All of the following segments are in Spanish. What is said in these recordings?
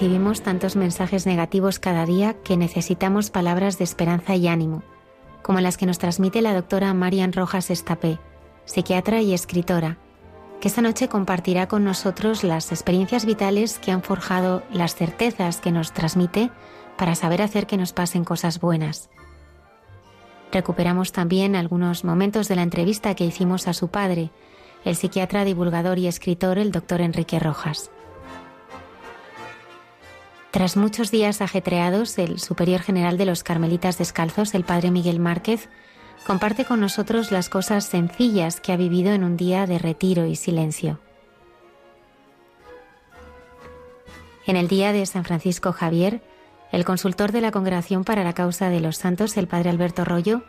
Recibimos tantos mensajes negativos cada día que necesitamos palabras de esperanza y ánimo, como las que nos transmite la doctora Marian Rojas Estapé, psiquiatra y escritora, que esta noche compartirá con nosotros las experiencias vitales que han forjado las certezas que nos transmite para saber hacer que nos pasen cosas buenas. Recuperamos también algunos momentos de la entrevista que hicimos a su padre, el psiquiatra divulgador y escritor el doctor Enrique Rojas. Tras muchos días ajetreados, el superior general de los Carmelitas Descalzos, el padre Miguel Márquez, comparte con nosotros las cosas sencillas que ha vivido en un día de retiro y silencio. En el día de San Francisco Javier, el consultor de la Congregación para la Causa de los Santos, el padre Alberto Rollo,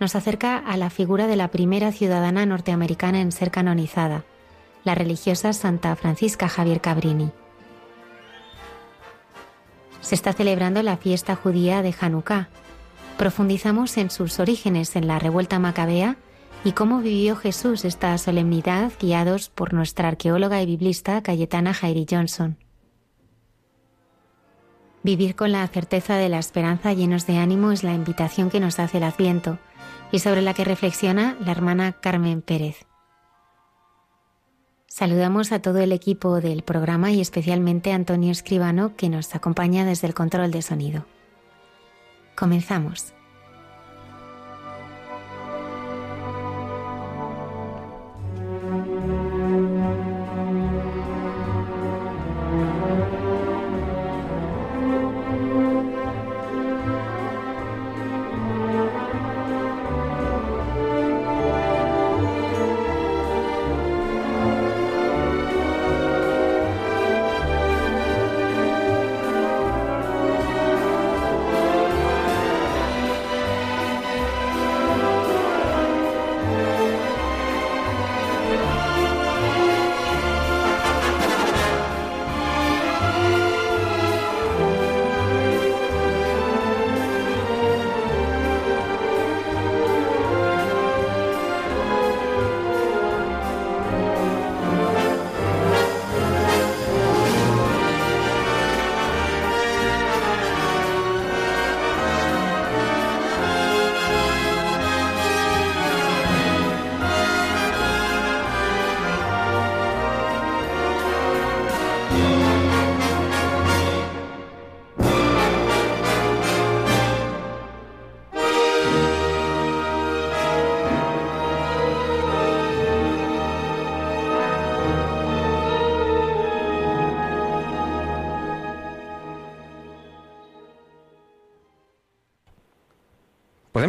nos acerca a la figura de la primera ciudadana norteamericana en ser canonizada, la religiosa Santa Francisca Javier Cabrini se está celebrando la fiesta judía de Hanukkah. Profundizamos en sus orígenes en la revuelta macabea y cómo vivió Jesús esta solemnidad guiados por nuestra arqueóloga y biblista Cayetana Jairi Johnson. Vivir con la certeza de la esperanza llenos de ánimo es la invitación que nos hace el Adviento y sobre la que reflexiona la hermana Carmen Pérez. Saludamos a todo el equipo del programa y especialmente a Antonio Escribano que nos acompaña desde el control de sonido. Comenzamos.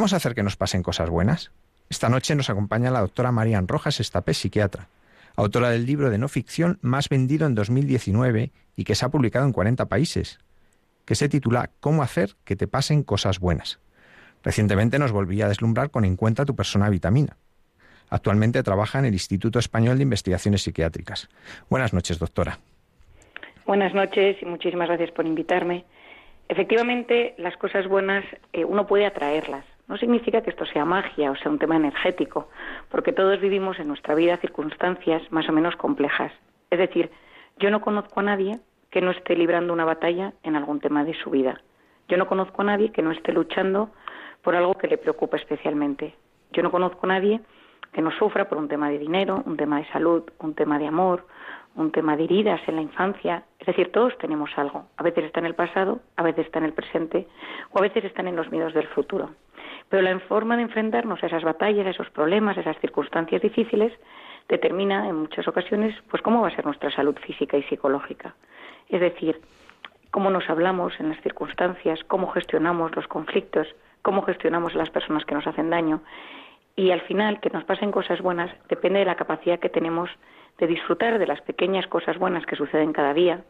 ¿Podemos hacer que nos pasen cosas buenas? Esta noche nos acompaña la doctora Marian Rojas Estapé, psiquiatra, autora del libro de no ficción más vendido en 2019 y que se ha publicado en 40 países, que se titula Cómo hacer que te pasen cosas buenas. Recientemente nos volví a deslumbrar con Encuentra tu persona vitamina. Actualmente trabaja en el Instituto Español de Investigaciones Psiquiátricas. Buenas noches, doctora. Buenas noches y muchísimas gracias por invitarme. Efectivamente, las cosas buenas eh, uno puede atraerlas. No significa que esto sea magia o sea un tema energético, porque todos vivimos en nuestra vida circunstancias más o menos complejas. Es decir, yo no conozco a nadie que no esté librando una batalla en algún tema de su vida. Yo no conozco a nadie que no esté luchando por algo que le preocupa especialmente. Yo no conozco a nadie que no sufra por un tema de dinero, un tema de salud, un tema de amor, un tema de heridas en la infancia. Es decir, todos tenemos algo. A veces está en el pasado, a veces está en el presente o a veces están en los miedos del futuro. Pero la forma de enfrentarnos a esas batallas, a esos problemas, a esas circunstancias difíciles, determina en muchas ocasiones pues cómo va a ser nuestra salud física y psicológica. Es decir, cómo nos hablamos en las circunstancias, cómo gestionamos los conflictos, cómo gestionamos a las personas que nos hacen daño. Y al final, que nos pasen cosas buenas depende de la capacidad que tenemos de disfrutar de las pequeñas cosas buenas que suceden cada día,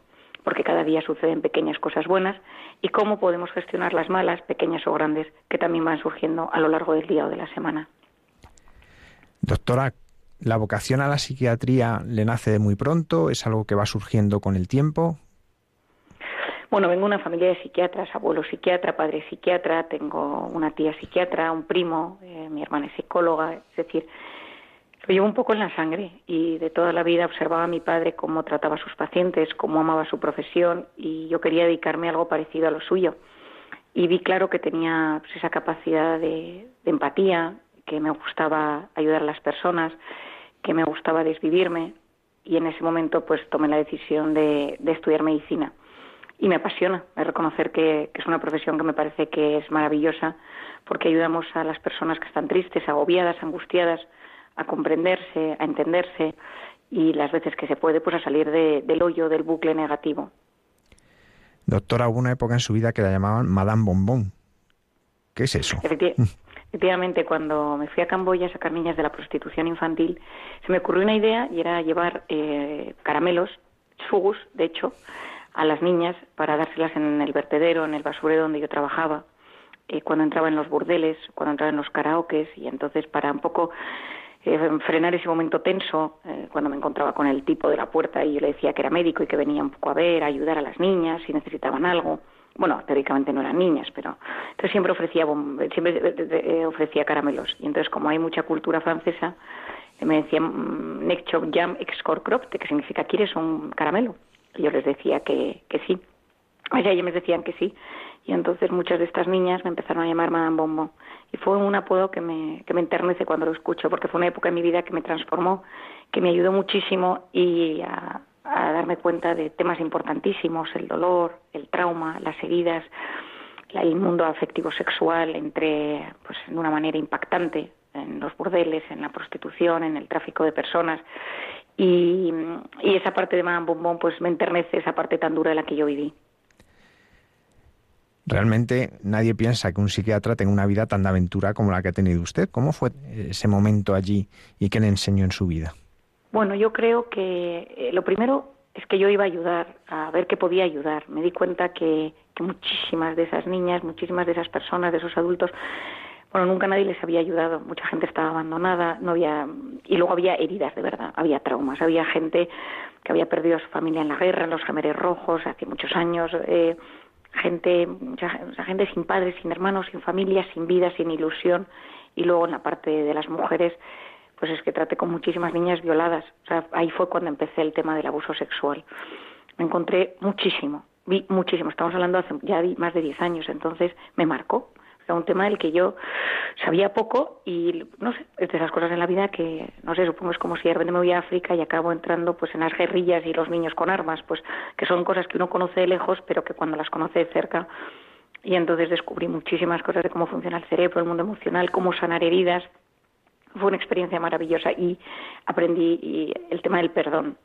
porque cada día suceden pequeñas cosas buenas, y cómo podemos gestionar las malas, pequeñas o grandes, que también van surgiendo a lo largo del día o de la semana. Doctora, ¿la vocación a la psiquiatría le nace muy pronto? ¿Es algo que va surgiendo con el tiempo? Bueno, vengo de una familia de psiquiatras, abuelo psiquiatra, padre psiquiatra, tengo una tía psiquiatra, un primo, eh, mi hermana es psicóloga, es decir, lo llevo un poco en la sangre y de toda la vida observaba a mi padre cómo trataba a sus pacientes, cómo amaba su profesión y yo quería dedicarme a algo parecido a lo suyo. Y vi claro que tenía pues, esa capacidad de, empatía, que me gustaba ayudar a las personas, que me gustaba desvivirme y en ese momento pues tomé la decisión de, estudiar medicina. Y me apasiona, reconocer que es una profesión que me parece que es maravillosa porque ayudamos a las personas que están tristes, agobiadas, angustiadas, a comprenderse, a entenderse y las veces que se puede, pues a salir del hoyo, del bucle negativo. Doctora, hubo una época en su vida que la llamaban Madame Bonbon. ¿Qué es eso? Efectivamente, cuando me fui a Camboya a sacar niñas de la prostitución infantil, se me ocurrió una idea y era llevar eh, caramelos, sugus, de hecho, a las niñas para dárselas en el vertedero, en el basurero donde yo trabajaba, eh, cuando entraba en los burdeles, cuando entraba en los karaokes, y entonces para un poco eh, frenar ese momento tenso eh, cuando me encontraba con el tipo de la puerta y yo le decía que era médico y que venía un poco a ver, a ayudar a las niñas si necesitaban algo. Bueno, teóricamente no eran niñas, pero entonces siempre ofrecía siempre eh, ofrecía caramelos y entonces como hay mucha cultura francesa me decían mm, Next Jam Excorcrop, que significa ¿quieres un caramelo? Y yo les decía que, que sí. O ellos me decían que sí. Y entonces muchas de estas niñas me empezaron a llamar Madame Bombo. Y fue un apodo que me, que me enternece cuando lo escucho, porque fue una época en mi vida que me transformó, que me ayudó muchísimo y a, darme cuenta de temas importantísimos, el dolor, el trauma, las heridas, el mundo afectivo sexual entre, pues, de una manera impactante en los burdeles, en la prostitución, en el tráfico de personas. Y, y esa parte de Madame Bombón pues me enternece, esa parte tan dura de la que yo viví. Realmente nadie piensa que un psiquiatra tenga una vida tan de aventura como la que ha tenido usted. ¿Cómo fue ese momento allí y qué le enseñó en su vida? Bueno, yo creo que eh, lo primero es que yo iba a ayudar, a ver qué podía ayudar. Me di cuenta que, muchísimas de esas niñas, muchísimas de esas personas, de esos adultos, bueno, nunca nadie les había ayudado. Mucha gente estaba abandonada, no había y luego había heridas de verdad, había traumas, había gente que había perdido a su familia en la guerra, en los gemeres rojos, hace muchos años. Eh, gente, mucha, gente sin padres, sin hermanos, sin familia, sin vida, sin ilusión. Y luego en la parte de las mujeres, pues es que traté con muchísimas niñas violadas. O sea, ahí fue cuando empecé el tema del abuso sexual. Me encontré muchísimo, vi muchísimo. Estamos hablando hace ya más de 10 años, entonces me marcó. Era un tema del que yo sabía poco y, no sé, es de esas cosas en la vida que, no sé, supongo es como si de repente me voy a África y acabo entrando pues en las guerrillas y los niños con armas, pues que son cosas que uno conoce de lejos, pero que cuando las conoce de cerca y entonces descubrí muchísimas cosas de cómo funciona el cerebro, el mundo emocional, cómo sanar heridas. Fue una experiencia maravillosa y aprendí el tema del perdón.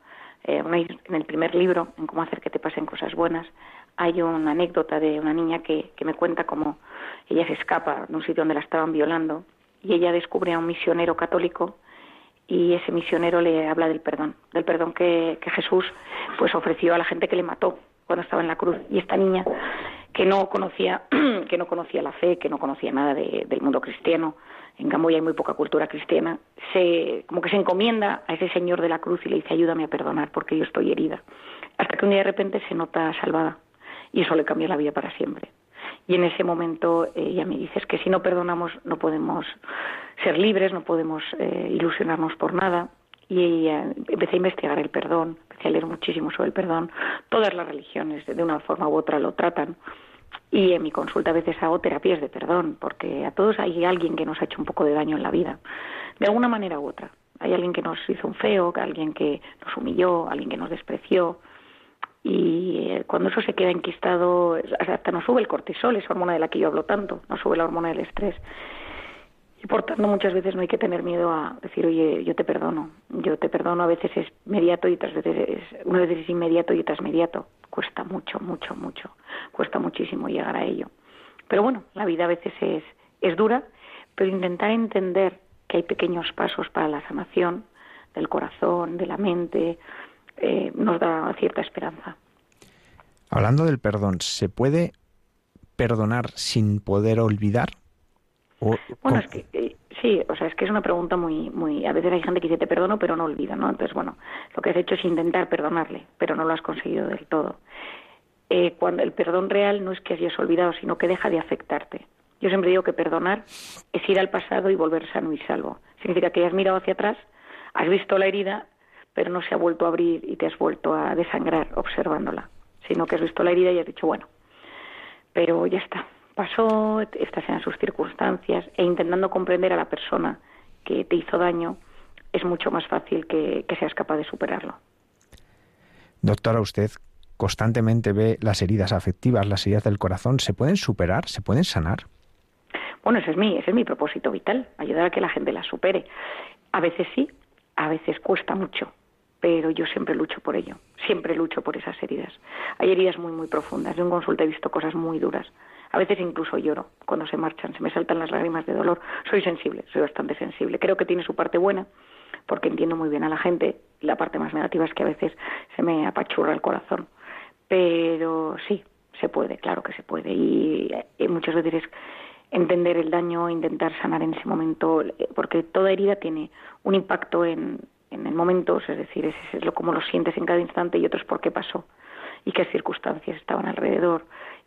Eh, en el primer libro, en cómo hacer que te pasen cosas buenas, hay una anécdota de una niña que, que me cuenta cómo ella se escapa de un sitio donde la estaban violando y ella descubre a un misionero católico y ese misionero le habla del perdón, del perdón que, Jesús pues ofreció a la gente que le mató cuando estaba en la cruz. Y esta niña que no conocía que no conocía la fe, que no conocía nada del mundo cristiano, en Camboya hay muy poca cultura cristiana, se como que se encomienda a ese señor de la cruz y le dice ayúdame a perdonar porque yo estoy herida, hasta que un día de repente se nota salvada y eso le cambia la vida para siempre y en ese momento eh, ella me dice que si no perdonamos no podemos ser libres, no podemos eh, ilusionarnos por nada y empecé a investigar el perdón, empecé a leer muchísimo sobre el perdón. Todas las religiones de una forma u otra lo tratan y en mi consulta a veces hago terapias de perdón porque a todos hay alguien que nos ha hecho un poco de daño en la vida, de alguna manera u otra. Hay alguien que nos hizo un feo, alguien que nos humilló, alguien que nos despreció, y eh, cuando eso se queda enquistado, hasta nos sube el cortisol, esa hormona de la que yo hablo tanto, nos sube la hormona del estrés. Y por tanto, muchas veces no hay que tener miedo a decir, oye, yo te perdono. Yo te perdono, a veces es inmediato y otras veces es, una vez es inmediato y otra es inmediato. Cuesta mucho, mucho, mucho. Cuesta muchísimo llegar a ello. Pero bueno, la vida a veces es, es dura, pero intentar entender que hay pequeños pasos para la sanación del corazón, de la mente, eh, nos da cierta esperanza. Hablando del perdón, ¿se puede perdonar sin poder olvidar? bueno, es que eh, sí, o sea, es que es una pregunta muy, muy. A veces hay gente que dice te perdono, pero no olvido, ¿no? Entonces, bueno, lo que has hecho es intentar perdonarle, pero no lo has conseguido del todo. Eh, cuando el perdón real no es que hayas olvidado, sino que deja de afectarte. Yo siempre digo que perdonar es ir al pasado y volver sano y salvo. Significa que has mirado hacia atrás, has visto la herida, pero no se ha vuelto a abrir y te has vuelto a desangrar observándola, sino que has visto la herida y has dicho, bueno, pero ya está, pasó, estas eran sus circunstancias, e intentando comprender a la persona que te hizo daño, es mucho más fácil que, que seas capaz de superarlo. Doctora, usted constantemente ve las heridas afectivas, las heridas del corazón, ¿se pueden superar? ¿Se pueden sanar? Bueno, ese es mi, ese es mi propósito vital, ayudar a que la gente las supere. A veces sí, a veces cuesta mucho, pero yo siempre lucho por ello, siempre lucho por esas heridas. Hay heridas muy, muy profundas. De un consulta he visto cosas muy duras. A veces incluso lloro cuando se marchan, se me saltan las lágrimas de dolor. Soy sensible, soy bastante sensible. Creo que tiene su parte buena, porque entiendo muy bien a la gente. La parte más negativa es que a veces se me apachurra el corazón. Pero sí, se puede, claro que se puede. Y, muchas veces es entender el daño, intentar sanar en ese momento, porque toda herida tiene un impacto en, en el momento, es decir, es, es lo como lo sientes en cada instante y otros por qué pasó y qué circunstancias estaban alrededor.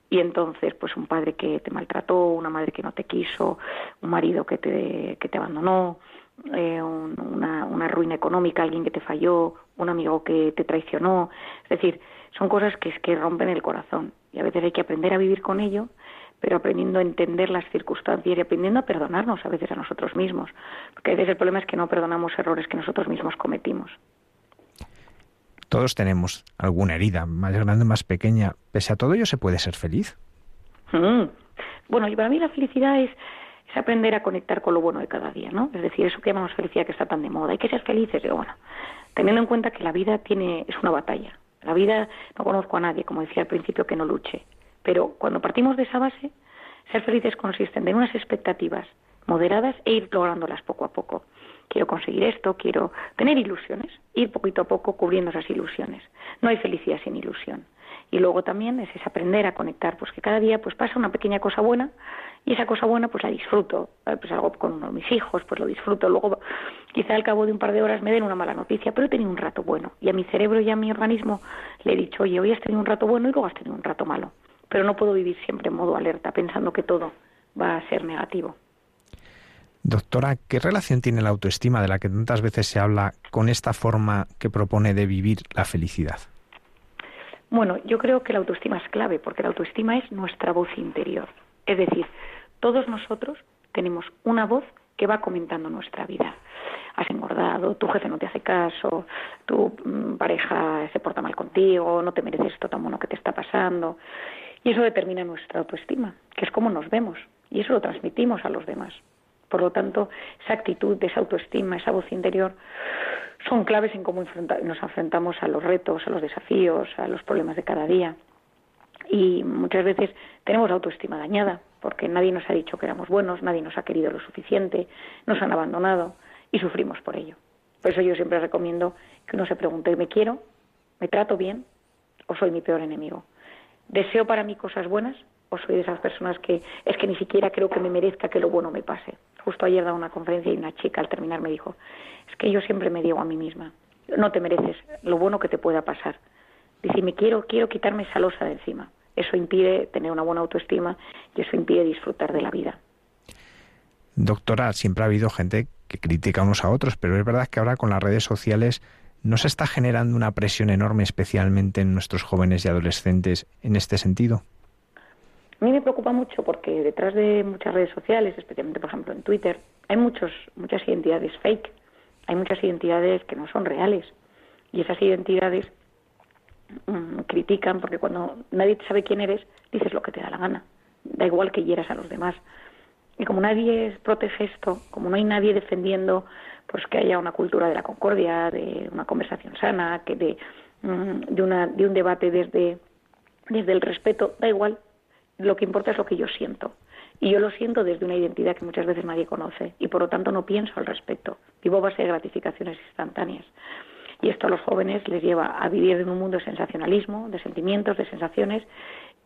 Y entonces, pues un padre que te maltrató, una madre que no te quiso, un marido que te, que te abandonó, eh, una, una ruina económica, alguien que te falló, un amigo que te traicionó. Es decir, son cosas que, que rompen el corazón y a veces hay que aprender a vivir con ello pero aprendiendo a entender las circunstancias y aprendiendo a perdonarnos a veces a nosotros mismos, porque a veces el problema es que no perdonamos errores que nosotros mismos cometimos. Todos tenemos alguna herida, más grande, más pequeña. Pese a todo ello, ¿se puede ser feliz? Mm. Bueno, y para mí la felicidad es, es, aprender a conectar con lo bueno de cada día, ¿no? Es decir, eso que llamamos felicidad que está tan de moda. Hay que ser felices. Digo, bueno, teniendo en cuenta que la vida tiene es una batalla. La vida, no conozco a nadie, como decía al principio, que no luche. Pero cuando partimos de esa base, ser felices consiste en unas expectativas moderadas e ir lográndolas poco a poco. Quiero conseguir esto, quiero tener ilusiones, ir poquito a poco cubriendo esas ilusiones. No hay felicidad sin ilusión. Y luego también es, aprender a conectar, pues que cada día pues pasa una pequeña cosa buena y esa cosa buena pues la disfruto. Eh, pues algo con uno de mis hijos, pues lo disfruto. Luego quizá al cabo de un par de horas me den una mala noticia, pero he tenido un rato bueno. Y a mi cerebro y a mi organismo le he dicho, oye, hoy has tenido un rato bueno y luego has tenido un rato malo pero no puedo vivir siempre en modo alerta pensando que todo va a ser negativo. Doctora, ¿qué relación tiene la autoestima de la que tantas veces se habla con esta forma que propone de vivir la felicidad? Bueno, yo creo que la autoestima es clave porque la autoestima es nuestra voz interior. Es decir, todos nosotros tenemos una voz que va comentando nuestra vida. Has engordado, tu jefe no te hace caso, tu mm, pareja se porta mal contigo, no te mereces esto tan bueno que te está pasando. Y eso determina nuestra autoestima, que es como nos vemos, y eso lo transmitimos a los demás. Por lo tanto, esa actitud, esa autoestima, esa voz interior, son claves en cómo nos enfrentamos a los retos, a los desafíos, a los problemas de cada día. Y muchas veces tenemos autoestima dañada, porque nadie nos ha dicho que éramos buenos, nadie nos ha querido lo suficiente, nos han abandonado y sufrimos por ello. Por eso yo siempre recomiendo que uno se pregunte, ¿me quiero? ¿Me trato bien? ¿O soy mi peor enemigo? ¿Deseo para mí cosas buenas o soy de esas personas que es que ni siquiera creo que me merezca que lo bueno me pase? Justo ayer daba una conferencia y una chica al terminar me dijo, es que yo siempre me digo a mí misma, no te mereces lo bueno que te pueda pasar. Dice, me quiero, quiero quitarme esa losa de encima. Eso impide tener una buena autoestima y eso impide disfrutar de la vida. Doctora, siempre ha habido gente que critica unos a otros, pero es verdad que ahora con las redes sociales ¿No se está generando una presión enorme, especialmente en nuestros jóvenes y adolescentes, en este sentido? A mí me preocupa mucho porque detrás de muchas redes sociales, especialmente por ejemplo en Twitter, hay muchos, muchas identidades fake, hay muchas identidades que no son reales. Y esas identidades mm, critican porque cuando nadie sabe quién eres, dices lo que te da la gana. Da igual que hieras a los demás. Y como nadie protege esto, como no hay nadie defendiendo pues que haya una cultura de la concordia, de una conversación sana, que de, mm, de, una, de un debate desde, desde el respeto, da igual, lo que importa es lo que yo siento. Y yo lo siento desde una identidad que muchas veces nadie conoce y por lo tanto no pienso al respecto. Vivo base de gratificaciones instantáneas. Y esto a los jóvenes les lleva a vivir en un mundo de sensacionalismo, de sentimientos, de sensaciones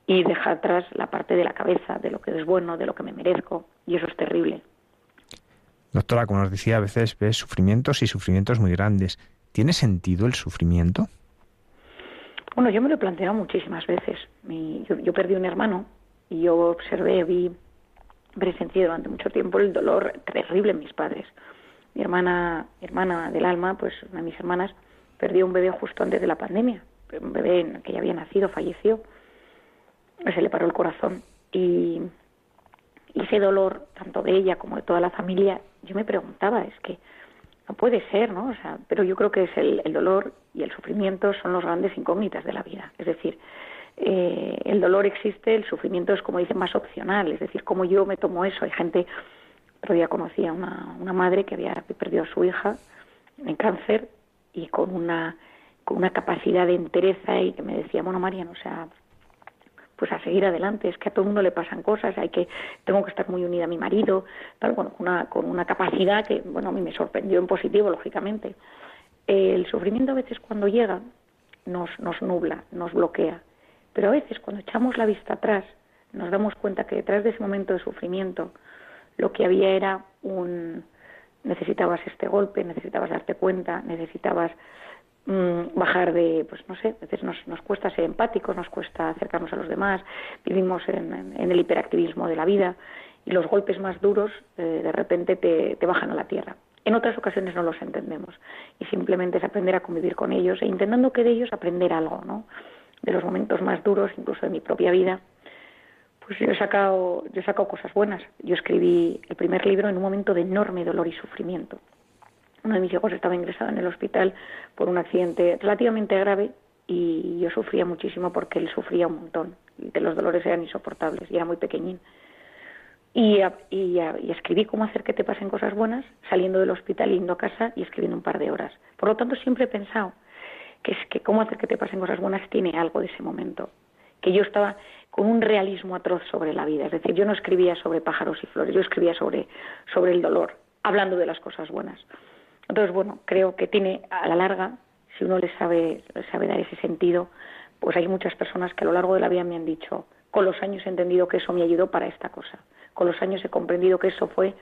y dejar atrás la parte de la cabeza, de lo que es bueno, de lo que me merezco. Y eso es terrible. Doctora, como nos decía, a veces ves sufrimientos y sufrimientos muy grandes. ¿Tiene sentido el sufrimiento? Bueno, yo me lo he planteado muchísimas veces. yo, yo, perdí un hermano y yo observé, vi, presencié durante mucho tiempo el dolor terrible en mis padres. Mi hermana, mi hermana del alma, pues una de mis hermanas, perdió un bebé justo antes de la pandemia. Un bebé que ya había nacido, falleció. Se le paró el corazón. Y, ese dolor, tanto de ella como de toda la familia, yo me preguntaba, es que no puede ser, ¿no? O sea, pero yo creo que es el, dolor y el sufrimiento son los grandes incógnitas de la vida. Es decir, eh, el dolor existe, el sufrimiento es, como dicen, más opcional, es decir, como yo me tomo eso. Hay gente, otro día conocía una, una madre que había perdido a su hija en cáncer y con una, con una capacidad de entereza y que me decía, bueno, Marian, o sea, pues a seguir adelante, es que a todo el mundo le pasan cosas, hay que, tengo que estar muy unida a mi marido, tal, bueno, con una, con una capacidad que, bueno, a mí me sorprendió en positivo, lógicamente. El sufrimiento a veces cuando llega nos, nos nubla, nos bloquea pero a veces cuando echamos la vista atrás nos damos cuenta que detrás de ese momento de sufrimiento lo que había era un necesitabas este golpe, necesitabas darte cuenta, necesitabas bajar de, pues no sé, a veces nos, nos cuesta ser empáticos, nos cuesta acercarnos a los demás, vivimos en, el hiperactivismo de la vida y los golpes más duros eh, de repente te, te bajan a la tierra. En otras ocasiones no los entendemos y simplemente es aprender a convivir con ellos e intentando que de ellos aprender algo, ¿no? de los momentos más duros, incluso de mi propia vida, pues yo he sacado, yo he sacado cosas buenas. Yo escribí el primer libro en un momento de enorme dolor y sufrimiento. Uno de mis hijos estaba ingresado en el hospital por un accidente relativamente grave y yo sufría muchísimo porque él sufría un montón, que los dolores eran insoportables y era muy pequeñín. Y, y, y, escribí cómo hacer que te pasen cosas buenas saliendo del hospital, yendo a casa y escribiendo un par de horas. Por lo tanto, siempre he pensado que es que cómo hacer que te pasen cosas buenas tiene algo de ese momento. Que yo estaba con un realismo atroz sobre la vida, es decir, yo no escribía sobre pájaros y flores, yo escribía sobre, sobre el dolor, hablando de las cosas buenas. Entonces, bueno, creo que tiene a la larga, si uno le sabe, le sabe dar ese sentido, pues hay muchas personas que a lo largo de la vida me han dicho, con los años he entendido que eso me ayudó para esta cosa, con los años he comprendido que eso fue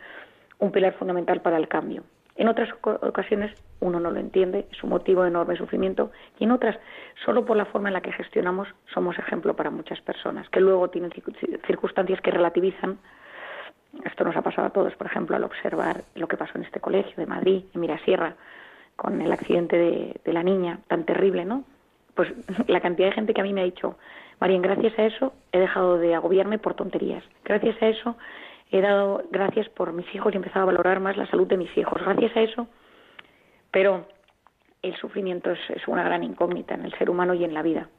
un pilar fundamental para el cambio. En otras ocasiones uno no lo entiende, es un motivo de enorme sufrimiento y en otras, solo por la forma en la que gestionamos, somos ejemplo para muchas personas, que luego tienen circunstancias que relativizan. Esto nos ha pasado a todos, por ejemplo, al observar lo que pasó en este colegio de Madrid, en Mirasierra, con el accidente de, de la niña, tan terrible, ¿no? Pues la cantidad de gente que a mí me ha dicho, María, gracias a eso he dejado de agobiarme por tonterías. Gracias a eso he dado gracias por mis hijos y he empezado a valorar más la salud de mis hijos. Gracias a eso, pero el sufrimiento es, es una gran incógnita en el ser humano y en la vida.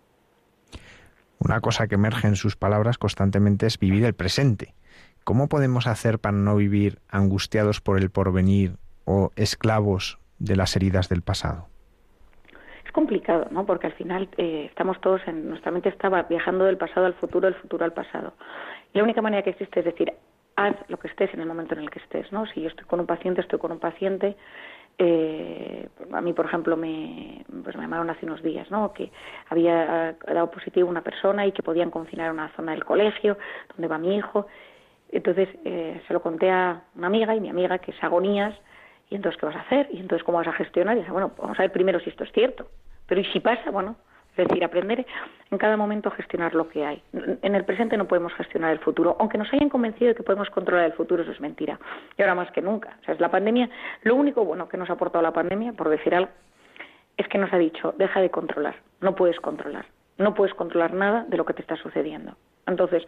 Una cosa que emerge en sus palabras constantemente es vivir el presente. ¿Cómo podemos hacer para no vivir angustiados por el porvenir o esclavos de las heridas del pasado? Es complicado, ¿no? Porque al final eh, estamos todos en nuestra mente estaba viajando del pasado al futuro, del futuro al pasado. La única manera que existe es decir, haz lo que estés en el momento en el que estés, ¿no? Si yo estoy con un paciente, estoy con un paciente. Eh, a mí, por ejemplo, me, pues me llamaron hace unos días, ¿no? Que había dado positivo una persona y que podían confinar una zona del colegio donde va mi hijo. Entonces eh, se lo conté a una amiga y mi amiga que es agonías. Y entonces, ¿qué vas a hacer? Y entonces, ¿cómo vas a gestionar? Y dice, bueno, vamos a ver primero si esto es cierto. Pero ¿y si pasa? Bueno, es decir, aprender en cada momento a gestionar lo que hay. En el presente no podemos gestionar el futuro. Aunque nos hayan convencido de que podemos controlar el futuro, eso es mentira. Y ahora más que nunca. O sea, es la pandemia, lo único bueno que nos ha aportado la pandemia, por decir algo, es que nos ha dicho, deja de controlar. No puedes controlar. No puedes controlar nada de lo que te está sucediendo. Entonces,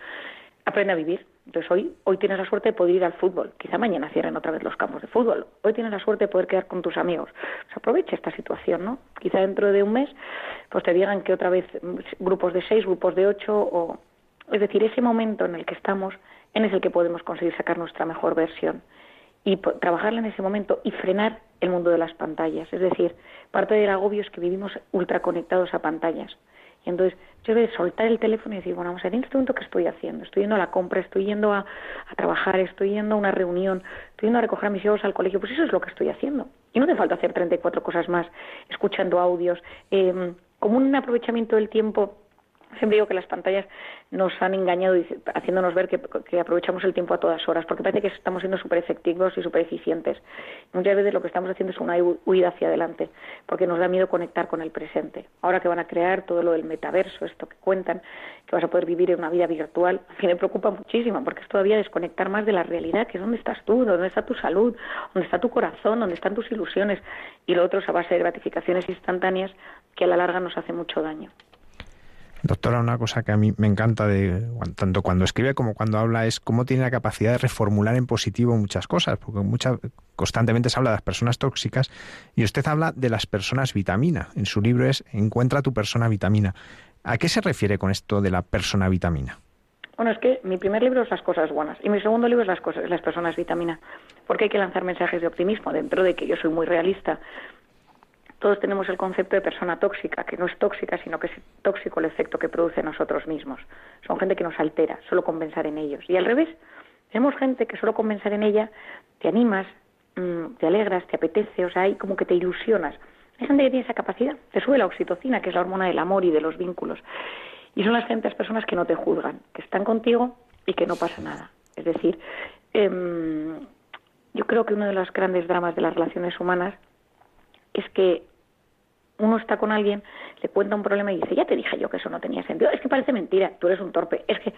aprende a vivir. Entonces hoy, hoy tienes la suerte de poder ir al fútbol. Quizá mañana cierren otra vez los campos de fútbol. Hoy tienes la suerte de poder quedar con tus amigos. Pues aprovecha esta situación, ¿no? Quizá dentro de un mes, pues te digan que otra vez grupos de seis, grupos de ocho, o es decir, ese momento en el que estamos, en es el que podemos conseguir sacar nuestra mejor versión y trabajarla en ese momento y frenar el mundo de las pantallas. Es decir, parte del agobio es que vivimos ultra conectados a pantallas. Y entonces yo voy soltar el teléfono y decir, bueno, vamos a ver, en este momento, ¿qué estoy haciendo? Estoy yendo a la compra, estoy yendo a, trabajar, estoy yendo a una reunión, estoy yendo a recoger a mis hijos al colegio. Pues eso es lo que estoy haciendo. Y no hace falta hacer 34 cosas más, escuchando audios, eh, como un aprovechamiento del tiempo Siempre digo que las pantallas nos han engañado haciéndonos ver que, aprovechamos el tiempo a todas horas, porque parece que estamos siendo súper efectivos y súper eficientes. Muchas veces lo que estamos haciendo es una huida hacia adelante, porque nos da miedo conectar con el presente. Ahora que van a crear todo lo del metaverso, esto que cuentan, que vas a poder vivir en una vida virtual, a mí me preocupa muchísimo, porque es todavía desconectar más de la realidad, que es dónde estás tú, dónde está tu salud, dónde está tu corazón, dónde están tus ilusiones, y lo otro es a base de gratificaciones instantáneas que a la larga nos hace mucho daño. Doctora, una cosa que a mí me encanta de tanto cuando escribe como cuando habla es cómo tiene la capacidad de reformular en positivo muchas cosas, porque mucha, constantemente se habla de las personas tóxicas y usted habla de las personas vitamina. En su libro es Encuentra tu persona vitamina. ¿A qué se refiere con esto de la persona vitamina? Bueno, es que mi primer libro es Las cosas buenas y mi segundo libro es Las, cosas, las personas vitamina, porque hay que lanzar mensajes de optimismo dentro de que yo soy muy realista todos tenemos el concepto de persona tóxica, que no es tóxica, sino que es tóxico el efecto que produce en nosotros mismos. Son gente que nos altera, solo con pensar en ellos. Y al revés, tenemos gente que solo con pensar en ella te animas, mm, te alegras, te apetece, o sea, hay como que te ilusionas. Hay gente que tiene esa capacidad, te sube la oxitocina, que es la hormona del amor y de los vínculos. Y son las gentes, personas que no te juzgan, que están contigo y que no pasa nada. Es decir, em, yo creo que uno de los grandes dramas de las relaciones humanas es que uno está con alguien, le cuenta un problema y dice, ya te dije yo que eso no tenía sentido, es que parece mentira, tú eres un torpe, es que...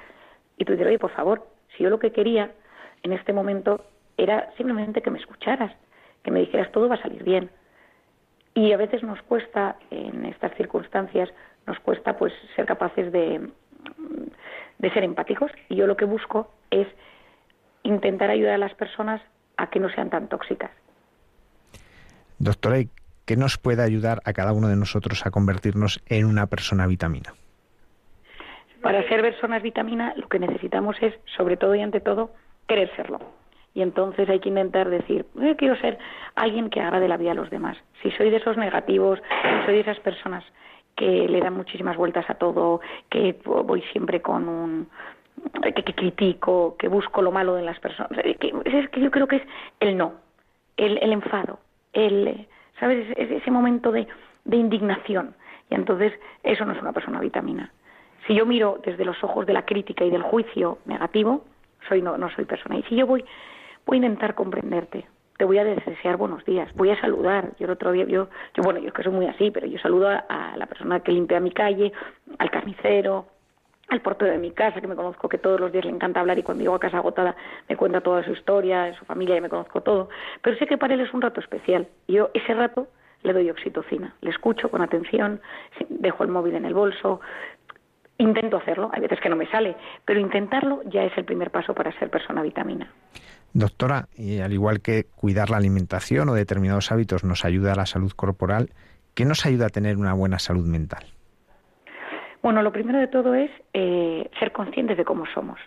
Y tú dices, oye, por favor, si yo lo que quería en este momento era simplemente que me escucharas, que me dijeras todo va a salir bien. Y a veces nos cuesta, en estas circunstancias, nos cuesta pues ser capaces de, de ser empáticos. Y yo lo que busco es intentar ayudar a las personas a que no sean tan tóxicas. Doctora, ¿qué nos puede ayudar a cada uno de nosotros a convertirnos en una persona vitamina? Para ser personas vitamina lo que necesitamos es, sobre todo y ante todo, querer serlo. Y entonces hay que intentar decir, yo quiero ser alguien que haga de la vida a los demás. Si soy de esos negativos, si soy de esas personas que le dan muchísimas vueltas a todo, que voy siempre con un que, critico, que busco lo malo de las personas. es que yo creo que es el no, el, el enfado, el ¿sabes? ese momento de, indignación. Y entonces eso no es una persona vitamina. Si yo miro desde los ojos de la crítica y del juicio negativo, soy no, no soy persona. Y si yo voy, voy a intentar comprenderte, te voy a desear buenos días, voy a saludar. Yo el otro día, yo, yo bueno, yo es que soy muy así, pero yo saludo a, la persona que limpia mi calle, al carnicero, al portero de mi casa, que me conozco que todos los días le encanta hablar y cuando llego a casa agotada me cuenta toda su historia, su familia, y me conozco todo. Pero sé que para él es un rato especial. Y yo ese rato le doy oxitocina, le escucho con atención, dejo el móvil en el bolso, intento hacerlo, hay veces que no me sale, pero intentarlo ya es el primer paso para ser persona vitamina. Doctora, y al igual que cuidar la alimentación o determinados hábitos nos ayuda a la salud corporal, ¿qué nos ayuda a tener una buena salud mental? Bueno, lo primero de todo es eh, ser conscientes de cómo somos.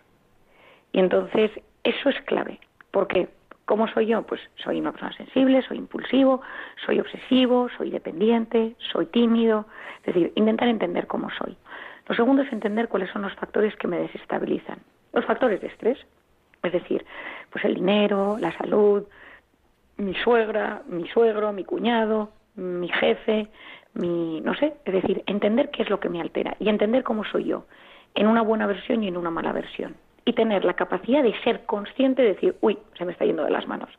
Y entonces eso es clave. porque ¿Cómo soy yo? Pues soy una persona sensible, soy impulsivo, soy obsesivo, soy dependiente, soy tímido. Es decir, intentar entender cómo soy. Lo segundo es entender cuáles son los factores que me desestabilizan. Los factores de estrés, es decir, pues el dinero, la salud, mi suegra, mi suegro, mi cuñado, mi jefe, mi, no sé, es decir, entender qué es lo que me altera y entender cómo soy yo, en una buena versión y en una mala versión. Y tener la capacidad de ser consciente de decir, uy, se me está yendo de las manos.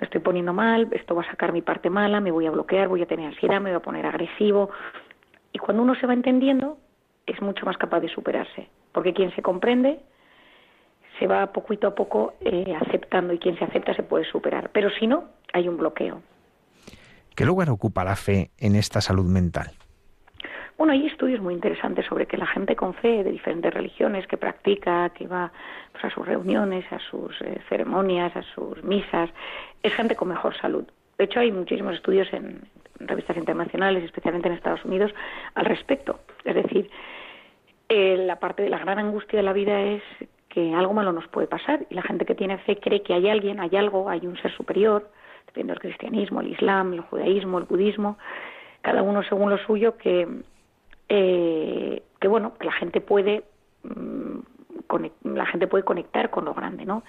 Me estoy poniendo mal, esto va a sacar mi parte mala, me voy a bloquear, voy a tener ansiedad, me voy a poner agresivo. Y cuando uno se va entendiendo, es mucho más capaz de superarse. Porque quien se comprende se va poquito a poco eh, aceptando y quien se acepta se puede superar. Pero si no, hay un bloqueo. ¿Qué lugar ocupa la fe en esta salud mental? Bueno, hay estudios muy interesantes sobre que la gente con fe de diferentes religiones que practica, que va pues, a sus reuniones, a sus eh, ceremonias, a sus misas, es gente con mejor salud. De hecho, hay muchísimos estudios en, revistas internacionales, especialmente en Estados Unidos, al respecto. Es decir, eh, la parte de la gran angustia de la vida es que algo malo nos puede pasar y la gente que tiene fe cree que hay alguien, hay algo, hay un ser superior, depende del cristianismo, el islam, el judaísmo, el budismo, cada uno según lo suyo, que, eh, que bueno, que la gente puede mm, la gente puede conectar con lo grande, ¿no?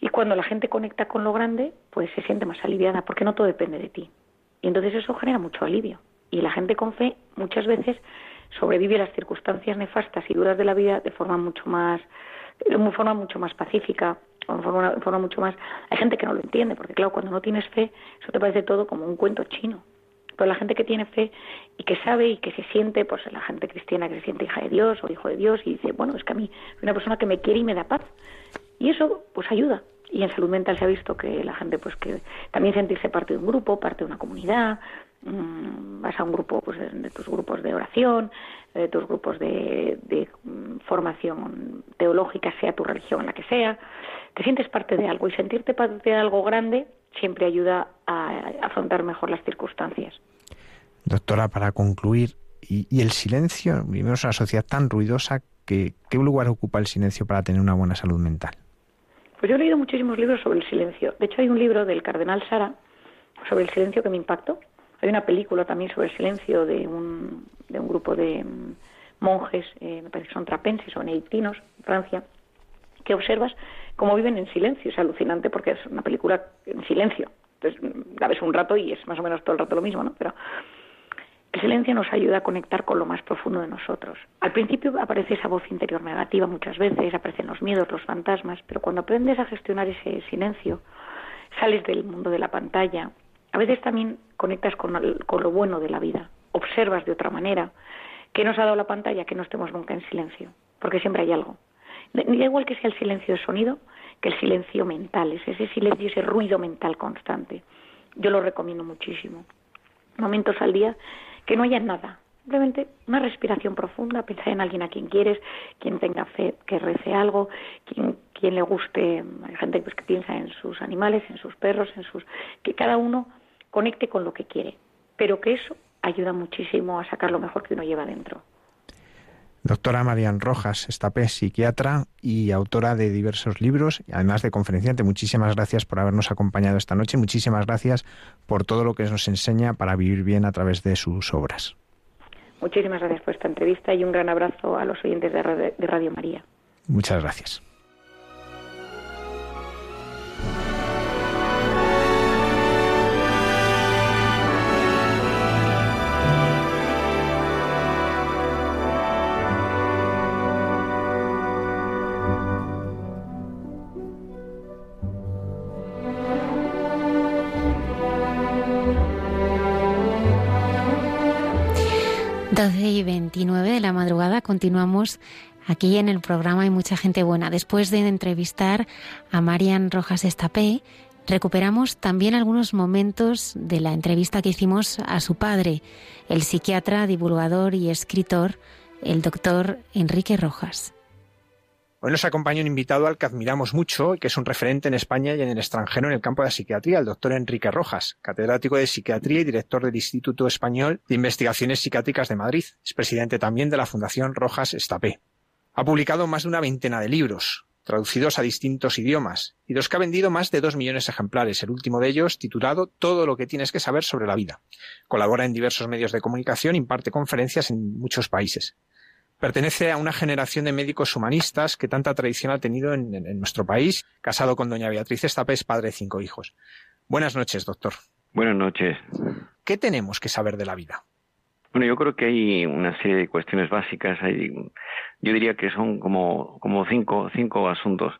Y cuando la gente conecta con lo grande, pues se siente más aliviada, porque no todo depende de ti. Y entonces eso genera mucho alivio. Y la gente con fe muchas veces sobrevive las circunstancias nefastas y duras de la vida de forma mucho más, de forma mucho más pacífica, de forma, de forma mucho más. Hay gente que no lo entiende, porque claro, cuando no tienes fe, eso te parece todo como un cuento chino. Pero la gente que tiene fe y que sabe y que se siente, pues la gente cristiana que se siente hija de Dios o hijo de Dios y dice, bueno, es que a mí hay una persona que me quiere y me da paz. Y eso pues ayuda. Y en salud mental se ha visto que la gente pues que también sentirse parte de un grupo, parte de una comunidad, mmm, vas a un grupo pues de, tus grupos de oración, de tus grupos de, de mm, formación teológica, sea tu religión la que sea, te sientes parte de algo y sentirte parte de algo grande siempre ayuda a afrontar mejor las circunstancias. Doctora, para concluir, ¿y, el silencio? Vivimos en una sociedad tan ruidosa que ¿qué lugar ocupa el silencio para tener una buena salud mental? Pues yo he leído muchísimos libros sobre el silencio. De hecho, hay un libro del cardenal Sara sobre el silencio que me impactó. Hay una película también sobre el silencio de un, de un grupo de mm, monjes, eh, me parece que son trapenses o neitinos, Francia, que observas cómo viven en silencio. Es alucinante porque es una película en silencio. Entonces la ves un rato y es más o menos todo el rato lo mismo, ¿no? Pero el silencio nos ayuda a conectar con lo más profundo de nosotros. Al principio aparece esa voz interior negativa muchas veces, aparecen los miedos, los fantasmas, pero cuando aprendes a gestionar ese silencio, sales del mundo de la pantalla, a veces también conectas con, con lo bueno de la vida, observas de otra manera qué nos ha dado la pantalla que no estemos nunca en silencio, porque siempre hay algo. Da igual que sea el silencio de sonido que el silencio mental, es ese silencio, ese ruido mental constante. Yo lo recomiendo muchísimo. Momentos al día que no haya nada, simplemente una respiración profunda, pensar en alguien a quien quieres, quien tenga fe, que rece algo, quien, quien le guste, hay gente pues, que piensa en sus animales, en sus perros, en sus que cada uno conecte con lo que quiere, pero que eso ayuda muchísimo a sacar lo mejor que uno lleva dentro. Doctora Marian Rojas, estapé psiquiatra y autora de diversos libros, además de conferenciante. Muchísimas gracias por habernos acompañado esta noche. Muchísimas gracias por todo lo que nos enseña para vivir bien a través de sus obras. Muchísimas gracias por esta entrevista y un gran abrazo a los oyentes de Radio María. Muchas gracias. Y 29 de la madrugada continuamos aquí en el programa Hay mucha gente buena. Después de entrevistar a Marian Rojas Estapé, recuperamos también algunos momentos de la entrevista que hicimos a su padre, el psiquiatra, divulgador y escritor, el doctor Enrique Rojas. Hoy nos acompaña un invitado al que admiramos mucho y que es un referente en España y en el extranjero en el campo de la psiquiatría, el doctor Enrique Rojas, catedrático de psiquiatría y director del Instituto Español de Investigaciones Psiquiátricas de Madrid. Es presidente también de la Fundación Rojas Estapé. Ha publicado más de una veintena de libros, traducidos a distintos idiomas, y dos que ha vendido más de dos millones de ejemplares, el último de ellos titulado Todo lo que tienes que saber sobre la vida. Colabora en diversos medios de comunicación, imparte conferencias en muchos países. Pertenece a una generación de médicos humanistas que tanta tradición ha tenido en, nuestro país, casado con doña Beatriz Estapés, padre de cinco hijos. Buenas noches, doctor. Buenas noches. ¿Qué tenemos que saber de la vida? Bueno, yo creo que hay una serie de cuestiones básicas. Hay, yo diría que son como, como cinco, cinco asuntos.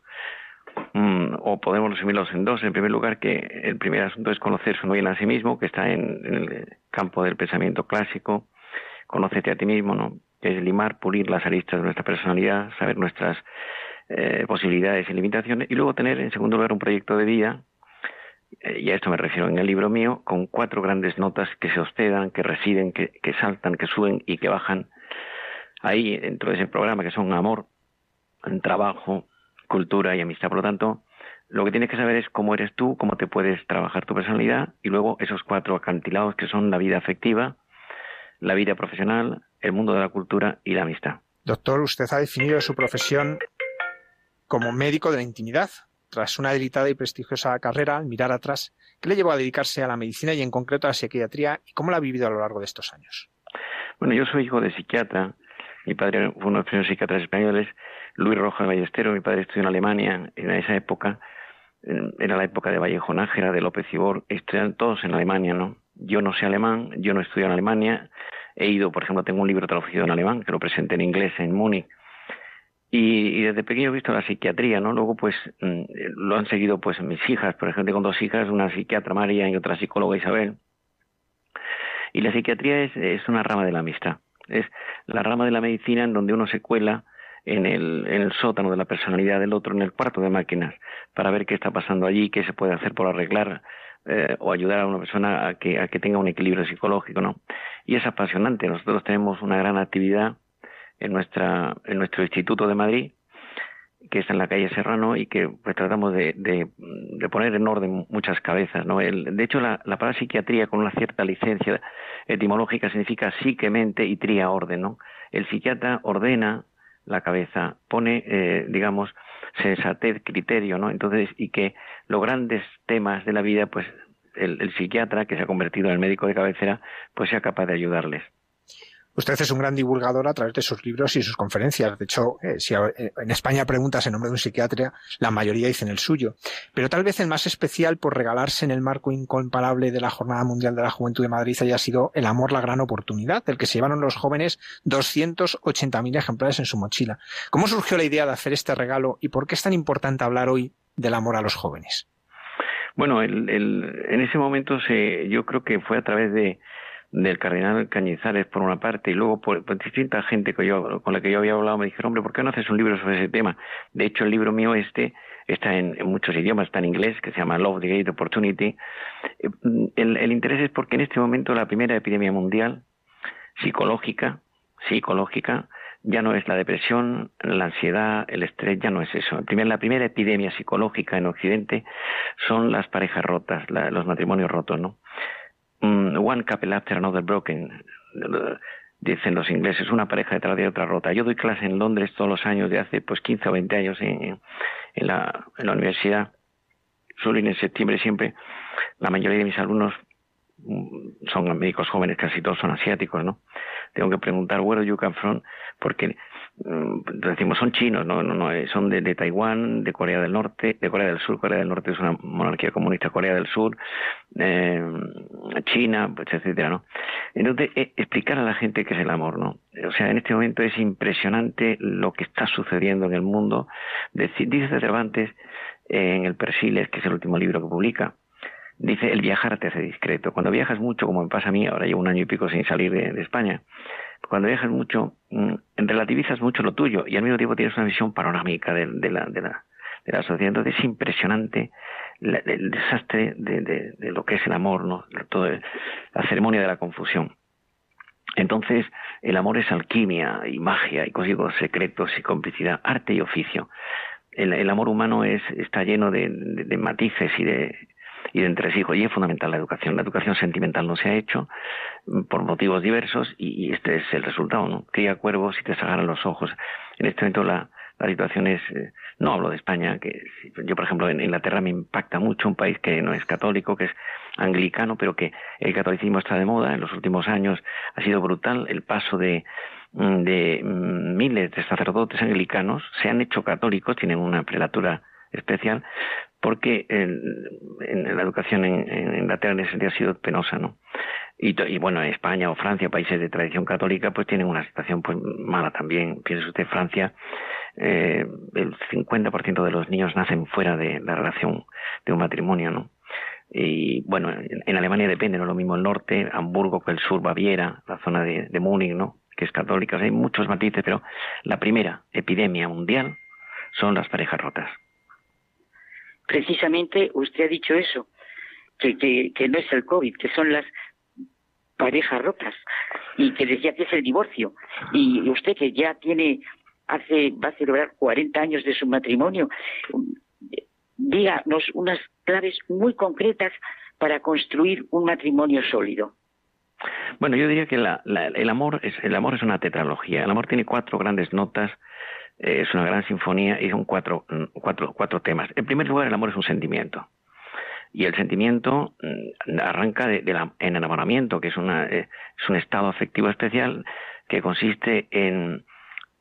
Mm, o podemos resumirlos en dos. En primer lugar, que el primer asunto es conocerse uno bien a sí mismo, que está en, en el campo del pensamiento clásico. Conócete a ti mismo, ¿no? Que es limar, pulir las aristas de nuestra personalidad, saber nuestras eh, posibilidades y limitaciones, y luego tener, en segundo lugar, un proyecto de vida, eh, y a esto me refiero en el libro mío, con cuatro grandes notas que se hospedan, que residen, que, que saltan, que suben y que bajan ahí dentro de ese programa, que son amor, trabajo, cultura y amistad. Por lo tanto, lo que tienes que saber es cómo eres tú, cómo te puedes trabajar tu personalidad y luego esos cuatro acantilados que son la vida afectiva, la vida profesional, el mundo de la cultura y la amistad. Doctor, usted ha definido su profesión como médico de la intimidad. Tras una delicada y prestigiosa carrera, al mirar atrás, ¿qué le llevó a dedicarse a la medicina y en concreto a la psiquiatría y cómo la ha vivido a lo largo de estos años? Bueno, yo soy hijo de psiquiatra. Mi padre fue uno de los primeros psiquiatras españoles. Luis Rojas Ballestero, mi padre estudió en Alemania en esa época. Era la época de Vallejo Nájera, de López Ibor. Estudiaron todos en Alemania, ¿no? Yo no sé alemán, yo no estudio en Alemania. He ido, por ejemplo, tengo un libro traducido en alemán que lo presenté en inglés en Múnich. Y, desde pequeño he visto la psiquiatría, ¿no? Luego, pues, mm, lo han seguido, pues, mis hijas, por ejemplo, con dos hijas, una psiquiatra María y otra psicóloga Isabel. Y la psiquiatría es, es una rama de la amistad. Es la rama de la medicina en donde uno se cuela en el, en el sótano de la personalidad del otro, en el cuarto de máquinas, para ver qué está pasando allí, qué se puede hacer por arreglar eh, o ayudar a una persona a que, a que tenga un equilibrio psicológico, ¿no? Y es apasionante. Nosotros tenemos una gran actividad en nuestra en nuestro instituto de Madrid que está en la calle Serrano y que pues tratamos de, poner en orden muchas cabezas. ¿no? El, de hecho, la, la parapsiquiatría con una cierta licencia etimológica significa psiquemente y tría orden. ¿no? El psiquiatra ordena la cabeza, pone, eh, digamos, sensatez, criterio, ¿no? Entonces, y que los grandes temas de la vida, pues el, el psiquiatra, que se ha convertido en el médico de cabecera, pues sea capaz de ayudarles. Usted es un gran divulgador a través de sus libros y sus conferencias. De hecho, eh, si en España preguntas en nombre de un psiquiatra, la mayoría dicen el suyo. Pero tal vez el más especial por regalarse en el marco incomparable de la Jornada Mundial de la Juventud de Madrid haya sido El amor, la gran oportunidad, del que se llevaron los jóvenes 280.000 ejemplares en su mochila. ¿Cómo surgió la idea de hacer este regalo y por qué es tan importante hablar hoy del amor a los jóvenes? Bueno, el, en ese momento se, yo creo que fue a través de, del cardenal Cañizares por una parte y luego por, distinta gente que yo, con la que yo había hablado me dijeron, hombre, ¿por qué no haces un libro sobre ese tema? De hecho, el libro mío este está en, muchos idiomas, está en inglés, que se llama Love the Great Opportunity. Eh, el, el interés es porque en este momento la primera epidemia mundial psicológica, psicológica, ya no es la depresión, la ansiedad, el estrés, ya no es eso. la primera epidemia psicológica en Occidente son las parejas rotas, los matrimonios rotos, ¿no? Mm, one couple after another broken, dicen los ingleses, una pareja detrás de otra rota. Yo doy clase en Londres todos los años, de hace pues 15 o 20 años en, en, la, universidad. Ir en septiembre siempre. La mayoría de mis alumnos mm, son médicos jóvenes, casi todos son asiáticos, ¿no? Tengo que preguntar, where do you come from? Porque decimos son chinos, no, no, no eh, son de, de, Taiwán, de Corea del Norte, de Corea del Sur. Corea del Norte es una monarquía comunista, Corea del Sur, eh, China, pues, etcétera, ¿no? Entonces, eh, explicar a la gente qué es el amor, ¿no? O sea, en este momento es impresionante lo que está sucediendo en el mundo. Dice Cervantes en el Persiles, que es el último libro que publica, dice, el viajar te hace discreto. Cuando viajas mucho, como me pasa a mí, ahora llevo un año y pico sin salir de España, cuando viajas mucho, mm, relativizas mucho lo tuyo y al mismo tiempo tienes una visión panorámica de, la, de, la, de la sociedad. Entonces es impresionante el desastre de, de, lo que es el amor, ¿no? La ceremonia de la confusión. Entonces, el amor es alquimia y magia y códigos secretos y complicidad, arte y oficio. El, el amor humano es, está lleno de, de matices y de, y de entresijos. Y es fundamental la educación. La educación sentimental no se ha hecho mm, por motivos diversos y, este es el resultado, ¿no? Cría cuervos y te sacaran los ojos. En este momento la, la situación es, eh, no hablo de España, que yo por ejemplo en Inglaterra me impacta mucho un país que no es católico, que es anglicano, pero que el catolicismo está de moda en los últimos años, ha sido brutal el paso de, mm, de mm, miles de sacerdotes anglicanos, se han hecho católicos, tienen una prelatura especial, porque en, la educación en, Inglaterra en ese sentido ha sido penosa, ¿no? Y, y, bueno, España o Francia, países de tradición católica, pues tienen una situación pues mala también. Piense usted, Francia, eh, el 50% de los niños nacen fuera de la relación de un matrimonio, ¿no? Y bueno, en, Alemania depende, no lo mismo el norte, Hamburgo que el sur, Baviera, la zona de Múnich, ¿no? Que es católica, hay muchos matices, pero la primera epidemia mundial son las parejas rotas precisamente usted ha dicho eso, que, que, no es el COVID, que son las parejas rotas y que decía que es el divorcio. Y usted que ya tiene, hace, va a celebrar 40 años de su matrimonio, díganos unas claves muy concretas para construir un matrimonio sólido. Bueno, yo diría que la, el amor es el amor es una tetralogía. El amor tiene cuatro grandes notas eh, es una gran sinfonía y son cuatro, cuatro, cuatro temas. En primer lugar, el amor es un sentimiento. Y el sentimiento mm, arranca de, en enamoramiento, que es, una, eh, es un estado afectivo especial que consiste en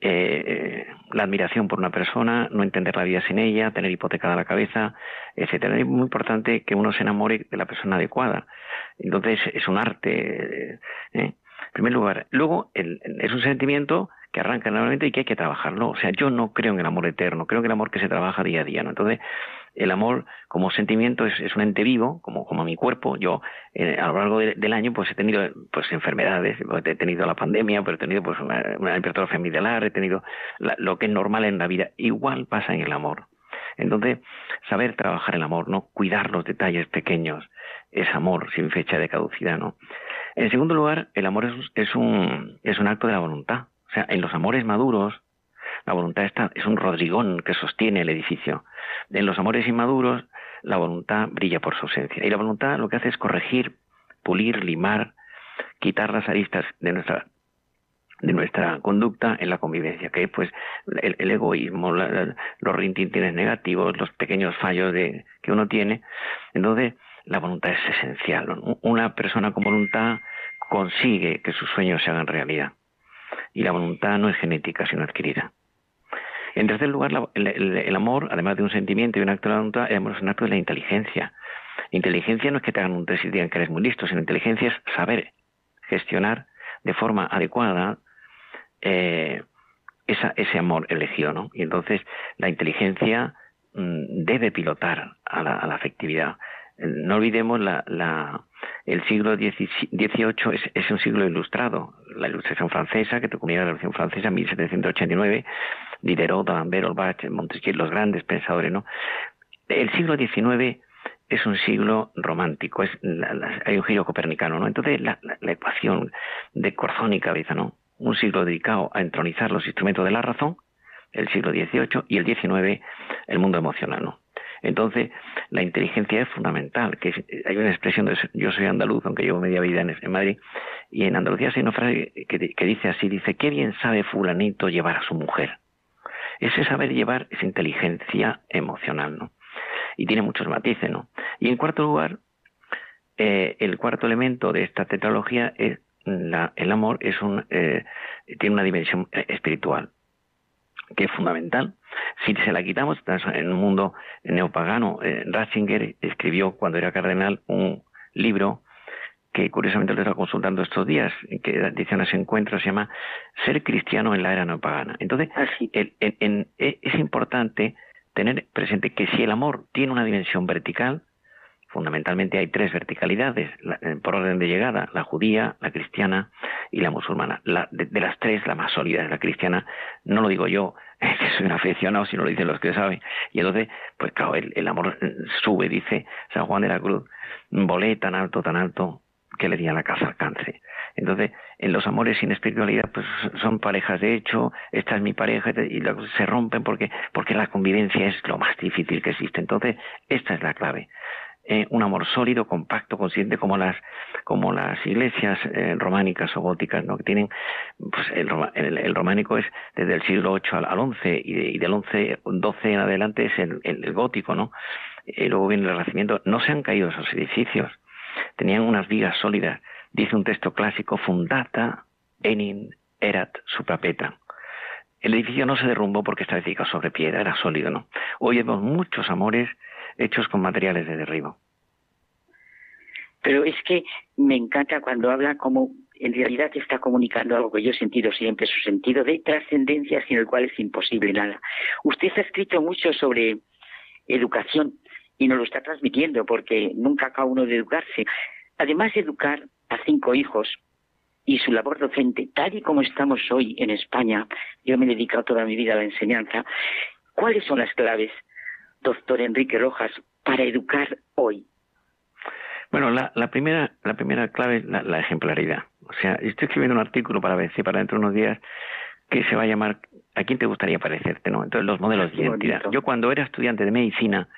eh, la admiración por una persona, no entender la vida sin ella, tener hipotecada la cabeza, etcétera. Es muy importante que uno se enamore de la persona adecuada. Entonces es un arte. ¿eh? En primer lugar. Luego, es un sentimiento que arranca normalmente y que hay que trabajarlo. O sea, yo no creo en el amor eterno, creo en el amor que se trabaja día a día. ¿no? Entonces, el amor como sentimiento es, es un ente vivo, como, como mi cuerpo. Yo, eh, a lo largo del año, pues he tenido pues enfermedades, pues, he tenido la pandemia, pero he tenido pues una, una hipertrofia he tenido lo que es normal en la vida. Igual pasa en el amor. Entonces, saber trabajar el amor, ¿no? Cuidar los detalles pequeños, es amor sin fecha de caducidad, ¿no? En segundo lugar, el amor es, un, es un acto de la voluntad. O sea, en los amores maduros, la voluntad está, es un rodrigón que sostiene el edificio. En los amores inmaduros, la voluntad brilla por su ausencia. Y la voluntad lo que hace es corregir, pulir, limar, quitar las aristas de nuestra de nuestra conducta en la convivencia, que es pues el, egoísmo, los rintintines negativos, los pequeños fallos de, que uno tiene. Entonces, la voluntad es esencial. Una persona con voluntad consigue que sus sueños se hagan realidad. Y la voluntad no es genética, sino adquirida. En tercer lugar, el, amor, además de un sentimiento y un acto de la voluntad, es un acto de la inteligencia. Inteligencia no es que te hagan un test y digan que eres muy listo, sino inteligencia es saber gestionar de forma adecuada eh, ese amor elegido, ¿no? Y entonces la inteligencia mm, debe pilotar a la, afectividad. No olvidemos la, el siglo XVIII es, un siglo ilustrado. La ilustración francesa, que comunidad la Revolución Francesa, 1789, Diderot, D'Alembert, Holbach, Montesquieu, los grandes pensadores, ¿no? El siglo XIX es un siglo romántico, es hay un giro copernicano, ¿no? Entonces la, ecuación de Corzón y cabeza, ¿no? Un siglo dedicado a entronizar los instrumentos de la razón, el siglo XVIII, y el XIX, el mundo emocional, ¿no? Entonces, la inteligencia es fundamental. Que hay una expresión de yo soy andaluz, aunque llevo media vida en, Madrid, y en Andalucía hay una frase que, que, dice así, dice, qué bien sabe fulanito llevar a su mujer. Ese saber llevar es inteligencia emocional, ¿no? y tiene muchos matices, ¿no? Y en cuarto lugar, eh, el cuarto elemento de esta tetralogía es la, el amor es un, eh, tiene una dimensión eh, espiritual que es fundamental. Si se la quitamos, en un mundo neopagano, Ratzinger escribió cuando era cardenal un libro que curiosamente lo estaba consultando estos días, que dice ese encuentro, se llama Ser cristiano en la era neopagana. Entonces, es importante tener presente que si el amor tiene una dimensión vertical, fundamentalmente hay tres verticalidades eh, por orden de llegada, la judía, la cristiana y la musulmana. de, las tres, la más sólida es la cristiana. No lo digo yo, que soy un aficionado, sino lo dicen los que saben. Y entonces, pues claro, el, amor eh, sube, dice San Juan de la Cruz, volé tan alto, tan alto, que le di a la casa alcance. Entonces, en los amores sin espiritualidad, pues son parejas de hecho, esta es mi pareja, y se rompen porque, porque la convivencia es lo más difícil que existe. Entonces, esta es la clave. Eh, un amor sólido, compacto, consciente, como las, como las iglesias eh, románicas o góticas, ¿no? Que tienen, pues el, el, románico es desde el siglo VIII al, XI, y, del XI, XII en adelante es el, el, gótico, ¿no? Luego viene el Renacimiento. No se han caído esos edificios. Tenían unas vigas sólidas Dice un texto clásico, fundata enin erat suprapeta. El edificio no se derrumbó porque estaba edificado sobre piedra, era sólido, ¿no? Hoy vemos muchos amores hechos con materiales de derribo. Pero es que me encanta cuando habla como en realidad está comunicando algo que yo he sentido siempre, su sentido de trascendencia sin el cual es imposible nada. Usted ha escrito mucho sobre educación y nos lo está transmitiendo porque nunca acaba uno de educarse. Además de educar, a cinco hijos y su labor docente, tal y como estamos hoy en España, yo me he dedicado toda mi vida a la enseñanza, ¿cuáles son las claves, doctor Enrique Rojas, para educar hoy? Bueno, la, primera, la primera clave es la, ejemplaridad. O sea, estoy escribiendo un artículo para ver si para dentro de unos días que se va a llamar ¿A quién te gustaría parecerte? ¿no? Entonces, los modelos de identidad. Yo cuando era estudiante de medicina,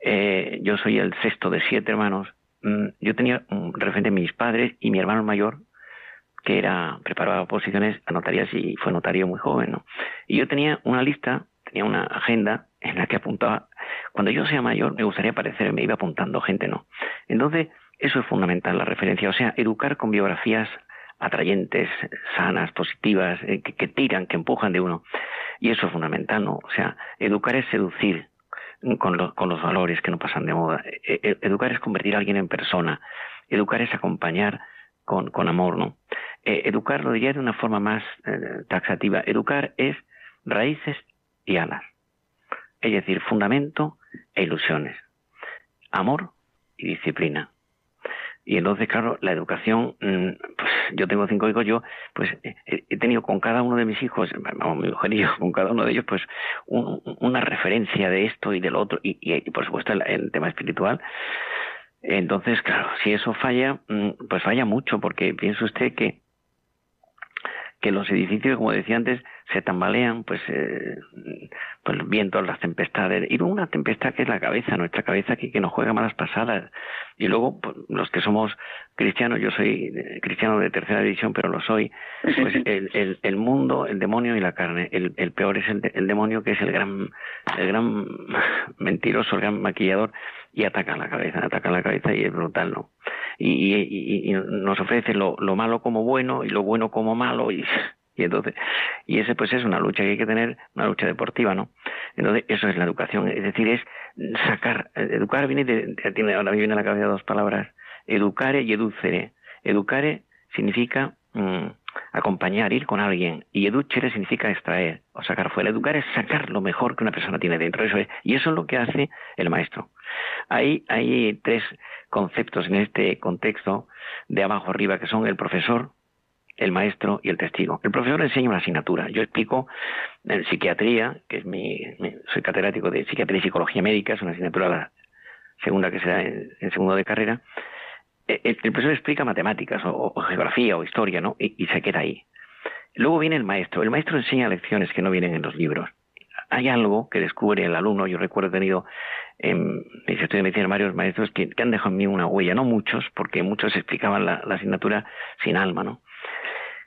eh, yo soy el sexto de siete hermanos, Mm, yo tenía referente a mis padres y mi hermano mayor, que era preparaba posiciones a notarías y fue notario muy joven, ¿no? Y yo tenía una lista, tenía una agenda en la que apuntaba, cuando yo sea mayor me gustaría aparecer, me iba apuntando gente, ¿no? Entonces, eso es fundamental, la referencia, o sea, educar con biografías atrayentes, sanas, positivas, eh, que, tiran, que empujan de uno. Y eso es fundamental, ¿no? O sea, educar es seducir con, con los valores que no pasan de moda. E, e, educar es convertir a alguien en persona. Educar es acompañar con, amor, ¿no? Eh, educar lo diría de una forma más eh, taxativa. Educar es raíces y alas. Es decir, fundamento e ilusiones. Amor y disciplina. Y entonces, claro, la educación, mm, pues yo tengo cinco hijos, yo pues he tenido con cada uno de mis hijos, mi mujer y yo, con cada uno de ellos, pues una referencia de esto y del otro, y, por supuesto el, el, tema espiritual. Entonces, claro, si eso falla, mm, pues falla mucho, porque piensa usted que que los edificios, como decía antes, se tambalean, pues, eh, pues vientos, las tempestades, y luego una tempestad que es la cabeza, nuestra cabeza que, que nos juega malas pasadas. Y luego, pues, los que somos cristianos, yo soy cristiano de tercera división, pero lo soy, pues el, el, el mundo, el demonio y la carne. El, el peor es el, el demonio, que es el gran, el gran mentiroso, el gran maquillador, y ataca la cabeza, ataca la cabeza y es brutal, ¿no? Y, y, y nos ofrece lo, lo, malo como bueno y lo bueno como malo y, y entonces, y ese pues es una lucha que hay que tener, una lucha deportiva, ¿no? Entonces, eso es la educación, es decir, es sacar, educar viene de, tiene, ahora me viene a la cabeza dos palabras, educare y educere. Educare significa mmm, acompañar, ir con alguien. Y educere significa extraer o sacar fuera. Educar es sacar lo mejor que una persona tiene dentro. Eso es. Y eso es lo que hace el maestro. Hay, hay tres conceptos en este contexto de abajo arriba que son el profesor, el maestro y el testigo. El profesor enseña una asignatura. Yo explico en psiquiatría, que es mi, soy catedrático de psiquiatría y psicología médica, es una asignatura la segunda que se da en segundo de carrera. El, el, profesor explica matemáticas o, geografía o historia, ¿no? Y, se queda ahí. Luego viene el maestro. El maestro enseña lecciones que no vienen en los libros. Hay algo que descubre el alumno. Yo recuerdo tenido en mis estudios de medicina varios maestros que, han dejado en mí una huella, no muchos, porque muchos explicaban la, la asignatura sin alma, ¿no?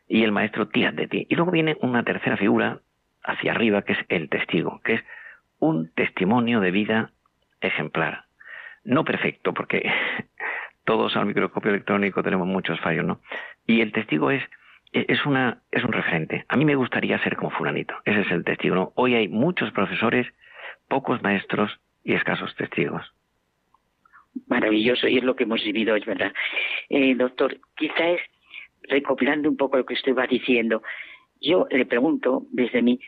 y el maestro tira de ti. Y luego viene una tercera figura hacia arriba, que es el testigo, que es un testimonio de vida ejemplar. No perfecto, porque todos al microscopio electrónico tenemos muchos fallos, ¿no? Y el testigo es, es, una, es un referente. A mí me gustaría ser como fulanito. Ese es el testigo, ¿no? Hoy hay muchos profesores, pocos maestros y escasos testigos. Maravilloso, y es lo que hemos vivido, es verdad. Eh, doctor, quizá es recopilando un poco lo que usted va diciendo, yo le pregunto desde mí,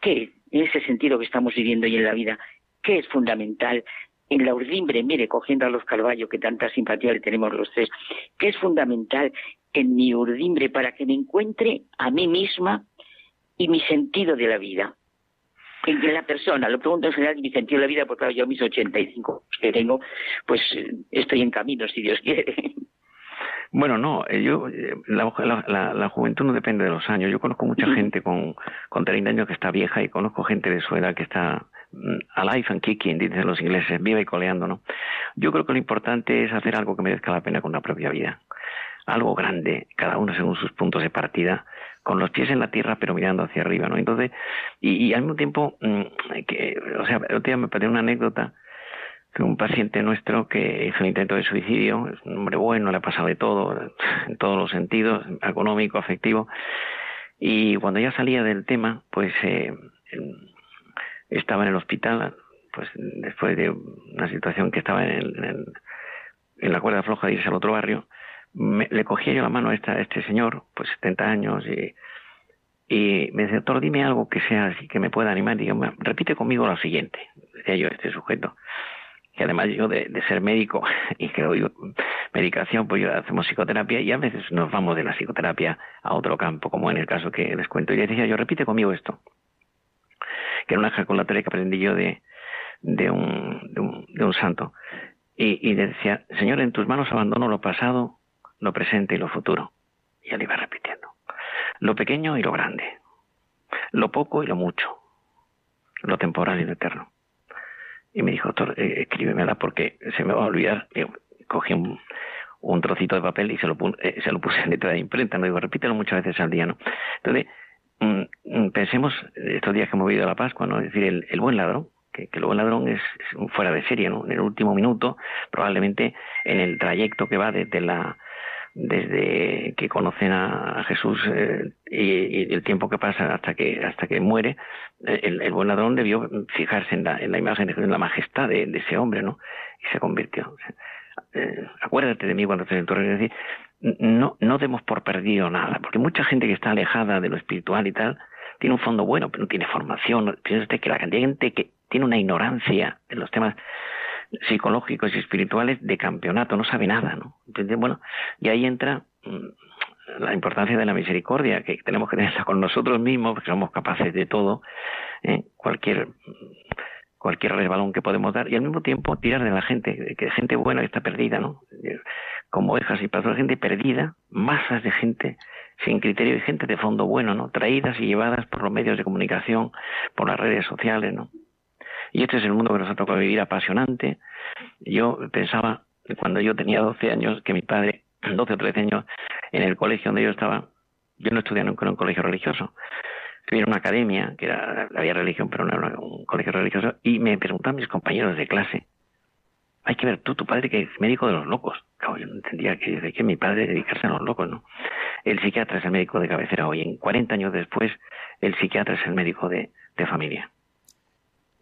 ¿qué, en ese sentido que estamos viviendo hoy en la vida, qué es fundamental en la urdimbre, mire, cogiendo a los Carballo, que tanta simpatía le tenemos los tres, qué es fundamental en mi urdimbre para que me encuentre a mí misma y mi sentido de la vida? En la persona, lo pregunto en general mi sentido de la vida, porque claro, yo mis 85 que tengo, pues estoy en camino, si Dios quiere. Bueno, no, eh, yo, eh, la, la, la, juventud no depende de los años. Yo conozco mucha gente con, con 30 años que está vieja y conozco gente de su edad que está mm, alive and kicking, dicen los ingleses, viva y coleando, ¿no? Yo creo que lo importante es hacer algo que merezca la pena con la propia vida. Algo grande, cada uno según sus puntos de partida, con los pies en la tierra pero mirando hacia arriba, ¿no? Entonces, y, y al mismo tiempo, mmm, que, o sea, el otro día me una anécdota un paciente nuestro que hizo un intento de suicidio, es un hombre bueno, le ha pasado de todo, en todos los sentidos, económico, afectivo, y cuando ya salía del tema, pues eh, estaba en el hospital, pues después de una situación que estaba en, el, en, la cuerda floja de irse al otro barrio, me, le cogía yo la mano a, esta, a este señor, pues 70 años, y, me decía, doctor, dime algo que sea así, que me pueda animar. Y yo, repite conmigo lo siguiente, decía yo, este sujeto que además yo de, ser médico y que doy medicación, pues yo hacemos psicoterapia y a veces nos vamos de la psicoterapia a otro campo, como en el caso que les cuento. Y le decía yo, repite conmigo esto, que era una ejaculatoria que aprendí yo de, de, un, de, un, de un santo. Y, y decía, Señor, en tus manos abandono lo pasado, lo presente y lo futuro. Y él iba repitiendo. Lo pequeño y lo grande. Lo poco y lo mucho. Lo temporal y lo eterno y me dijo, doctor, eh, escríbemela porque se me va a olvidar. Cogí un, un trocito de papel y se lo, eh, se lo puse en letra de imprenta, no digo, repítelo muchas veces al día, ¿no? Entonces, mm, mm, pensemos, estos días que hemos vivido la Pascua, ¿no? Es decir, el, el buen ladrón, que, que, el buen ladrón es, fuera de serie, ¿no? En el último minuto, probablemente en el trayecto que va desde la desde que conocen a Jesús eh, y, el tiempo que pasa hasta que hasta que muere eh, el, buen ladrón debió fijarse en la, en la imagen en la majestad de, ese hombre no y se convirtió. Eh, acuérdate de mí cuando estés en tu reino decir no no demos por perdido nada porque mucha gente que está alejada de lo espiritual y tal tiene un fondo bueno pero no tiene formación piensa que la cantidad de gente que tiene una ignorancia en los temas psicológicos y espirituales de campeonato, no sabe nada, ¿no? Entonces, bueno, y ahí entra mm, la importancia de la misericordia, que tenemos que tenerla con nosotros mismos, porque somos capaces de todo, ¿eh? cualquier cualquier resbalón que podemos dar y al mismo tiempo tirar de la gente, que gente buena que está perdida, ¿no? Como ovejas y para gente perdida, masas de gente sin criterio y gente de fondo bueno, ¿no? Traídas y llevadas por los medios de comunicación, por las redes sociales, ¿no? Y este es el mundo que nos ha tocado vivir apasionante. Yo pensaba, cuando yo tenía 12 años, que mi padre, 12 o 13 años, en el colegio donde yo estaba, yo no estudiaba en un colegio religioso, estudié en una academia, que era, había religión, pero no era un colegio religioso, y me preguntaban mis compañeros de clase, hay que ver tú, tu padre que es médico de los locos. Claro, yo no entendía que mi padre dedicarse a los locos, ¿no? El psiquiatra es el médico de cabecera hoy. En 40 años después, el psiquiatra es el médico de familia.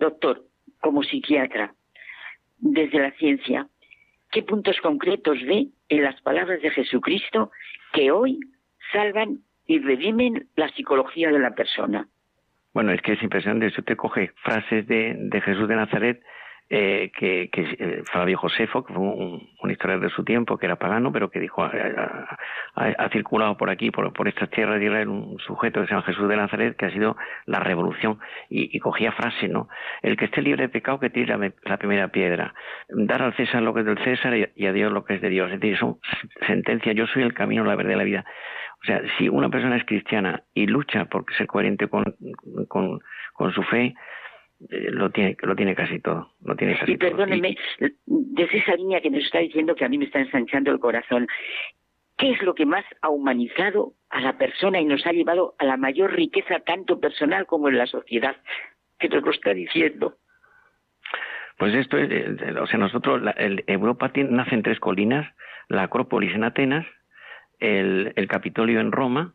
Doctor, como psiquiatra, desde la ciencia, ¿qué puntos concretos ve en las palabras de Jesucristo que hoy salvan y redimen la psicología de la persona? Bueno, es que es impresionante. Si usted coge frases de Jesús de Nazaret, eh, que, que eh, Flavio Josefo, que fue un, historiador de su tiempo, que era pagano, pero que dijo, ha, circulado por aquí, por, por estas tierras Israel, un sujeto que se llama Jesús de Nazaret, que ha sido la revolución, y, cogía frases, ¿no? El que esté libre de pecado, que tire la, primera piedra. Dar al César lo que es del César y, a Dios lo que es de Dios. Es decir, son sentencias, yo soy el camino, la verdad y la vida. O sea, si una persona es cristiana y lucha por ser coherente con, con, su fe, lo tiene lo tiene casi todo lo tiene y perdóneme desde esa línea que nos está diciendo que a mí me está ensanchando el corazón qué es lo que más ha humanizado a la persona y nos ha llevado a la mayor riqueza tanto personal como en la sociedad que nos lo está diciendo pues esto es eh, o sea nosotros Europa nace en tres colinas la Acrópolis en Atenas el, el Capitolio en Roma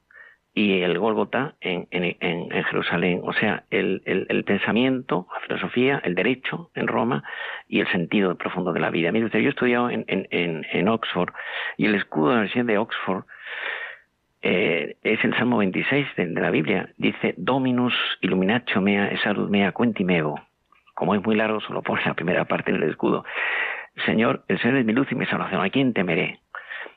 y el Gólgota en, en, en, Jerusalén. O sea, el, el, pensamiento, la filosofía, el derecho en Roma y el sentido profundo de la vida. Mire usted, yo he estudiado en, en Oxford y el escudo de la Universidad de Oxford eh, es el Salmo 26 de, la Biblia. Dice, Dominus illuminatio mea, salud mea, meo. Como es muy largo, solo pone la primera parte en el escudo. Señor, el Señor es mi luz y mi salvación. ¿A quién temeré?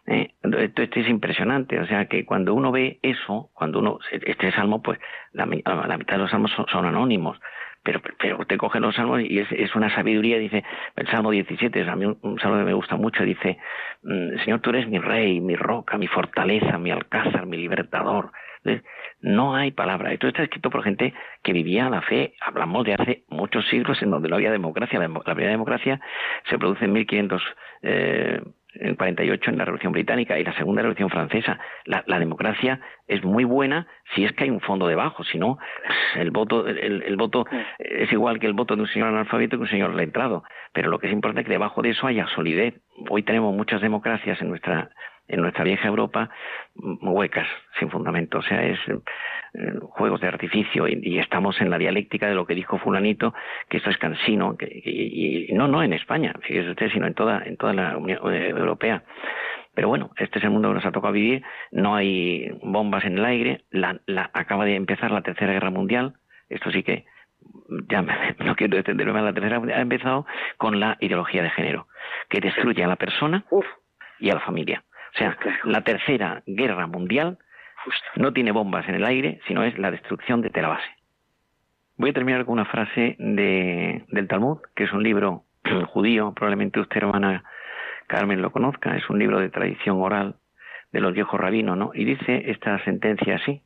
¿Eh? Esto, es impresionante, o sea que cuando uno ve eso, cuando uno, este salmo, pues la, mitad de los salmos son, anónimos, pero, pero usted coge los salmos y es, una sabiduría, dice, el salmo 17, a mí un, salmo que me gusta mucho, dice, mm, Señor, tú eres mi rey, mi roca, mi fortaleza, mi alcázar, mi libertador. no hay palabra. Esto está escrito por gente que vivía la fe. Hablamos de hace muchos siglos en donde no había democracia. La, primera democracia se produce en 1500 eh, en 48 en la Revolución Británica y la Segunda Revolución Francesa. La, democracia es muy buena si es que hay un fondo debajo, si no, el voto, el, voto es igual que el voto de un señor analfabeto que un señor letrado. Pero lo que es importante es que debajo de eso haya solidez. Hoy tenemos muchas democracias en nuestra en nuestra vieja Europa huecas, sin fundamento. O sea, es eh, juegos de artificio y, estamos en la dialéctica de lo que dijo fulanito, que esto es cansino, que, y, no, no en España, fíjese usted, sino en toda, en toda la Unión eh, Europea. Pero bueno, este es el mundo que nos ha tocado vivir, no hay bombas en el aire, la, la, acaba de empezar la Tercera Guerra Mundial, esto sí que ya no quiero extenderme más, la Tercera ha empezado con la ideología de género, que destruye a la persona y a la familia. O sea, la tercera guerra mundial no tiene bombas en el aire, sino es la destrucción de la base. Voy a terminar con una frase de, del Talmud, que es un libro judío, probablemente usted, hermana Carmen, lo conozca, es un libro de tradición oral de los viejos rabinos, ¿no? Y dice esta sentencia así.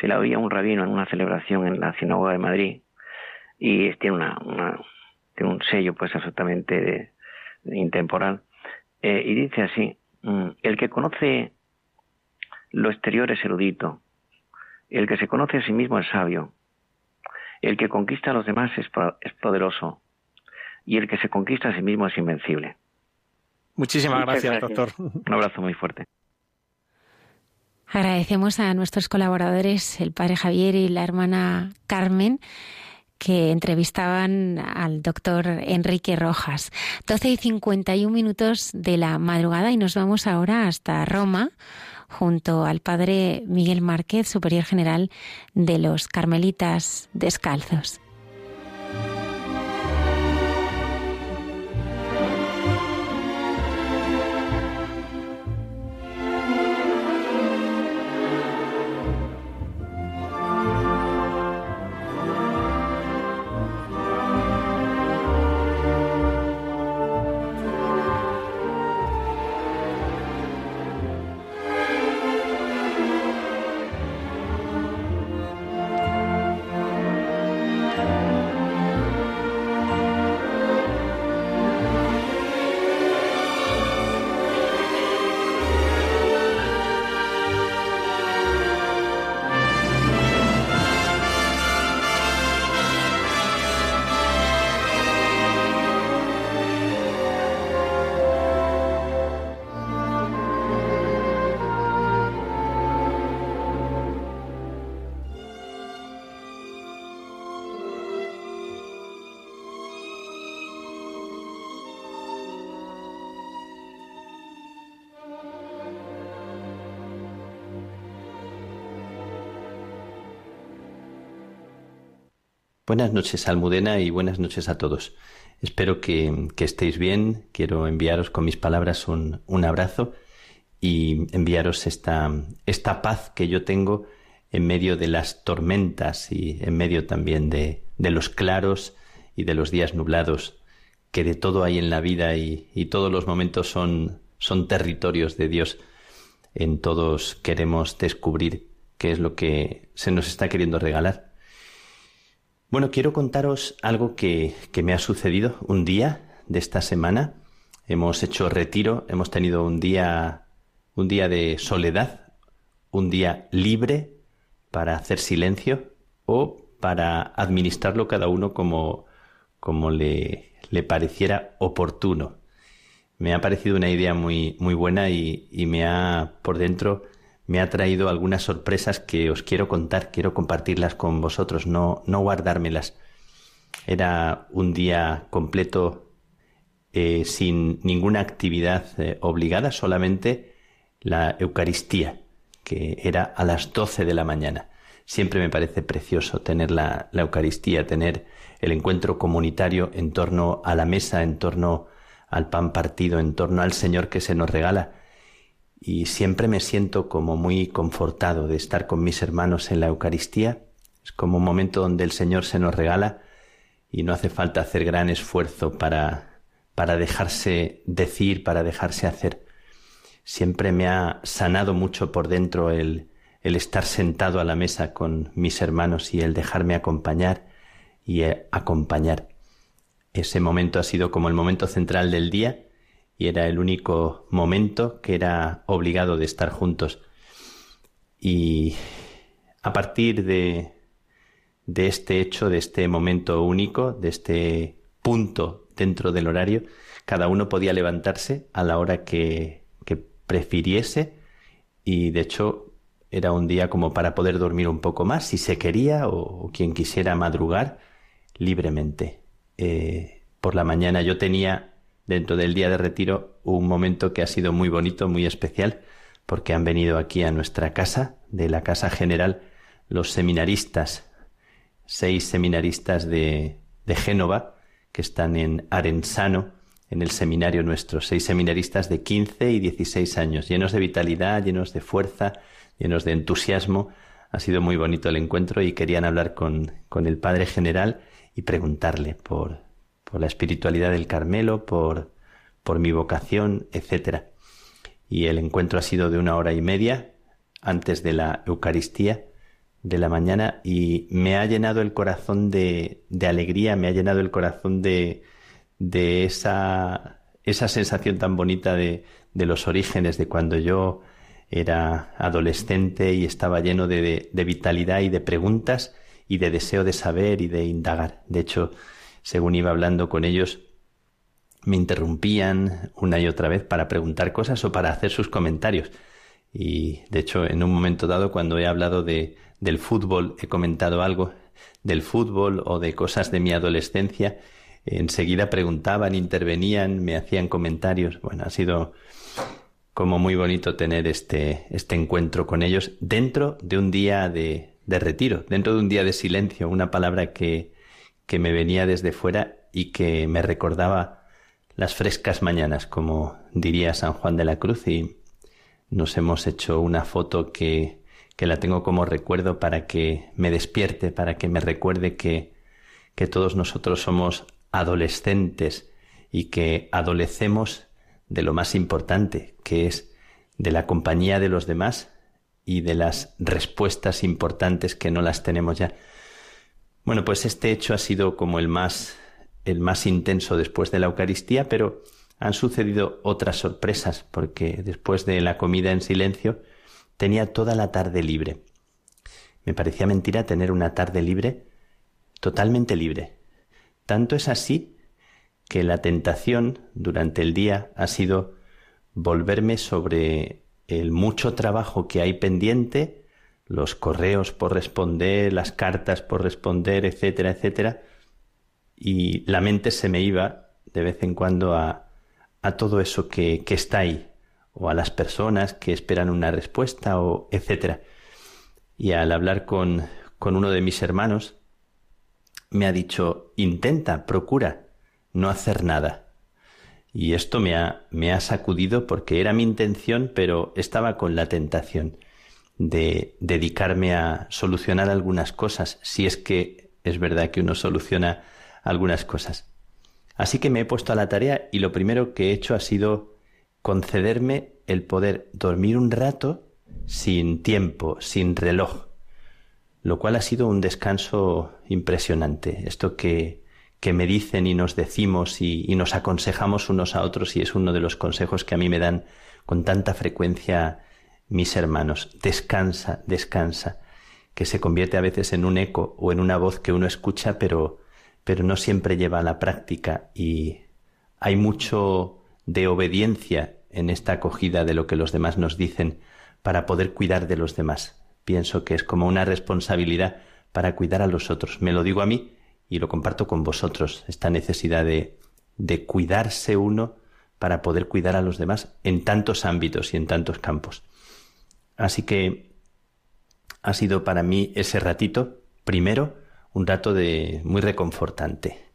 Se la oía un rabino en una celebración en la sinagoga de Madrid y tiene, una, tiene un sello pues absolutamente intemporal. Eh, y dice así, el que conoce lo exterior es erudito, el que se conoce a sí mismo es sabio, el que conquista a los demás es, es poderoso y el que se conquista a sí mismo es invencible. Muchísimas gracias, doctor. Un abrazo muy fuerte. Agradecemos a nuestros colaboradores, el padre Javier y la hermana Carmen, que entrevistaban al doctor Enrique Rojas. 12 y 51 minutos de la madrugada y nos vamos ahora hasta Roma junto al padre Miguel Márquez, superior general de los Carmelitas Descalzos. Buenas noches, Almudena, y buenas noches a todos. Espero que, estéis bien. Quiero enviaros con mis palabras un, abrazo y enviaros esta, esta paz que yo tengo en medio de las tormentas y en medio también de, los claros y de los días nublados, que de todo hay en la vida y, y todos los momentos son, son territorios de Dios. En todos queremos descubrir qué es lo que se nos está queriendo regalar. Bueno, quiero contaros algo que, me ha sucedido un día de esta semana. Hemos hecho retiro, hemos tenido un día, un día de soledad, un día libre para hacer silencio o para administrarlo cada uno como, como le, le pareciera oportuno. Me ha parecido una idea muy, muy buena y, y me ha por dentro me ha traído algunas sorpresas que os quiero contar, quiero compartirlas con vosotros, no, no guardármelas. Era un día completo eh, sin ninguna actividad eh, obligada, solamente la Eucaristía, que era a las doce de la mañana. Siempre me parece precioso tener la, la Eucaristía, tener el encuentro comunitario en torno a la mesa, en torno al pan partido, en torno al Señor que se nos regala y siempre me siento como muy confortado de estar con mis hermanos en la Eucaristía. Es como un momento donde el Señor se nos regala y no hace falta hacer gran esfuerzo para, para dejarse decir, para dejarse hacer. Siempre me ha sanado mucho por dentro el, el estar sentado a la mesa con mis hermanos y el dejarme acompañar y eh, acompañar. Ese momento ha sido como el momento central del día y era el único momento que era obligado de estar juntos. Y a partir de, de este hecho, de este momento único, de este punto dentro del horario, cada uno podía levantarse a la hora que, que prefiriese y de hecho era un día como para poder dormir un poco más si se quería o, quien quisiera madrugar libremente. Eh, por la mañana yo tenía dentro del día de retiro un momento que ha sido muy bonito, muy especial, porque han venido aquí a nuestra casa, de la Casa General, los seminaristas, seis seminaristas de, de Génova, que están en Arensano, en el seminario nuestro, seis seminaristas de 15 y 16 años, llenos de vitalidad, llenos de fuerza, llenos de entusiasmo. Ha sido muy bonito el encuentro y querían hablar con el Padre General y preguntarle por, por la espiritualidad del Carmelo, por, por mi vocación, etc. Y el encuentro ha sido de una hora y media antes de la Eucaristía de la mañana y me ha llenado el corazón de, de alegría, me ha llenado el corazón de, de esa esa sensación tan bonita de, de los orígenes, de cuando yo era adolescente y estaba lleno de, de, vitalidad y de preguntas y de deseo de saber y de indagar. De hecho, según iba hablando con ellos, me interrumpían una y otra vez para preguntar cosas o para hacer sus comentarios. Y de hecho, en un momento dado, cuando he hablado de, del fútbol, he comentado algo del fútbol o de cosas de mi adolescencia, enseguida preguntaban, intervenían, me hacían comentarios. Bueno, ha sido como muy bonito tener este, este encuentro con ellos dentro de un día de, de retiro, dentro de un día de silencio, una palabra que, que me venía desde fuera y que me recordaba las frescas mañanas, como diría San Juan de la Cruz, y nos hemos hecho una foto que, que la tengo como recuerdo para que me despierte, para que me recuerde que, que todos nosotros somos adolescentes y que adolecemos de lo más importante, que es de la compañía de los demás y de las respuestas importantes que no las tenemos ya. Bueno, pues este hecho ha sido como el más el más intenso después de la Eucaristía, pero han sucedido otras sorpresas porque después de la comida en silencio tenía toda la tarde libre. Me parecía mentira tener una tarde libre, totalmente libre. Tanto es así que la tentación durante el día ha sido volverme sobre el mucho trabajo que hay pendiente, los correos por responder, las cartas por responder, etcétera, etcétera, y la mente se me iba de vez en cuando a, a todo eso que, que está ahí, o a las personas que esperan una respuesta, o etcétera. Y al hablar con, con uno de mis hermanos, me ha dicho, intenta, procura no hacer nada. Y esto me ha, me ha sacudido porque era mi intención, pero estaba con la tentación de dedicarme a solucionar algunas cosas, si es que es verdad que uno soluciona algunas cosas. Así que me he puesto a la tarea y lo primero que he hecho ha sido concederme el poder dormir un rato sin tiempo, sin reloj, lo cual ha sido un descanso impresionante. Esto que, que me dicen y nos decimos y, y nos aconsejamos unos a otros y es uno de los consejos que a mí me dan con tanta frecuencia mis hermanos. Descansa, descansa, que se convierte a veces en un eco o en una voz que uno escucha pero pero no siempre lleva a la práctica y hay mucho de obediencia en esta acogida de lo que los demás nos dicen para poder cuidar de los demás. Pienso que es como una responsabilidad para cuidar a los otros. Me lo digo a mí y lo comparto con vosotros, esta necesidad de, de cuidarse uno para poder cuidar a los demás en tantos ámbitos y en tantos campos. Así que ha sido para mí ese ratito, primero, un rato de muy reconfortante.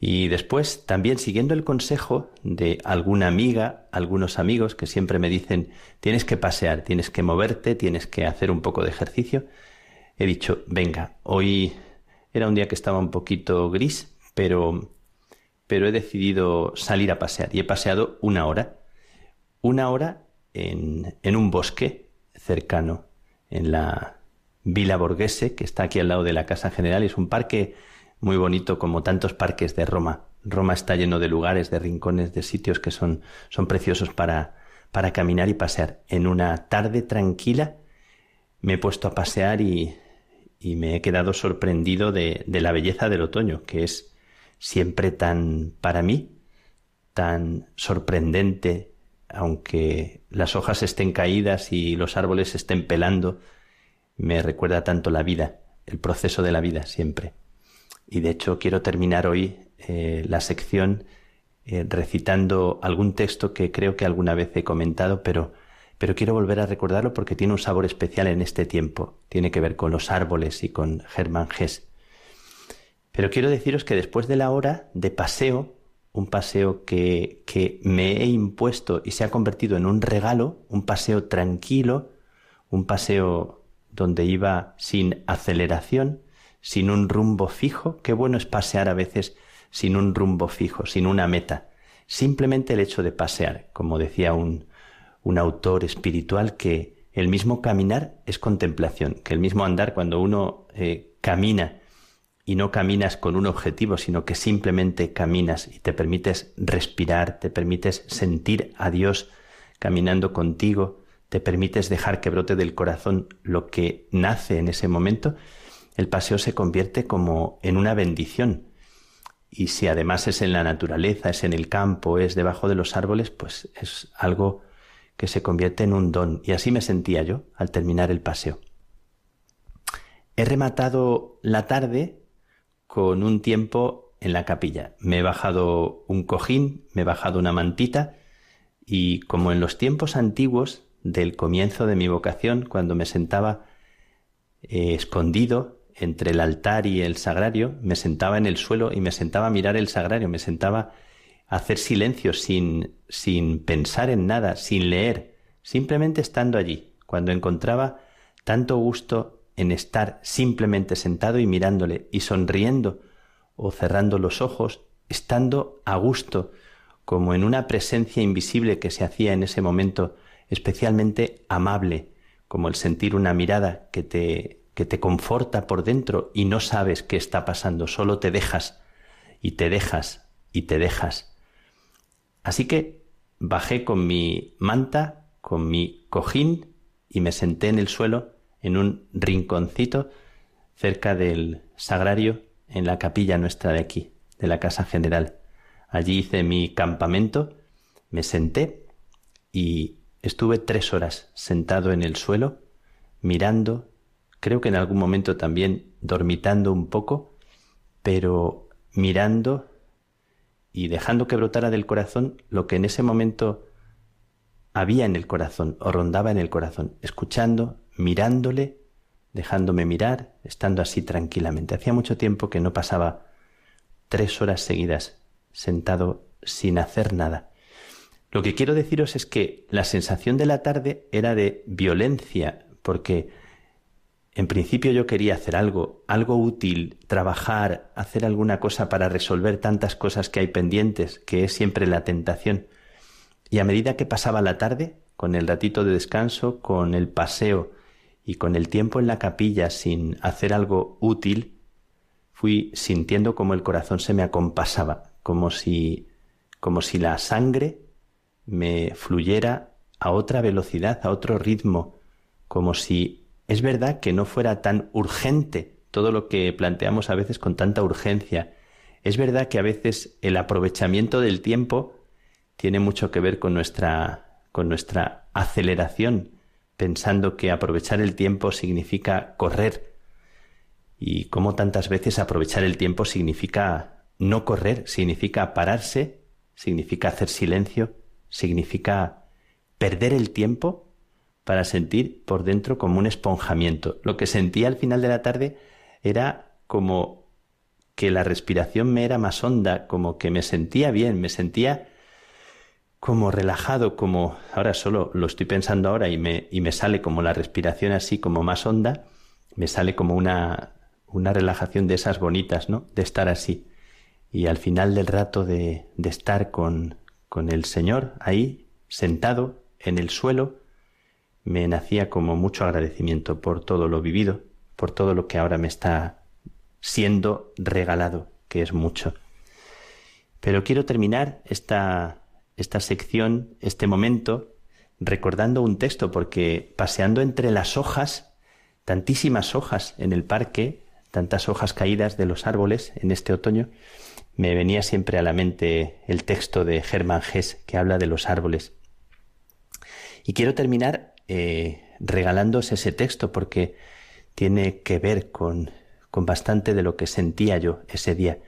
Y después, también siguiendo el consejo de alguna amiga, algunos amigos que siempre me dicen, tienes que pasear, tienes que moverte, tienes que hacer un poco de ejercicio, he dicho, venga, hoy era un día que estaba un poquito gris, pero, pero he decidido salir a pasear y he paseado una hora, una hora en, en un bosque cercano, en la, Villa Borghese, que está aquí al lado de la Casa General. Es un parque muy bonito como tantos parques de Roma. Roma está lleno de lugares, de rincones, de sitios que son, son preciosos para, para caminar y pasear. En una tarde tranquila me he puesto a pasear y, y me he quedado sorprendido de, de la belleza del otoño, que es siempre tan, para mí, tan sorprendente, aunque las hojas estén caídas y los árboles estén pelando, me recuerda tanto la vida, el proceso de la vida siempre. Y de hecho quiero terminar hoy eh, la sección eh, recitando algún texto que creo que alguna vez he comentado, pero, pero quiero volver a recordarlo porque tiene un sabor especial en este tiempo. Tiene que ver con los árboles y con Germán Gess. Pero quiero deciros que después de la hora de paseo, un paseo que, que me he impuesto y se ha convertido en un regalo, un paseo tranquilo, un paseo donde iba sin aceleración, sin un rumbo fijo. Qué bueno es pasear a veces sin un rumbo fijo, sin una meta. Simplemente el hecho de pasear, como decía un, un autor espiritual, que el mismo caminar es contemplación, que el mismo andar cuando uno eh, camina y no caminas con un objetivo, sino que simplemente caminas y te permites respirar, te permites sentir a Dios caminando contigo, te permites dejar que brote del corazón lo que nace en ese momento, el paseo se convierte como en una bendición. Y si además es en la naturaleza, es en el campo, es debajo de los árboles, pues es algo que se convierte en un don. Y así me sentía yo al terminar el paseo. He rematado la tarde con un tiempo en la capilla. Me he bajado un cojín, me he bajado una mantita y como en los tiempos antiguos del comienzo de mi vocación, cuando me sentaba eh, escondido entre el altar y el sagrario, me sentaba en el suelo y me sentaba a mirar el sagrario, me sentaba a hacer silencio sin, sin pensar en nada, sin leer, simplemente estando allí, cuando encontraba tanto gusto en estar simplemente sentado y mirándole y sonriendo o cerrando los ojos, estando a gusto, como en una presencia invisible que se hacía en ese momento especialmente amable, como el sentir una mirada que te, que te conforta por dentro y no sabes qué está pasando, solo te dejas y te dejas y te dejas. Así que bajé con mi manta, con mi cojín y me senté en el suelo en un rinconcito cerca del sagrario en la capilla nuestra de aquí, de la Casa General. Allí hice mi campamento, me senté y estuve tres horas sentado en el suelo, mirando, creo que en algún momento también dormitando un poco, pero mirando y dejando que brotara del corazón lo que en ese momento había en el corazón o rondaba en el corazón, escuchando, mirándole, dejándome mirar, estando así tranquilamente. Hacía mucho tiempo que no pasaba tres horas seguidas sentado sin hacer nada. Lo que quiero deciros es que la sensación de la tarde era de violencia, porque en principio yo quería hacer algo, algo útil, trabajar, hacer alguna cosa para resolver tantas cosas que hay pendientes, que es siempre la tentación. Y a medida que pasaba la tarde, con el ratito de descanso, con el paseo y con el tiempo en la capilla sin hacer algo útil, fui sintiendo como el corazón se me acompasaba, como si como si la sangre me fluyera a otra velocidad, a otro ritmo, como si es verdad que no fuera tan urgente todo lo que planteamos a veces con tanta urgencia. Es verdad que a veces el aprovechamiento del tiempo tiene mucho que ver con nuestra, con nuestra aceleración, pensando que aprovechar el tiempo significa correr. Y como tantas veces aprovechar el tiempo significa no correr, significa pararse, significa hacer silencio, significa perder el tiempo para sentir por dentro como un esponjamiento. Lo que sentía al final de la tarde era como que la respiración me era más honda, como que me sentía bien, me sentía como relajado, como ahora solo lo estoy pensando ahora y me, y me sale como la respiración así como más honda, me sale como una, una relajación de esas bonitas, ¿no? De estar así. Y al final del rato de, de estar con, con el Señor ahí, sentado en el suelo, me nacía como mucho agradecimiento por todo lo vivido, por todo lo que ahora me está siendo regalado, que es mucho. Pero quiero terminar esta esta sección, este momento, recordando un texto, porque paseando entre las hojas, tantísimas hojas en el parque, tantas hojas caídas de los árboles en este otoño, me venía siempre a la mente el texto de Germán Hess que habla de los árboles. Y quiero terminar eh, regalándoos ese texto porque tiene que ver con, con bastante de lo que sentía yo ese día,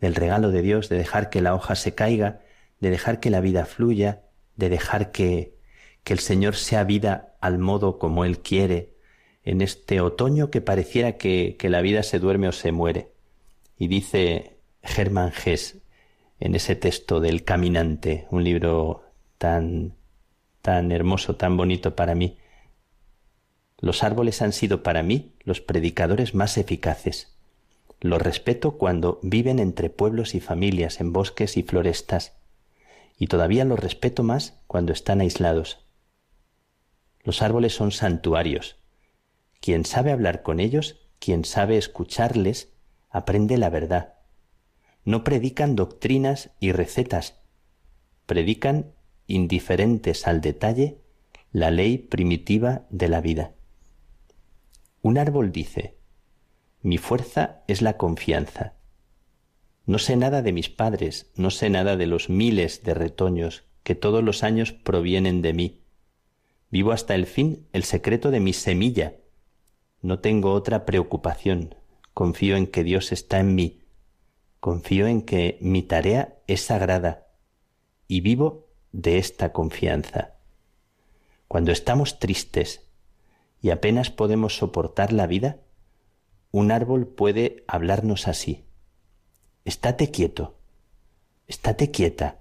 del regalo de Dios, de dejar que la hoja se caiga de dejar que la vida fluya, de dejar que, que el Señor sea vida al modo como Él quiere, en este otoño que pareciera que, que la vida se duerme o se muere. Y dice Germán Hess en ese texto del Caminante, un libro tan, tan hermoso, tan bonito para mí. Los árboles han sido para mí los predicadores más eficaces. Los respeto cuando viven entre pueblos y familias, en bosques y florestas, y todavía los respeto más cuando están aislados. Los árboles son santuarios. Quien sabe hablar con ellos, quien sabe escucharles, aprende la verdad. No predican doctrinas y recetas, predican indiferentes al detalle la ley primitiva de la vida. Un árbol dice, mi fuerza es la confianza. No sé nada de mis padres, no sé nada de los miles de retoños que todos los años provienen de mí. Vivo hasta el fin el secreto de mi semilla. No tengo otra preocupación. Confío en que Dios está en mí. Confío en que mi tarea es sagrada. Y vivo de esta confianza. Cuando estamos tristes y apenas podemos soportar la vida, un árbol puede hablarnos así. Estate quieto, estate quieta,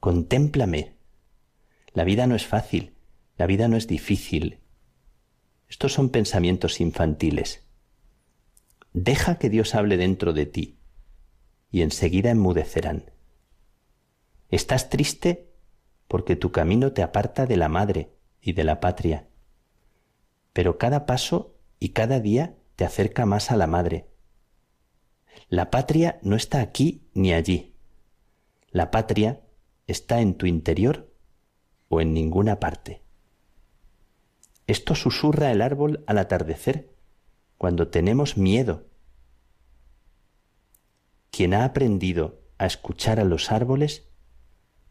contémplame. La vida no es fácil, la vida no es difícil. Estos son pensamientos infantiles. Deja que Dios hable dentro de ti y enseguida enmudecerán. Estás triste porque tu camino te aparta de la madre y de la patria. Pero cada paso y cada día te acerca más a la madre. La patria no está aquí ni allí. La patria está en tu interior o en ninguna parte. Esto susurra el árbol al atardecer, cuando tenemos miedo. Quien ha aprendido a escuchar a los árboles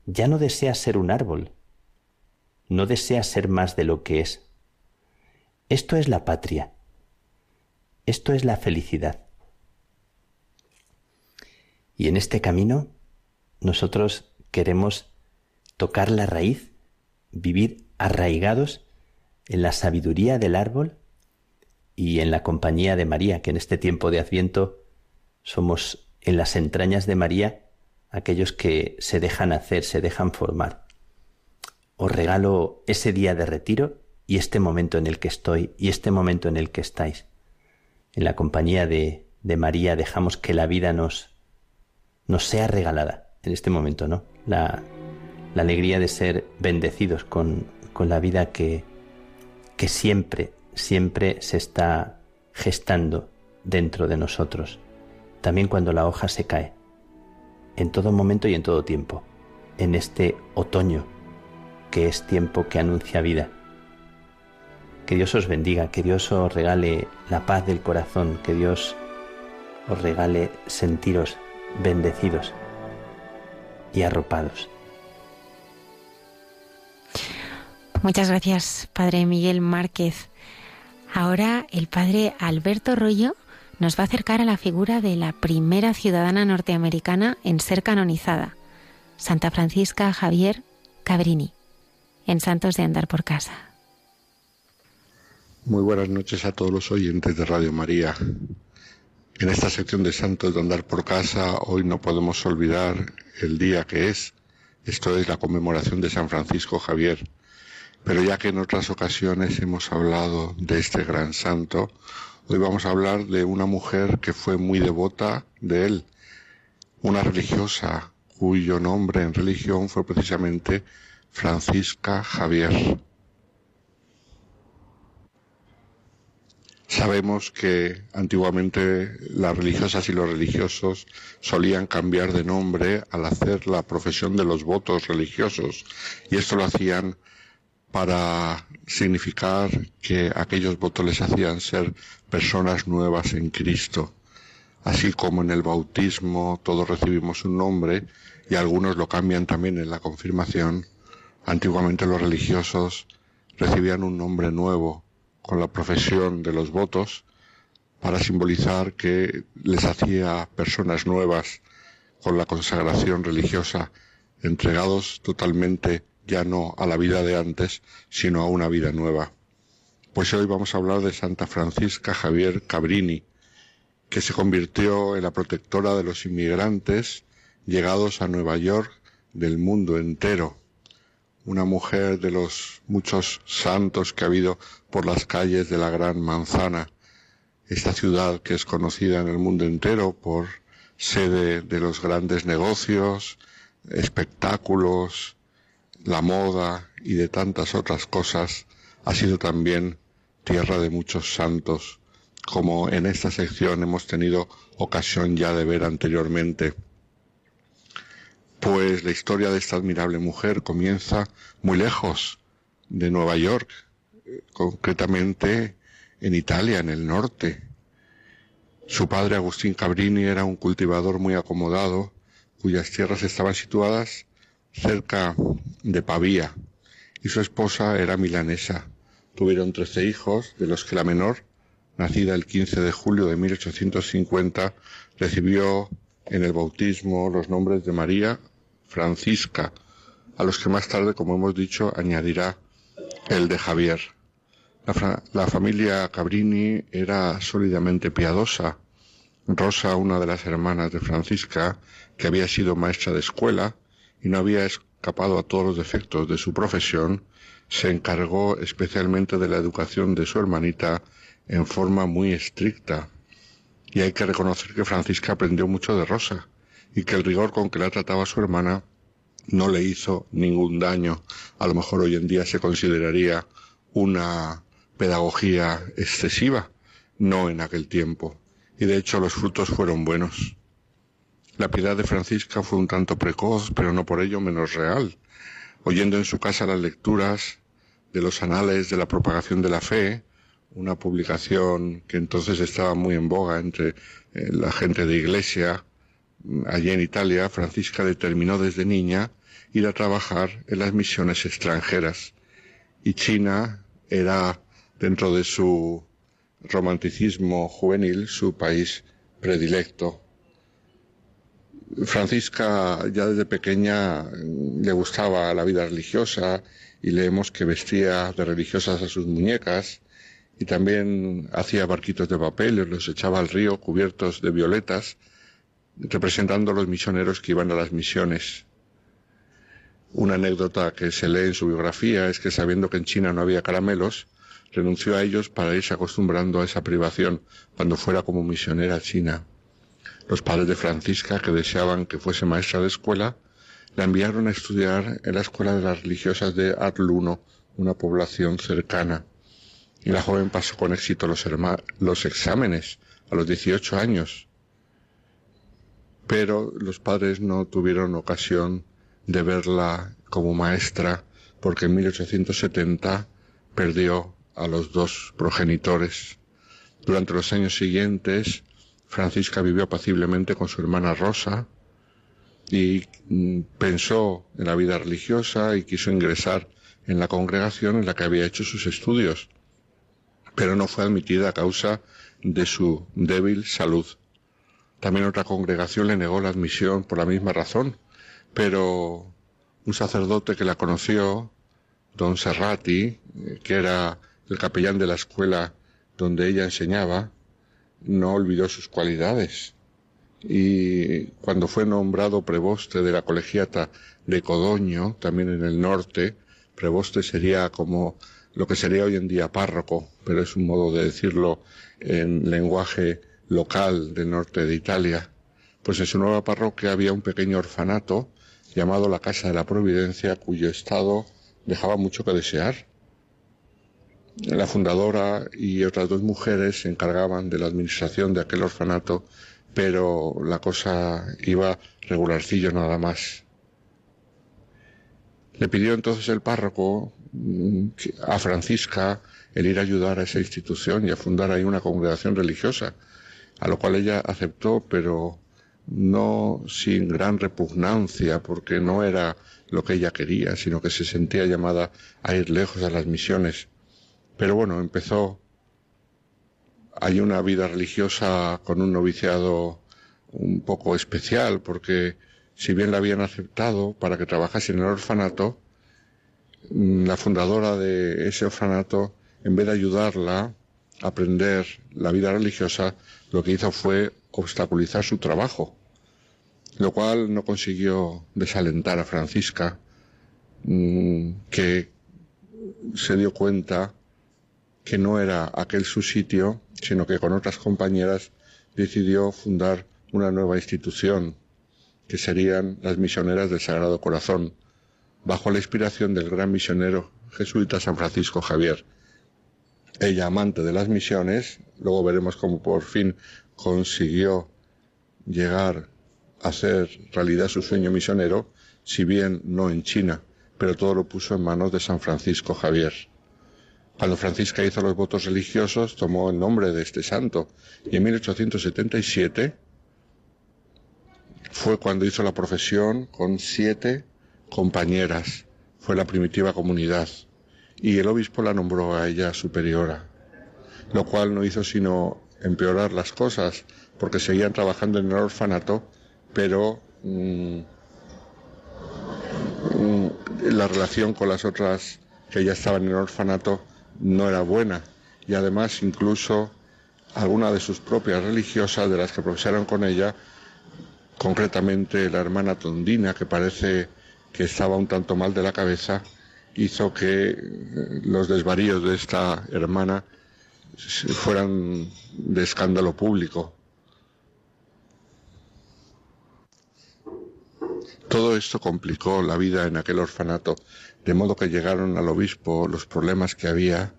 ya no desea ser un árbol, no desea ser más de lo que es. Esto es la patria, esto es la felicidad. Y en este camino nosotros queremos tocar la raíz, vivir arraigados en la sabiduría del árbol y en la compañía de María, que en este tiempo de Adviento somos en las entrañas de María aquellos que se dejan hacer, se dejan formar. Os regalo ese día de retiro y este momento en el que estoy y este momento en el que estáis. En la compañía de, de María dejamos que la vida nos, nos sea regalada en este momento, ¿no? La, la alegría de ser bendecidos con, con la vida que, que siempre, siempre se está gestando dentro de nosotros, también cuando la hoja se cae en todo momento y en todo tiempo, en este otoño que es tiempo que anuncia vida. Que Dios os bendiga, que Dios os regale la paz del corazón, que Dios os regale sentiros bendecidos y arropados. Muchas gracias, Padre Miguel Márquez. Ahora el Padre Alberto Rollo nos va a acercar a la figura de la primera ciudadana norteamericana en ser canonizada, Santa Francisca Javier Cabrini, en Santos de Andar por Casa. Muy buenas noches a todos los oyentes de Radio María. En esta sección de Santos de Andar por Casa hoy no podemos olvidar el día que es, esto es la conmemoración de San Francisco Javier. Pero ya que en otras ocasiones hemos hablado de este gran santo, Hoy vamos a hablar de una mujer que fue muy devota de él, una religiosa cuyo nombre en religión fue precisamente Francisca Javier. Sabemos que antiguamente las religiosas y los religiosos solían cambiar de nombre al hacer la profesión de los votos religiosos y esto lo hacían para significar que aquellos votos les hacían ser personas nuevas en Cristo. Así como en el bautismo todos recibimos un nombre y algunos lo cambian también en la confirmación, antiguamente los religiosos recibían un nombre nuevo con la profesión de los votos para simbolizar que les hacía personas nuevas con la consagración religiosa, entregados totalmente ya no a la vida de antes, sino a una vida nueva. Pues hoy vamos a hablar de Santa Francisca Javier Cabrini, que se convirtió en la protectora de los inmigrantes llegados a Nueva York del mundo entero. Una mujer de los muchos santos que ha habido por las calles de la Gran Manzana, esta ciudad que es conocida en el mundo entero por sede de los grandes negocios, espectáculos, la moda y de tantas otras cosas, ha sido también tierra de muchos santos, como en esta sección hemos tenido ocasión ya de ver anteriormente. Pues la historia de esta admirable mujer comienza muy lejos de Nueva York, concretamente en Italia, en el norte. Su padre, Agustín Cabrini, era un cultivador muy acomodado, cuyas tierras estaban situadas cerca de Pavía, y su esposa era milanesa. Tuvieron trece hijos, de los que la menor, nacida el 15 de julio de 1850, recibió en el bautismo los nombres de María Francisca, a los que más tarde, como hemos dicho, añadirá el de Javier. La, familia Cabrini era sólidamente piadosa. Rosa, una de las hermanas de Francisca, que había sido maestra de escuela y no había escapado a todos los defectos de su profesión, se encargó especialmente de la educación de su hermanita en forma muy estricta. Y hay que reconocer que Francisca aprendió mucho de Rosa y que el rigor con que la trataba su hermana no le hizo ningún daño. A lo mejor hoy en día se consideraría una pedagogía excesiva, no en aquel tiempo, y de hecho los frutos fueron buenos. La piedad de Francisca fue un tanto precoz, pero no por ello menos real. Oyendo en su casa las lecturas de los anales de la propagación de la fe, una publicación que entonces estaba muy en boga entre eh, la gente de iglesia, allí en Italia, Francisca determinó desde niña ir a trabajar en las misiones extranjeras. Y China era dentro de su romanticismo juvenil, su país predilecto. Francisca ya desde pequeña le gustaba la vida religiosa y leemos que vestía de religiosas a sus muñecas y también hacía barquitos de papel y los echaba al río cubiertos de violetas, representando a los misioneros que iban a las misiones. Una anécdota que se lee en su biografía es que sabiendo que en China no había caramelos, renunció a ellos para irse acostumbrando a esa privación cuando fuera como misionera a China. Los padres de Francisca, que deseaban que fuese maestra de escuela, la enviaron a estudiar en la escuela de las religiosas de Atluno, una población cercana. Y la joven pasó con éxito los, los exámenes a los 18 años. Pero los padres no tuvieron ocasión de verla como maestra porque en 1870 perdió a los dos progenitores. Durante los años siguientes, Francisca vivió apaciblemente con su hermana Rosa y mm, pensó en la vida religiosa y quiso ingresar en la congregación en la que había hecho sus estudios, pero no fue admitida a causa de su débil salud. También otra congregación le negó la admisión por la misma razón, pero un sacerdote que la conoció, don Serrati, eh, que era el capellán de la escuela donde ella enseñaba, no olvidó sus cualidades. Y cuando fue nombrado preboste de la colegiata de Codoño, también en el norte, preboste sería como lo que sería hoy en día párroco, pero es un modo de decirlo en lenguaje local del norte de Italia. Pues en su nueva parroquia había un pequeño orfanato llamado la Casa de la Providencia, cuyo estado dejaba mucho que desear. La fundadora y otras dos mujeres se encargaban de la administración de aquel orfanato, pero la cosa iba regularcillo nada más. Le pidió entonces el párroco mm, a Francisca el ir a ayudar a esa institución y a fundar ahí una congregación religiosa, a lo cual ella aceptó, pero no sin gran repugnancia, porque no era lo que ella quería, sino que se sentía llamada a ir lejos a las misiones. Pero bueno, empezó, hay una vida religiosa con un noviciado un poco especial, porque si bien la habían aceptado para que trabajase en el orfanato, mm, la fundadora de ese orfanato, en vez de ayudarla a aprender la vida religiosa, lo que hizo fue obstaculizar su trabajo, lo cual no consiguió desalentar a Francisca, mm, que se dio cuenta que no era aquel su sitio, sino que con otras compañeras decidió fundar una nueva institución, que serían las misioneras del Sagrado Corazón, bajo la inspiración del gran misionero jesuita San Francisco Javier. Ella amante de las misiones, luego veremos cómo por fin consiguió llegar a hacer realidad su sueño misionero, si bien no en China, pero todo lo puso en manos de San Francisco Javier. Cuando Francisca hizo los votos religiosos, tomó el nombre de este santo y en 1877 fue cuando hizo la profesión con siete compañeras. Fue la primitiva comunidad y el obispo la nombró a ella superiora, lo cual no hizo sino empeorar las cosas porque seguían trabajando en el orfanato, pero mm, mm, la relación con las otras que ya estaban en el orfanato no era buena. Y además incluso alguna de sus propias religiosas de las que profesaron con ella, concretamente la hermana Tondina, que parece que estaba un tanto mal de la cabeza, hizo que eh, los desvaríos de esta hermana fueran de escándalo público. Todo esto complicó la vida en aquel orfanato, de modo que llegaron al obispo los problemas que había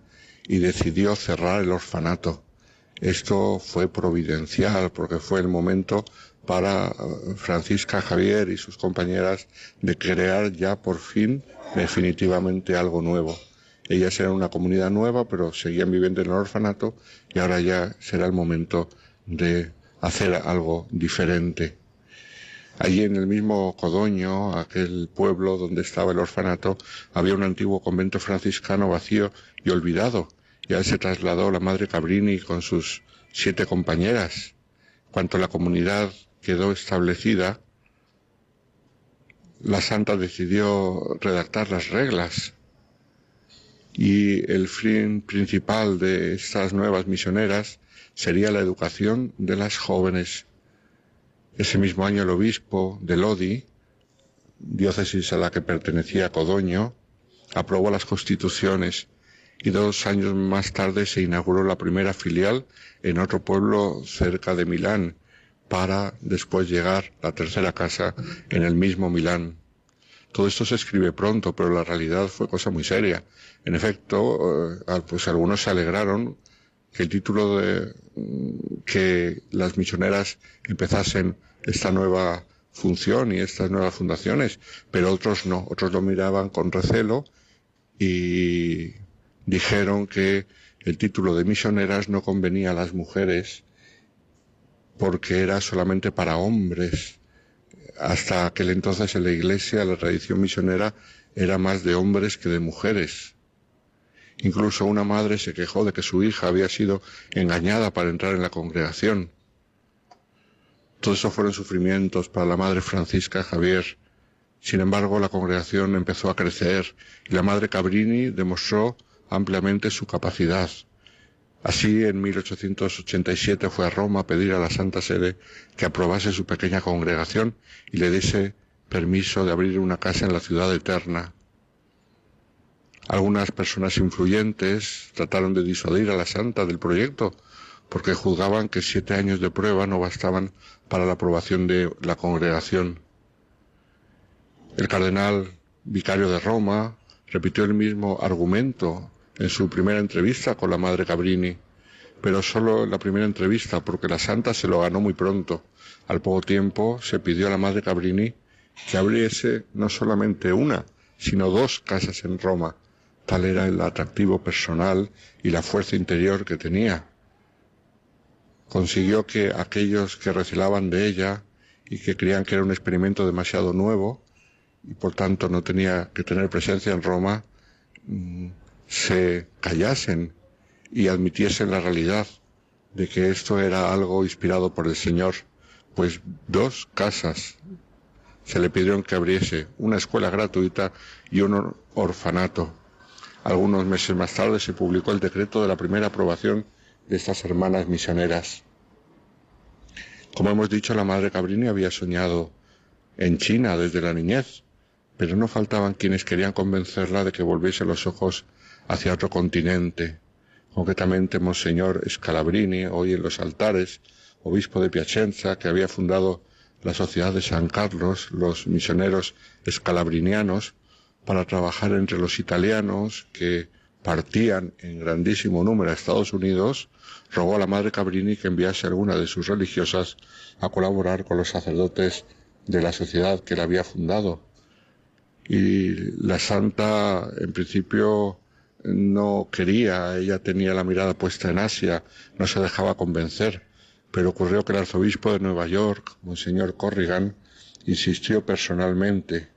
y decidió cerrar el orfanato. Esto fue providencial porque fue el momento para eh, Francisca Javier y sus compañeras de crear ya por fin definitivamente algo nuevo. Ellas eran una comunidad nueva, pero seguían viviendo en el orfanato y ahora ya será el momento de hacer algo diferente. Allí en el mismo Codoño, aquel pueblo donde estaba el orfanato, había un antiguo convento franciscano vacío y olvidado. Y a él se trasladó la madre Cabrini con sus siete compañeras. Cuanto la comunidad quedó establecida, la santa decidió redactar las reglas y el fin principal de estas nuevas misioneras sería la educación de las jóvenes. Ese mismo año el obispo de Lodi, diócesis a la que pertenecía Codoño, aprobó las constituciones y dos años más tarde se inauguró la primera filial en otro pueblo cerca de Milán, para después llegar la tercera casa en el mismo Milán. Todo esto se escribe pronto, pero la realidad fue cosa muy seria. En efecto, eh, pues algunos se alegraron que el título de mm, que las misioneras empezasen esta nueva función y estas nuevas fundaciones, pero otros no, otros lo miraban con recelo y dijeron que el título de misioneras no convenía a las mujeres porque era solamente para hombres. Hasta aquel entonces en la iglesia la tradición misionera era más de hombres que de mujeres. Incluso una madre se quejó de que su hija había sido engañada para entrar en la congregación. Todo eso fueron sufrimientos para la madre Francisca Javier. Sin embargo, la congregación empezó a crecer y la madre Cabrini demostró ampliamente su capacidad. Así, en 1887 fue a Roma a pedir a la Santa Sede que aprobase su pequeña congregación y le diese permiso de abrir una casa en la ciudad eterna. Algunas personas influyentes trataron de disuadir a la Santa del proyecto porque juzgaban que siete años de prueba no bastaban para la aprobación de la congregación. El cardenal vicario de Roma repitió el mismo argumento en su primera entrevista con la madre Cabrini, pero solo en la primera entrevista porque la santa se lo ganó muy pronto. Al poco tiempo se pidió a la madre Cabrini que abriese no solamente una, sino dos casas en Roma. Tal era el atractivo personal y la fuerza interior que tenía. Consiguió que aquellos que recelaban de ella y que creían que era un experimento demasiado nuevo y por tanto no tenía que tener presencia en Roma, mm, se callasen y admitiesen la realidad de que esto era algo inspirado por el Señor, pues dos casas se le pidieron que abriese, una escuela gratuita y un orfanato. Algunos meses más tarde se publicó el decreto de la primera aprobación de estas hermanas misioneras. Como hemos dicho, la madre Cabrini había soñado en China desde la niñez, pero no faltaban quienes querían convencerla de que volviese los ojos hacia otro continente, concretamente Monseñor Scalabrini, hoy en los altares, obispo de Piacenza, que había fundado la Sociedad de San Carlos, los misioneros escalabrinianos, para trabajar entre los italianos que partían en grandísimo número a Estados Unidos, rogó a la madre Cabrini que enviase alguna de sus religiosas a colaborar con los sacerdotes de la sociedad que la había fundado. Y la santa, en principio, no quería, ella tenía la mirada puesta en Asia, no se dejaba convencer, pero ocurrió que el arzobispo de Nueva York, Monseñor Corrigan, insistió personalmente.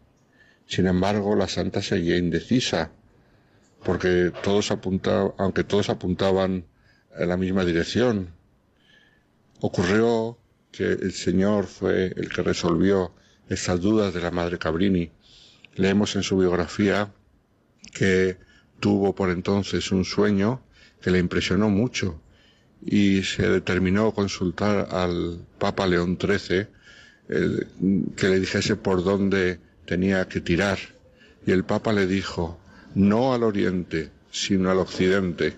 Sin embargo, la santa seguía indecisa, porque todos apuntaban, aunque todos apuntaban en la misma dirección. Ocurrió que el Señor fue el que resolvió estas dudas de la madre Cabrini. Leemos en su biografía que tuvo por entonces un sueño que le impresionó mucho y se determinó consultar al Papa León XIII que le dijese por dónde tenía que tirar. Y el Papa le dijo, no al oriente, sino al occidente.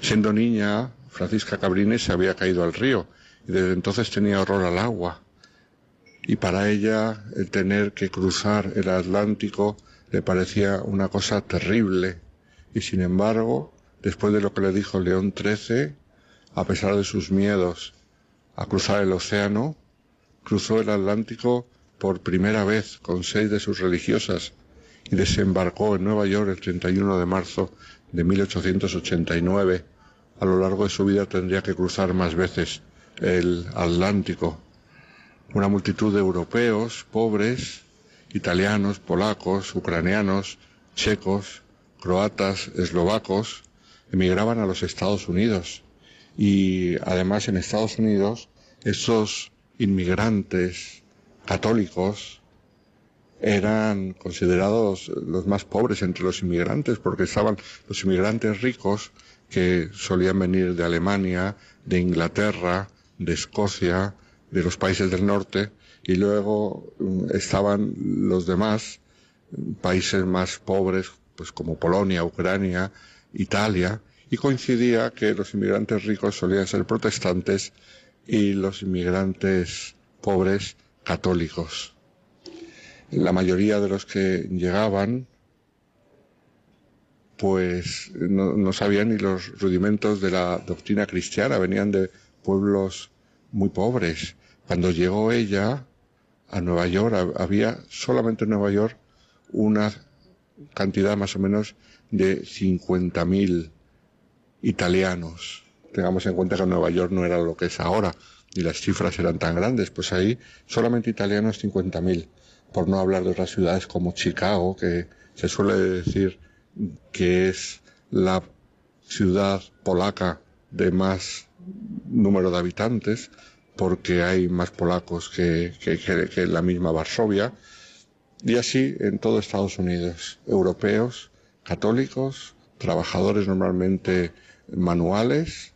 Siendo niña, Francisca Cabrini se había caído al río y desde entonces tenía horror al agua. Y para ella el tener que cruzar el Atlántico le parecía una cosa terrible. Y sin embargo, después de lo que le dijo León XIII, a pesar de sus miedos a cruzar el océano, cruzó el Atlántico por primera vez con seis de sus religiosas y desembarcó en Nueva York el 31 de marzo de 1889. A lo largo de su vida tendría que cruzar más veces el Atlántico. Una multitud de europeos, pobres, italianos, polacos, ucranianos, checos, croatas, eslovacos, emigraban a los Estados Unidos. Y además en Estados Unidos, esos inmigrantes católicos eran considerados los más pobres entre los inmigrantes porque estaban los inmigrantes ricos que solían venir de Alemania, de Inglaterra, de Escocia, de los países del norte y luego mm, estaban los demás países más pobres pues como Polonia, Ucrania, Italia y coincidía que los inmigrantes ricos solían ser protestantes y los inmigrantes pobres católicos. La mayoría de los que llegaban pues no, sabían ni los rudimentos de la doctrina cristiana, venían de pueblos muy pobres. Cuando llegó ella a Nueva York, había solamente en Nueva York una cantidad más o menos de 50.000 italianos. Tengamos en cuenta que Nueva York no era lo que es ahora, y las cifras eran tan grandes, pues ahí solamente italianos 50.000, por no hablar de otras ciudades como Chicago, que se suele decir que es la ciudad polaca de más número de habitantes, porque hay más polacos que, que, la misma Varsovia, y así en todo Estados Unidos, europeos, católicos, trabajadores normalmente manuales,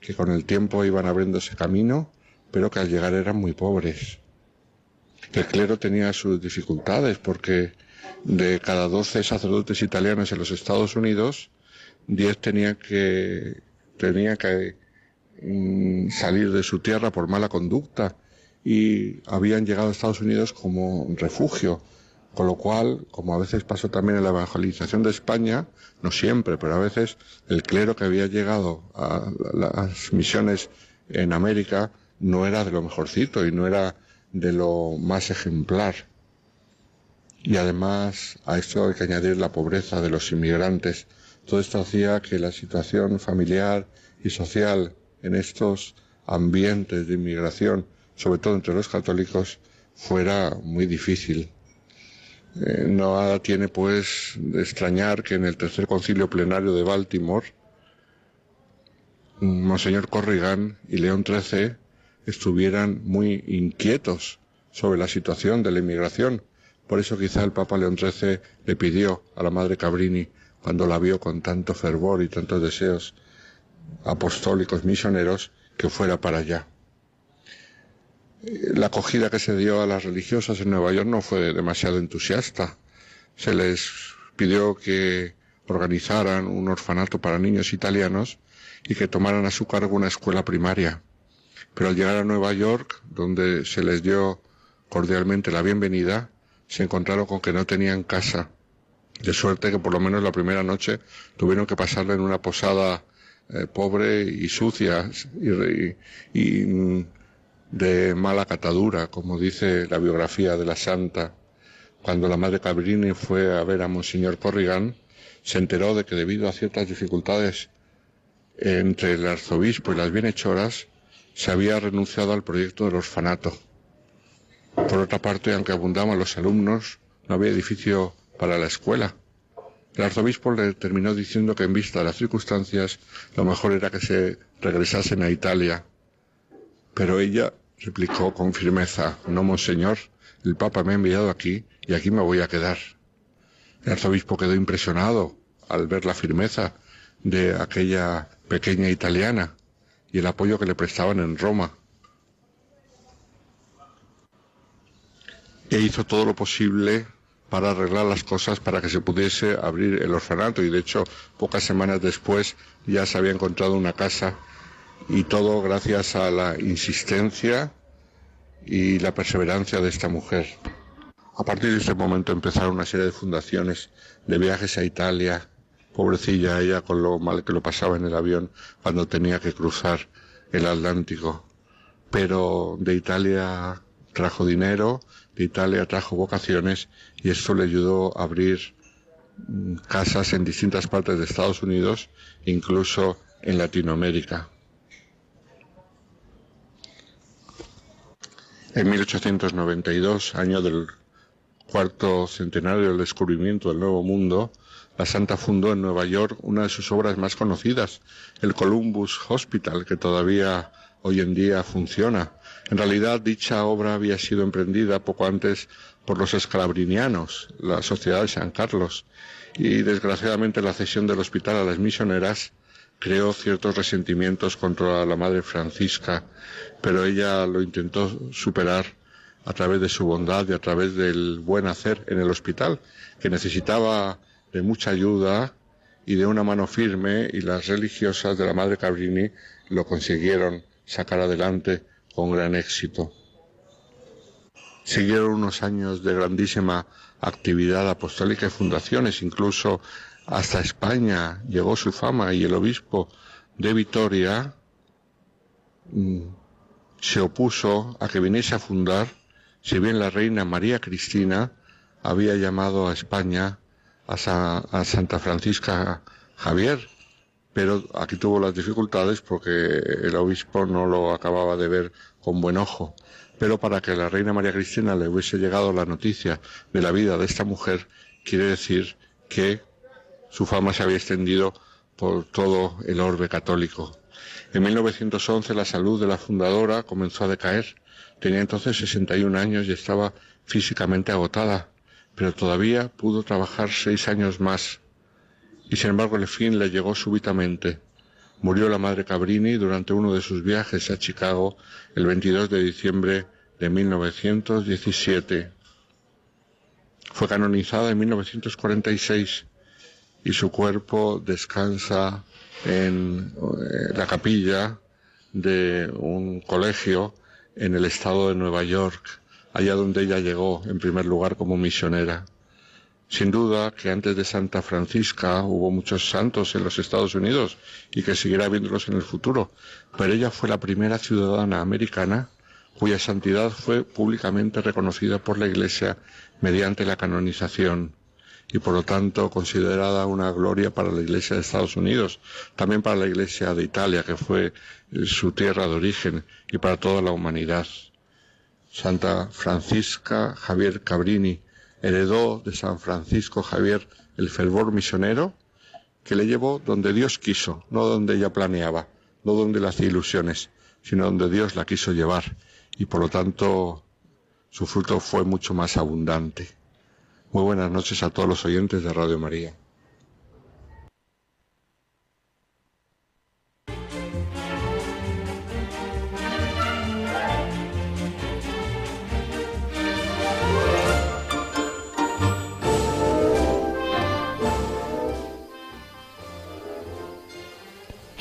que con el tiempo iban abriéndose camino, pero que al llegar eran muy pobres. El clero tenía sus dificultades porque de cada 12 sacerdotes italianos en los Estados Unidos, 10 tenían que, tenía que salir de su tierra por mala conducta y habían llegado a Estados Unidos como refugio. Con lo cual, como a veces pasó también en la evangelización de España, no siempre, pero a veces el clero que había llegado a las misiones en América no era de lo mejorcito y no era de lo más ejemplar. Y además a esto hay que añadir la pobreza de los inmigrantes. Todo esto hacía que la situación familiar y social en estos ambientes de inmigración, sobre todo entre los católicos, fuera muy difícil. Eh, no tiene pues de extrañar que en el tercer concilio plenario de Baltimore, Monseñor Corrigan y León XIII estuvieran muy inquietos sobre la situación de la inmigración. Por eso quizá el Papa León XIII le pidió a la Madre Cabrini, cuando la vio con tanto fervor y tantos deseos apostólicos misioneros, que fuera para allá. La acogida que se dio a las religiosas en Nueva York no fue demasiado entusiasta. Se les pidió que organizaran un orfanato para niños italianos y que tomaran a su cargo una escuela primaria. Pero al llegar a Nueva York, donde se les dio cordialmente la bienvenida, se encontraron con que no tenían casa De suerte que por lo menos la primera noche tuvieron que pasarla en una posada eh, pobre y sucia y, mm, de mala catadura, como dice la biografía de la santa. Cuando la madre Cabrini fue a ver a Monseñor Corrigan, se enteró de que debido a ciertas dificultades entre el arzobispo y las bienhechoras, se había renunciado al proyecto del orfanato. Por otra parte, aunque abundaban los alumnos, no había edificio para la escuela. El arzobispo le terminó diciendo que en vista de las circunstancias, lo mejor era que se regresasen a Italia. Pero ella replicó con firmeza, no, monseñor, el Papa me ha enviado aquí y aquí me voy a quedar. El arzobispo quedó impresionado al ver la firmeza de aquella pequeña italiana y el apoyo que le prestaban en Roma. E hizo todo lo posible para arreglar las cosas para que se pudiese abrir el orfanato y de hecho pocas semanas después ya se había encontrado una casa y todo gracias a la insistencia y la perseverancia de esta mujer. A partir de ese momento empezaron una serie de fundaciones, de viajes a Italia, pobrecilla ella con lo mal que lo pasaba en el avión cuando tenía que cruzar el Atlántico. Pero de Italia trajo dinero, de Italia trajo vocaciones y esto le ayudó a abrir mm, casas en distintas partes de Estados Unidos, incluso en Latinoamérica. En 1892, año del cuarto centenario del descubrimiento del Nuevo Mundo, la Santa fundó en Nueva York una de sus obras más conocidas, el Columbus Hospital, que todavía hoy en día funciona. En realidad, dicha obra había sido emprendida poco antes por los escalabrinianos, la Sociedad de San Carlos, y desgraciadamente la cesión del hospital a las misioneras creó ciertos resentimientos contra la Madre Francisca, pero ella lo intentó superar a través de su bondad y a través del buen hacer en el hospital, que necesitaba de mucha ayuda y de una mano firme, y las religiosas de la Madre Cabrini lo consiguieron sacar adelante con gran éxito. Siguieron unos años de grandísima actividad apostólica y fundaciones, incluso hasta España llegó su fama y el obispo de Vitoria mm, se opuso a que viniese a fundar, si bien la reina María Cristina había llamado a España a, Santa Francisca Javier, pero aquí tuvo las dificultades porque el obispo no lo acababa de ver con buen ojo. Pero para que la reina María Cristina le hubiese llegado la noticia de la vida de esta mujer, quiere decir que su fama se había extendido por todo el orbe católico. En 1911 la salud de la fundadora comenzó a decaer. Tenía entonces 61 años y estaba físicamente agotada, pero todavía pudo trabajar seis años más. Y sin embargo el fin le llegó súbitamente. Murió la madre Cabrini durante uno de sus viajes a Chicago el 22 de diciembre de 1917. Fue canonizada en 1946 y su cuerpo descansa en eh, la capilla de un colegio en el estado de Nueva York, allá donde ella llegó en primer lugar como misionera. Sin duda que antes de Santa Francisca hubo muchos santos en los Estados Unidos y que seguirá viéndolos en el futuro, pero ella fue la primera ciudadana americana cuya santidad fue públicamente reconocida por la Iglesia mediante la canonización y por lo tanto considerada una gloria para la Iglesia de Estados Unidos, también para la Iglesia de Italia, que fue eh, su tierra de origen, y para toda la humanidad. Santa Francisca Javier Cabrini heredó de San Francisco Javier el fervor misionero que le llevó donde Dios quiso, no donde ella planeaba, no donde le hacía ilusiones, sino donde Dios la quiso llevar, y por lo tanto su fruto fue mucho más abundante. Muy buenas noches a todos los oyentes de Radio María.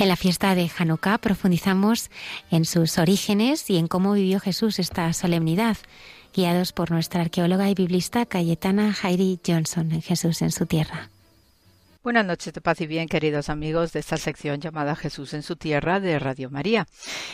En la fiesta de Hanukkah profundizamos en sus orígenes y en cómo vivió Jesús esta solemnidad guiados por nuestra arqueóloga y biblista Cayetana Jairi Johnson en Jesús en su tierra. Buenas noches de paz y bien, queridos amigos de esta sección llamada Jesús en su tierra de Radio María.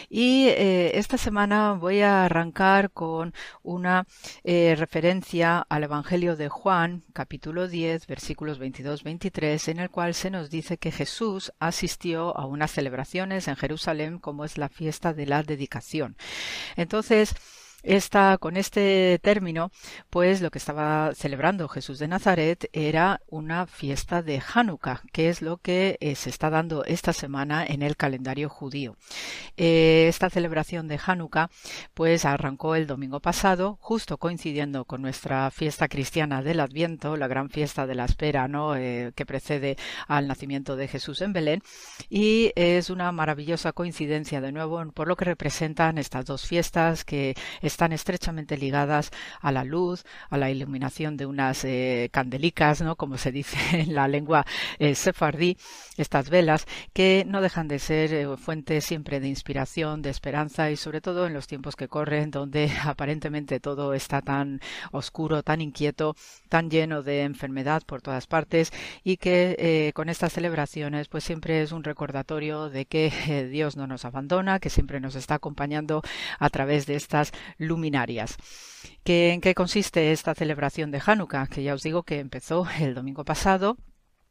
Y eh, esta semana voy a arrancar con una eh, referencia al Evangelio de Juan, capítulo 10, versículos 22-23, en el cual se nos dice que Jesús asistió a unas celebraciones en Jerusalén como es la fiesta de la dedicación. Entonces, esta, con este término, pues lo que estaba celebrando Jesús de Nazaret era una fiesta de Hanukkah, que es lo que eh, se está dando esta semana en el calendario judío. Eh, esta celebración de Hanukkah, pues arrancó el domingo pasado, justo coincidiendo con nuestra fiesta cristiana del Adviento, la gran fiesta de la espera, ¿no? Eh, que precede al nacimiento de Jesús en Belén, y es una maravillosa coincidencia de nuevo por lo que representan estas dos fiestas que están estrechamente ligadas a la luz, a la iluminación de unas eh, candelicas, ¿no? como se dice en la lengua eh, sefardí, estas velas, que no dejan de ser eh, fuentes siempre de inspiración, de esperanza y sobre todo en los tiempos que corren, donde aparentemente todo está tan oscuro, tan inquieto, tan lleno de enfermedad por todas partes y que con estas celebraciones pues siempre es un recordatorio de que Dios no nos abandona, que siempre nos está acompañando a través de estas luminarias. ¿En qué consiste esta celebración de Hanukkah? Que ya os digo que empezó el domingo pasado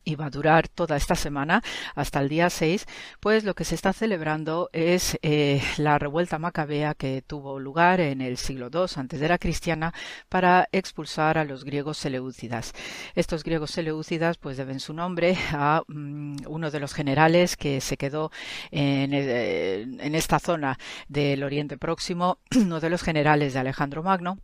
y va a durar toda esta semana hasta el día 6, pues lo que se está celebrando es eh, la revuelta macabea que tuvo lugar en el siglo II antes de la cristiana para expulsar a los griegos seleucidas. Estos griegos seleucidas pues deben su nombre a mm, uno de los generales que se quedó en, eh, en esta zona del Oriente Próximo, uno de los generales de Alejandro Magno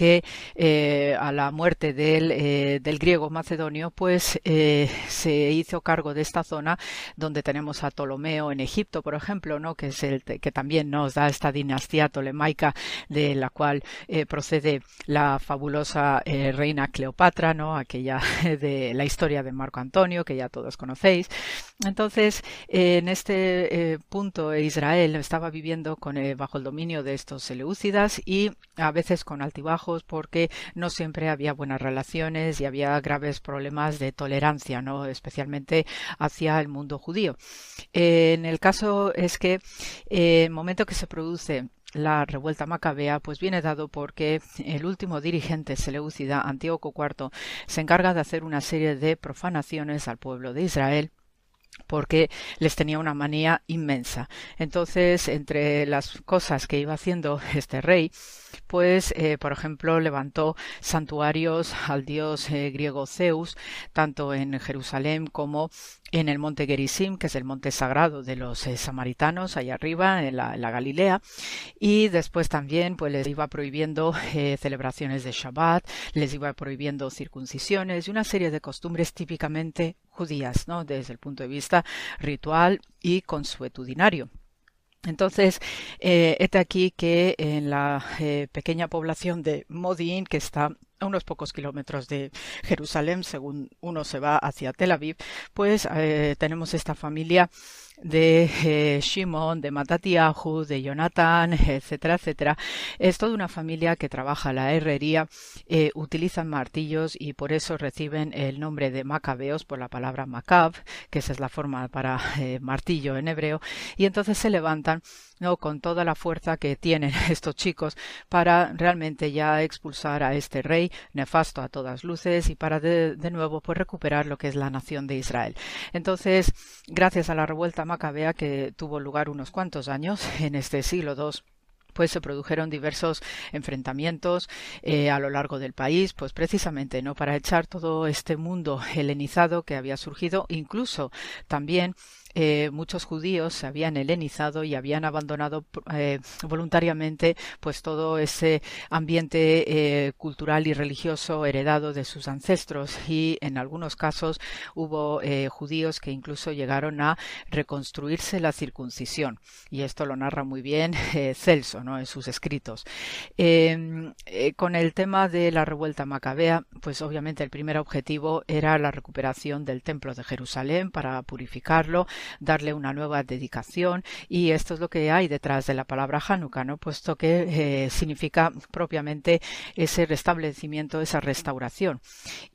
que eh, a la muerte del, eh, griego macedonio, pues eh, se hizo cargo de esta zona donde tenemos a Ptolomeo en Egipto, por ejemplo, ¿no? que es el que también nos da esta dinastía tolemaica de la cual procede la fabulosa reina Cleopatra, ¿no? aquella de la historia de Marco Antonio que ya todos conocéis. Entonces, en este punto Israel estaba viviendo bajo el dominio de estos seleucidas y a veces con altibajos porque no siempre había buenas relaciones y había graves problemas de tolerancia, ¿no? especialmente hacia el mundo judío. en el caso es que eh, el momento que se produce la revuelta macabea pues viene dado porque el último dirigente seleucida, Antíoco IV, se encarga de hacer una serie de profanaciones al pueblo de Israel porque les tenía una manía inmensa. Entonces, entre las cosas que iba haciendo este rey, pues, eh, por ejemplo, levantó santuarios al dios eh, griego Zeus, tanto en Jerusalén como en el monte Gerizim, que es el monte sagrado de los eh, samaritanos, allá arriba, en la, Galilea, y después también pues les iba prohibiendo celebraciones de Shabbat, les iba prohibiendo circuncisiones y una serie de costumbres típicamente judías, ¿no? desde el punto de vista ritual y consuetudinario. Entonces, eh, este aquí que en la eh, pequeña población de Modín, que está a unos pocos kilómetros de Jerusalén, según uno se va hacia Tel Aviv, pues eh, tenemos esta familia de eh, Shimon, de Matatiahu, de Jonathan, etcétera, etcétera. Es toda una familia que trabaja la herrería, eh, utilizan martillos y por eso reciben el nombre de macabeos por la palabra macab, que esa es la forma para eh, martillo en hebreo, y entonces se levantan ¿no? con toda la fuerza que tienen estos chicos para realmente ya expulsar a este rey nefasto a todas luces y para de, de nuevo pues recuperar lo que es la nación de Israel. Entonces, gracias a la revuelta macabea que tuvo lugar unos cuantos años en este siglo II pues se produjeron diversos enfrentamientos eh, a lo largo del país, pues precisamente no para echar todo este mundo helenizado que había surgido, incluso también eh, muchos judíos se habían helenizado y habían abandonado eh, voluntariamente pues todo ese ambiente eh, cultural y religioso heredado de sus ancestros. Y en algunos casos hubo judíos que incluso llegaron a reconstruirse la circuncisión. Y esto lo narra muy bien Celso ¿no? en sus escritos. Em, con el tema de la revuelta macabea pues obviamente el primer objetivo era la recuperación del templo de Jerusalén para purificarlo darle una nueva dedicación y esto es lo que hay detrás de la palabra Hanukkah, ¿no? puesto que eh, significa propiamente ese restablecimiento, esa restauración.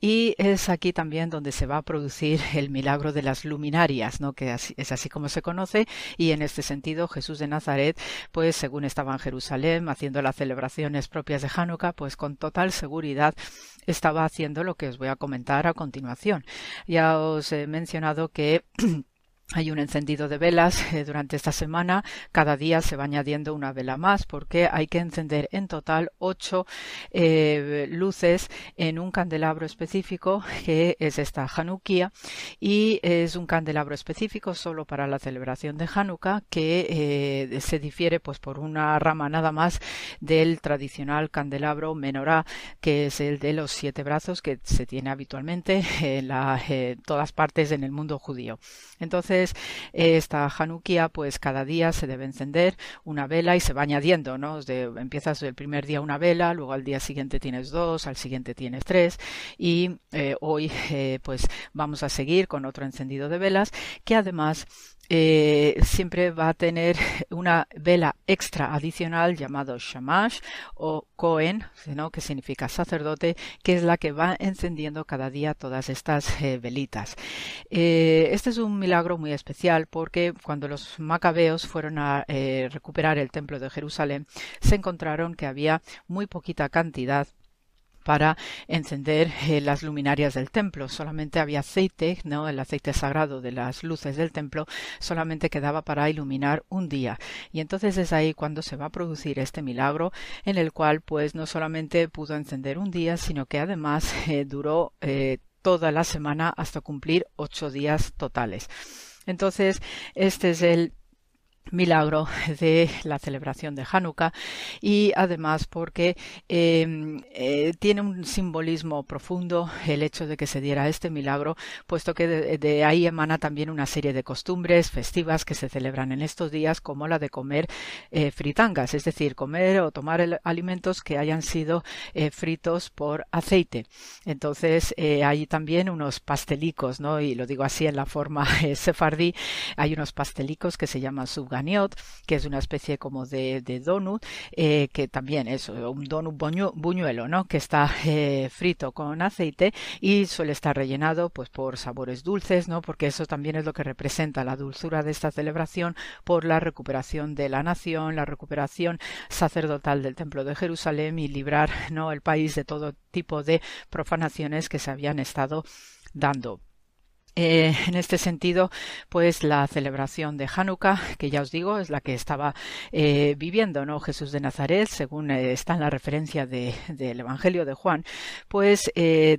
Y es aquí también donde se va a producir el milagro de las luminarias, ¿no? que es así como se conoce y en este sentido Jesús de Nazaret, pues según estaba en Jerusalén haciendo las celebraciones propias de Hanukkah, pues con total seguridad estaba haciendo lo que os voy a comentar a continuación. Ya os he mencionado que Hay un encendido de velas eh, durante esta semana. Cada día se va añadiendo una vela más porque hay que encender en total ocho eh, luces en un candelabro específico que es esta Hanukkah y es un candelabro específico solo para la celebración de Hanukkah que eh, se difiere pues por una rama nada más del tradicional candelabro menorá que es el de los siete brazos que se tiene habitualmente en la, todas partes en el mundo judío. Entonces esta Hanukkah, pues cada día se debe encender una vela y se va añadiendo, ¿no? empiezas el primer día una vela, luego al día siguiente tienes dos, al siguiente tienes tres y eh, hoy eh, pues vamos a seguir con otro encendido de velas que además eh, siempre va a tener una vela extra adicional llamado shamash o Cohen, que significa sacerdote, que es la que va encendiendo cada día todas estas eh, velitas. Eh, este es un milagro muy especial porque cuando los macabeos fueron a recuperar el templo de Jerusalén, se encontraron que había muy poquita cantidad para encender eh, las luminarias del templo. Solamente había aceite, ¿no? el aceite sagrado de las luces del templo, solamente quedaba para iluminar un día. Y entonces es ahí cuando se va a producir este milagro, en el cual pues no solamente pudo encender un día, sino que además eh, duró eh, toda la semana hasta cumplir ocho días totales. Entonces, este es el milagro de la celebración de Hanukkah y además porque em, eh, tiene un simbolismo profundo el hecho de que se diera este milagro, puesto que de, ahí emana también una serie de costumbres festivas que se celebran en estos días, como la de comer eh, fritangas, es decir, comer o tomar alimentos que hayan sido eh, fritos por aceite. Entonces hay también unos pastelicos, ¿no? Y lo digo así en la forma sefardí, hay unos pastelicos que se llaman subga que es una especie como de, donut, eh, que también es un donut buñuelo, ¿no? Que está eh, frito con aceite y suele estar rellenado pues por sabores dulces, ¿no? Porque eso también es lo que representa la dulzura de esta celebración por la recuperación de la nación, la recuperación sacerdotal del Templo de Jerusalén y librar, ¿no? El país de todo tipo de profanaciones que se habían estado dando. Eh, en este sentido, pues la celebración de Hanukkah, que ya os digo, es la que estaba eh, viviendo, ¿no? Jesús de Nazaret, según eh, está en la referencia del Evangelio de Juan, pues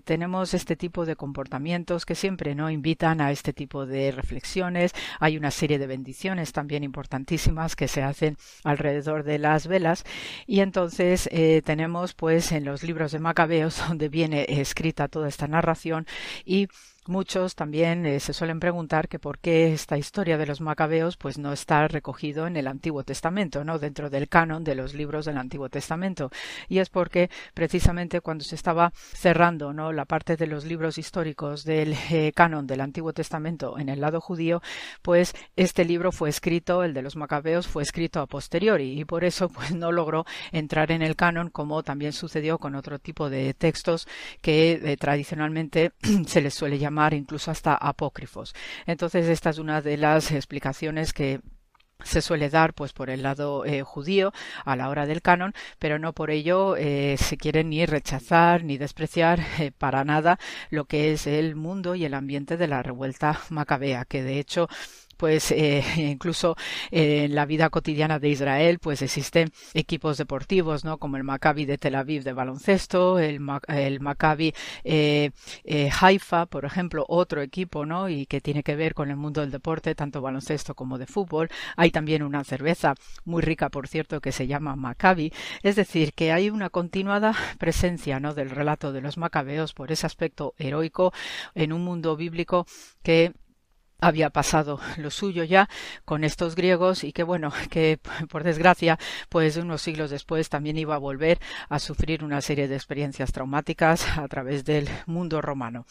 tenemos este tipo de comportamientos que siempre no invitan a este tipo de reflexiones. Hay una serie de bendiciones también importantísimas que se hacen alrededor de las velas y entonces tenemos, pues, en los libros de Macabeos donde viene escrita toda esta narración y Muchos también eh, se suelen preguntar que por qué esta historia de los macabeos pues no está recogido en el Antiguo Testamento, ¿no? dentro del canon de los libros del Antiguo Testamento. Y es porque precisamente cuando se estaba cerrando ¿no? la parte de los libros históricos del eh, canon del Antiguo Testamento en el lado judío, pues este libro fue escrito, el de los macabeos, fue escrito a posteriori y por eso pues no logró entrar en el canon como también sucedió con otro tipo de textos que eh, tradicionalmente se les suele llamar incluso hasta apócrifos. Entonces, esta es una de las explicaciones que se suele dar pues por el lado eh, judío a la hora del canon pero no por ello eh, se quiere ni rechazar ni despreciar eh, para nada lo que es el mundo y el ambiente de la revuelta macabea que de hecho pues eh, incluso en la vida cotidiana de Israel, pues existen equipos deportivos, ¿no? Como el Maccabi de Tel Aviv de baloncesto, el, el Maccabi eh, eh, Haifa, por ejemplo, otro equipo, ¿no? Y que tiene que ver con el mundo del deporte, tanto baloncesto como de fútbol. Hay también una cerveza muy rica, por cierto, que se llama Maccabi. Es decir, que hay una continuada presencia, ¿no? Del relato de los macabeos por ese aspecto heroico en un mundo bíblico que había pasado lo suyo ya con estos griegos y que bueno que por desgracia pues unos siglos después también iba a volver a sufrir una serie de experiencias traumáticas a través del mundo romano.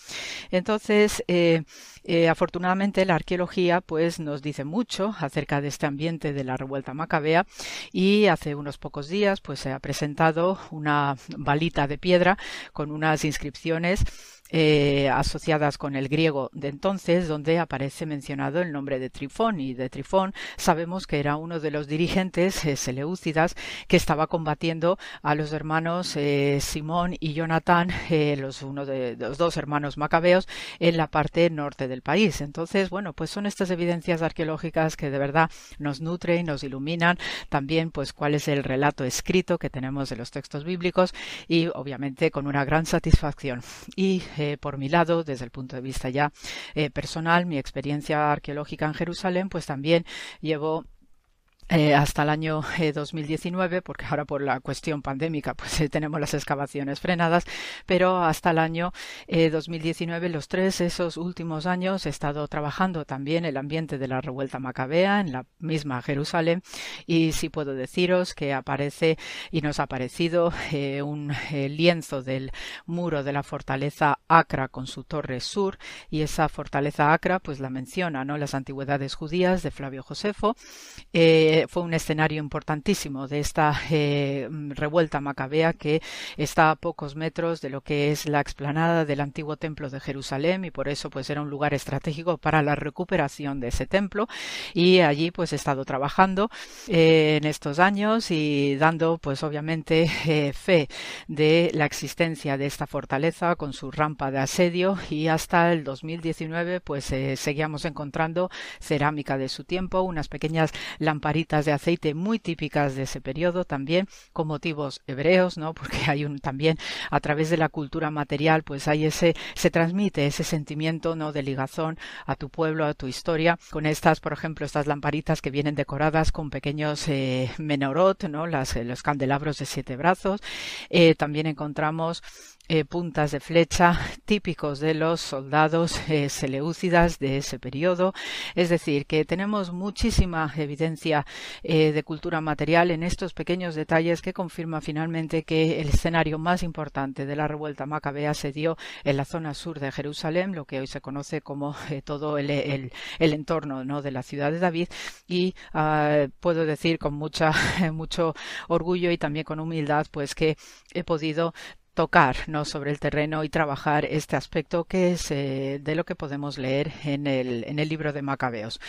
Entonces eh, eh, afortunadamente la arqueología pues nos dice mucho acerca de este ambiente de la revuelta macabea y hace unos pocos días pues se ha presentado una balita de piedra con unas inscripciones eh, asociadas con el griego de entonces, donde aparece mencionado el nombre de Trifón. Y de Trifón sabemos que era uno de los dirigentes eh, seleucidas que estaba combatiendo a los hermanos eh, Simón y Jonatán, los, uno de los dos hermanos macabeos, en la parte norte del país. Entonces, bueno, pues son estas evidencias arqueológicas que de verdad nos nutren y nos iluminan también, pues, cuál es el relato escrito que tenemos de los textos bíblicos y, obviamente, con una gran satisfacción. Y eh, por mi lado, desde el punto de vista ya eh, personal, mi experiencia arqueológica en Jerusalén, pues también llevo eh, hasta el año 2019, porque ahora por la cuestión pandémica pues tenemos las excavaciones frenadas, pero hasta el año 2019, los tres esos últimos años he estado trabajando también el ambiente de la revuelta macabea en la misma Jerusalén y sí puedo deciros que aparece y nos ha aparecido un lienzo del muro de la fortaleza Acra con su torre sur y esa fortaleza Acra pues la menciona, ¿no? Las antigüedades judías de Flavio Josefo. Eh, fue un escenario importantísimo de esta eh, revuelta macabea que está a pocos metros de lo que es la explanada del antiguo templo de Jerusalén y por eso pues era un lugar estratégico para la recuperación de ese templo. Y allí pues he estado trabajando eh, en estos años y dando pues obviamente eh, fe de la existencia de esta fortaleza con su rampa de asedio. Y hasta el 2019 pues seguíamos encontrando cerámica de su tiempo unas pequeñas lamparitas de aceite muy típicas de ese periodo también con motivos hebreos, ¿no? Porque hay un también a través de la cultura material, pues hay ese se transmite ese sentimiento, ¿no? de ligazón a tu pueblo, a tu historia con estas, por ejemplo, estas lamparitas que vienen decoradas con pequeños eh, menorot, ¿no? Las, eh, los candelabros de siete brazos. Eh, también encontramos eh, puntas de flecha típicos de los soldados eh, de ese periodo. Es decir, que tenemos muchísima evidencia eh, de cultura material en estos pequeños detalles que confirma finalmente que el escenario más importante de la revuelta macabea se dio en la zona sur de Jerusalén, lo que hoy se conoce como todo el, el, entorno ¿no? de la ciudad de David. Y ah, puedo decir con mucha, mucho orgullo y también con humildad, pues que he podido tocar ¿no? sobre el terreno y trabajar este aspecto que es eh, de lo que podemos leer en el, en el libro de Macabeos.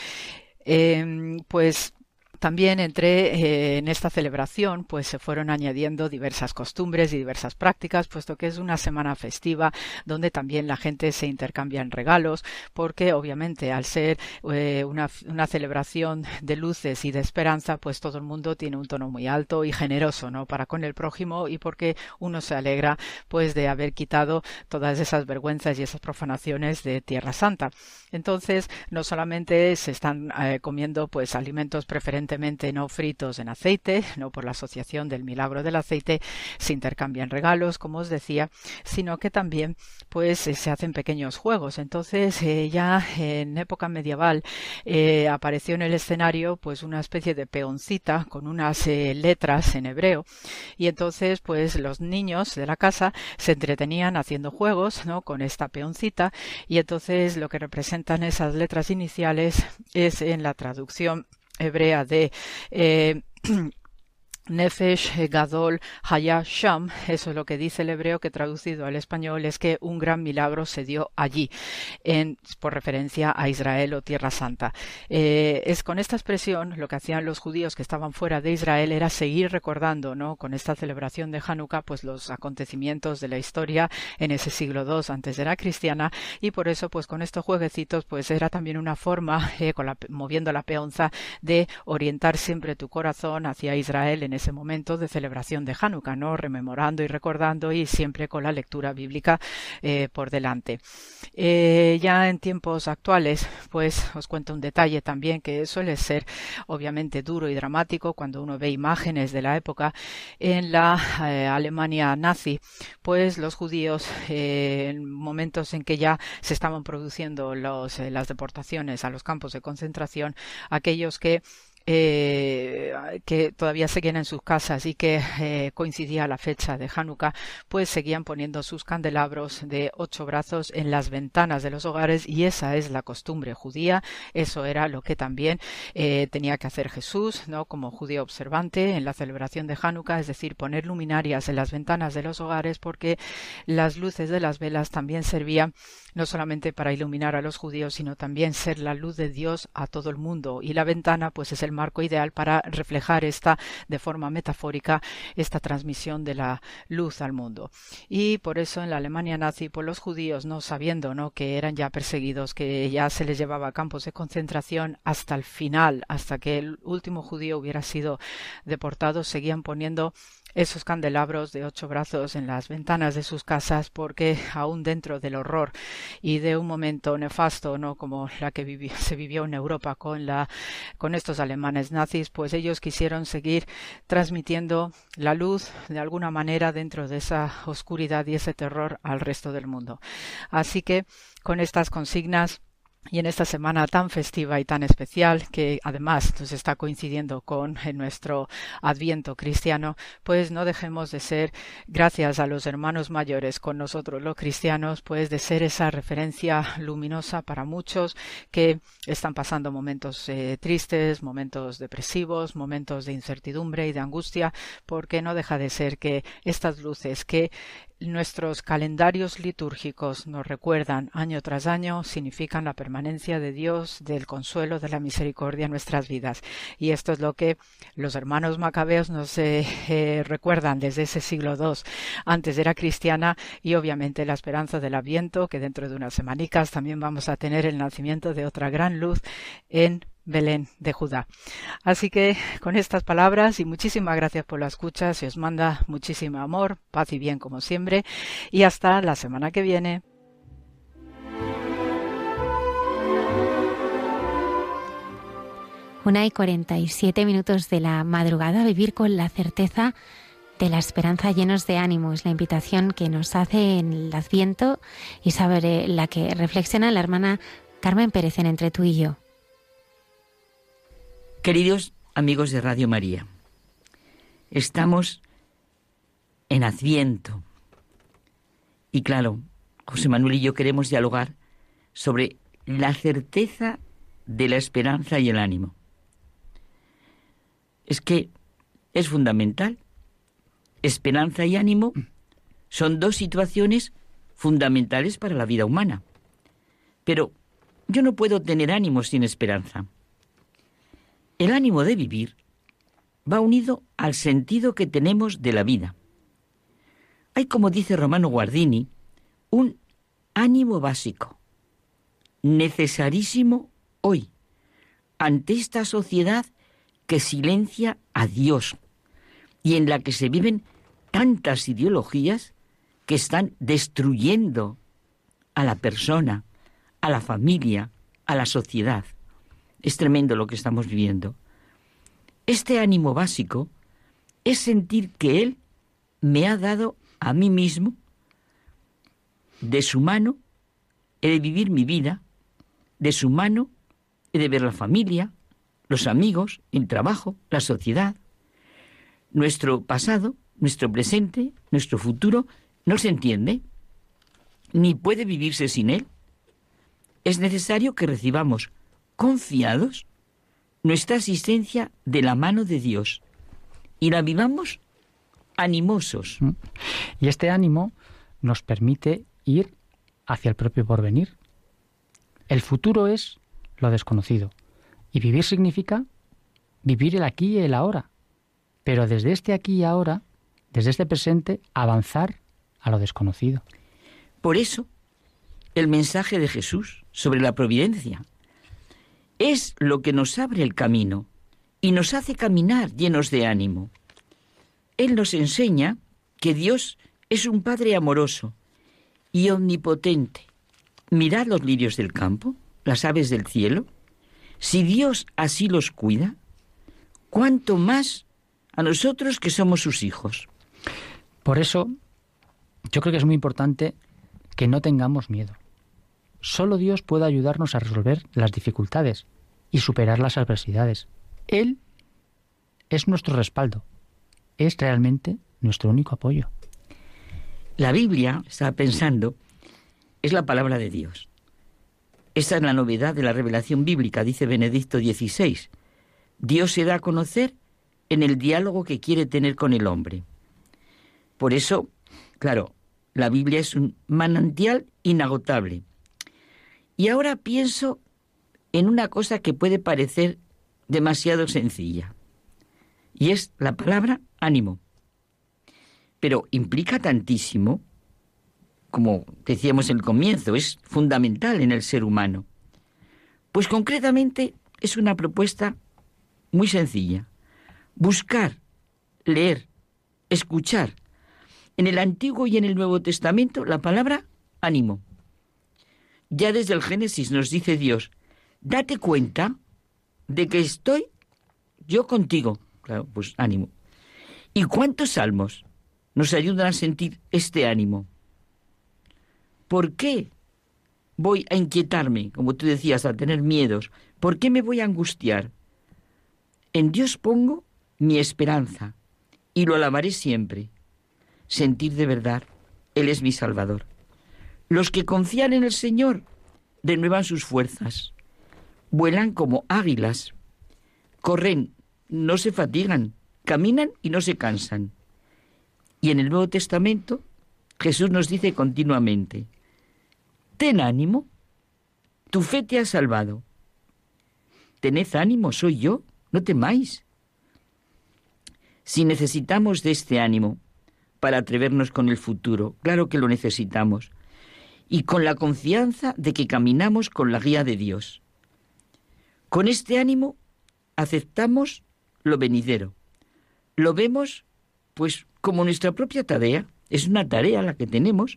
Eh, pues también entre eh, en esta celebración, pues se fueron añadiendo diversas costumbres y diversas prácticas, puesto que es una semana festiva donde también la gente se intercambia en regalos, porque obviamente al ser eh, una, una, celebración de luces y de esperanza, pues todo el mundo tiene un tono muy alto y generoso, ¿no? Para con el prójimo y porque uno se alegra, pues, de haber quitado todas esas vergüenzas y esas profanaciones de Tierra Santa. Entonces, no solamente se están eh, comiendo, pues, alimentos preferentes no fritos en aceite, no por la asociación del milagro del aceite, se intercambian regalos, como os decía, sino que también pues eh, se hacen pequeños juegos. Entonces eh, ya en época medieval eh, apareció en el escenario pues una especie de peoncita con unas letras en hebreo y entonces pues los niños de la casa se entretenían haciendo juegos ¿no? con esta peoncita y entonces lo que representan esas letras iniciales es en la traducción hebrea de eh, Nefesh Gadol Hayasham, eso es lo que dice el hebreo que traducido al español es que un gran milagro se dio allí, en, por referencia a Israel o Tierra Santa. Eh, es con esta expresión lo que hacían los judíos que estaban fuera de Israel era seguir recordando, ¿no? Con esta celebración de Hanukkah, pues los acontecimientos de la historia en ese siglo II antes de la cristiana y por eso, pues con estos jueguecitos, pues era también una forma, eh, moviendo la peonza, de orientar siempre tu corazón hacia Israel en ese momento de celebración de Hanukkah, ¿no? Rememorando y recordando y siempre con la lectura bíblica eh, por delante. Eh, ya en tiempos actuales, pues os cuento un detalle también que suele ser obviamente duro y dramático cuando uno ve imágenes de la época en la eh, Alemania nazi, pues los judíos en momentos en que ya se estaban produciendo las deportaciones a los campos de concentración, aquellos que eh, que todavía seguían en sus casas y que eh, coincidía la fecha de Hanukkah, pues seguían poniendo sus candelabros de ocho brazos en las ventanas de los hogares y esa es la costumbre judía. Eso era lo que también eh, tenía que hacer Jesús, ¿no? Como judío observante en la celebración de Hanukkah, es decir, poner luminarias en las ventanas de los hogares porque las luces de las velas también servían no solamente para iluminar a los judíos, sino también ser la luz de Dios a todo el mundo. Y la ventana, pues, es el marco ideal para reflejar esta, de forma metafórica, esta transmisión de la luz al mundo. Y por eso en la Alemania nazi, pues los judíos, no sabiendo, ¿no? que eran ya perseguidos, que ya se les llevaba a campos de concentración hasta el final, hasta que el último judío hubiera sido deportado, seguían poniendo esos candelabros de ocho brazos en las ventanas de sus casas porque aún dentro del horror y de un momento nefasto no como la que se vivió en Europa con la con estos alemanes nazis pues ellos quisieron seguir transmitiendo la luz de alguna manera dentro de esa oscuridad y ese terror al resto del mundo. Así que con estas consignas y en esta semana tan festiva y tan especial, que además nos está coincidiendo con nuestro Adviento cristiano, pues no dejemos de ser, gracias a los hermanos mayores con nosotros los cristianos, pues de ser esa referencia luminosa para muchos que están pasando momentos eh, tristes, momentos depresivos, momentos de incertidumbre y de angustia, porque no deja de ser que estas luces que nuestros calendarios litúrgicos nos recuerdan año tras año, significan la permanencia de Dios, del consuelo, de la misericordia en nuestras vidas. Y esto es lo que los hermanos macabeos nos eh, eh, recuerdan desde ese siglo II. Antes era cristiana y obviamente la esperanza del aviento, que dentro de unas semanicas también vamos a tener el nacimiento de otra gran luz en Belén de Judá. Así que con estas palabras y muchísimas gracias por la escucha, se os manda muchísimo amor, paz y bien como siempre y hasta la semana que viene. Una y cuarenta y siete minutos de la madrugada, vivir con la certeza de la esperanza llenos de ánimo. Es la invitación que nos hace en el Adviento y sobre la que reflexiona la hermana Carmen Pérez en Entre tú y yo. Queridos amigos de Radio María, estamos en Adviento. Y claro, José Manuel y yo queremos dialogar sobre la certeza de la esperanza y el ánimo. Es que es fundamental. Esperanza y ánimo son dos situaciones fundamentales para la vida humana. Pero yo no puedo tener ánimo sin esperanza. El ánimo de vivir va unido al sentido que tenemos de la vida. Hay, como dice Romano Guardini, un ánimo básico, necesarísimo hoy, ante esta sociedad que silencia a Dios y en la que se viven tantas ideologías que están destruyendo a la persona, a la familia, a la sociedad. Es tremendo lo que estamos viviendo. Este ánimo básico es sentir que Él me ha dado a mí mismo, de su mano he de vivir mi vida, de su mano he de ver la familia, los amigos, el trabajo, la sociedad. Nuestro pasado, nuestro presente, nuestro futuro no se entiende, ni puede vivirse sin Él. Es necesario que recibamos confiados nuestra asistencia de la mano de Dios y la vivamos animosos. Mm. Y este ánimo nos permite ir hacia el propio porvenir. El futuro es lo desconocido y vivir significa vivir el aquí y el ahora. Pero desde este aquí y ahora, desde este presente, avanzar a lo desconocido. Por eso, el mensaje de Jesús sobre la providencia, es lo que nos abre el camino y nos hace caminar llenos de ánimo. Él nos enseña que Dios es un Padre amoroso y omnipotente. Mirad los lirios del campo, las aves del cielo. Si Dios así los cuida, ¿cuánto más a nosotros que somos sus hijos? Por eso, yo creo que es muy importante que no tengamos miedo. Solo Dios puede ayudarnos a resolver las dificultades y superar las adversidades. Él es nuestro respaldo, es realmente nuestro único apoyo. La Biblia, estaba pensando, es la palabra de Dios. Esta es la novedad de la revelación bíblica, dice Benedicto XVI. Dios se da a conocer en el diálogo que quiere tener con el hombre. Por eso, claro, la Biblia es un manantial inagotable. Y ahora pienso en una cosa que puede parecer demasiado sencilla, y es la palabra ánimo. Pero implica tantísimo, como decíamos en el comienzo, es fundamental en el ser humano. Pues concretamente es una propuesta muy sencilla. Buscar, leer, escuchar en el Antiguo y en el Nuevo Testamento la palabra ánimo. Ya desde el Génesis nos dice Dios, date cuenta de que estoy yo contigo. Claro, pues ánimo. ¿Y cuántos salmos nos ayudan a sentir este ánimo? ¿Por qué voy a inquietarme, como tú decías, a tener miedos? ¿Por qué me voy a angustiar? En Dios pongo mi esperanza y lo alabaré siempre. Sentir de verdad, Él es mi Salvador. Los que confían en el Señor renuevan sus fuerzas, vuelan como águilas, corren, no se fatigan, caminan y no se cansan. Y en el Nuevo Testamento Jesús nos dice continuamente, ten ánimo, tu fe te ha salvado. Tened ánimo, soy yo, no temáis. Si necesitamos de este ánimo para atrevernos con el futuro, claro que lo necesitamos, y con la confianza de que caminamos con la guía de Dios. Con este ánimo aceptamos lo venidero. Lo vemos pues como nuestra propia tarea, es una tarea la que tenemos.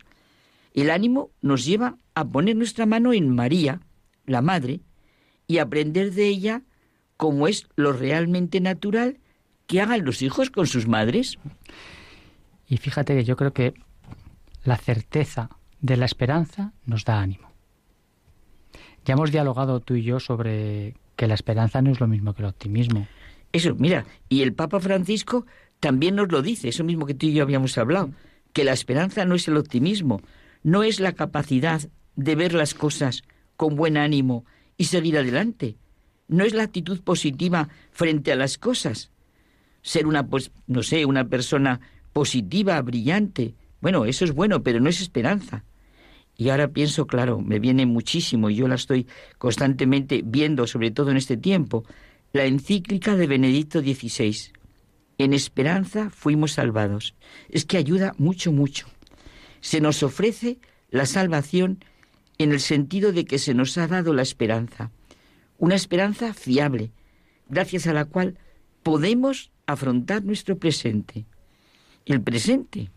El ánimo nos lleva a poner nuestra mano en María, la Madre, y aprender de ella cómo es lo realmente natural que hagan los hijos con sus madres. Y fíjate que yo creo que la certeza de la esperanza nos da ánimo. Ya hemos dialogado tú y yo sobre que la esperanza no es lo mismo que el optimismo. Eso, mira, y el Papa Francisco también nos lo dice, eso mismo que tú y yo habíamos hablado, que la esperanza no es el optimismo, no es la capacidad de ver las cosas con buen ánimo y seguir adelante, no es la actitud positiva frente a las cosas, ser una, pues, no sé, una persona positiva, brillante. Bueno, eso es bueno, pero no es esperanza. Y ahora pienso, claro, me viene muchísimo y yo la estoy constantemente viendo, sobre todo en este tiempo, la encíclica de Benedicto XVI. En esperanza fuimos salvados. Es que ayuda mucho, mucho. Se nos ofrece la salvación en el sentido de que se nos ha dado la esperanza. Una esperanza fiable, gracias a la cual podemos afrontar nuestro presente. El presente,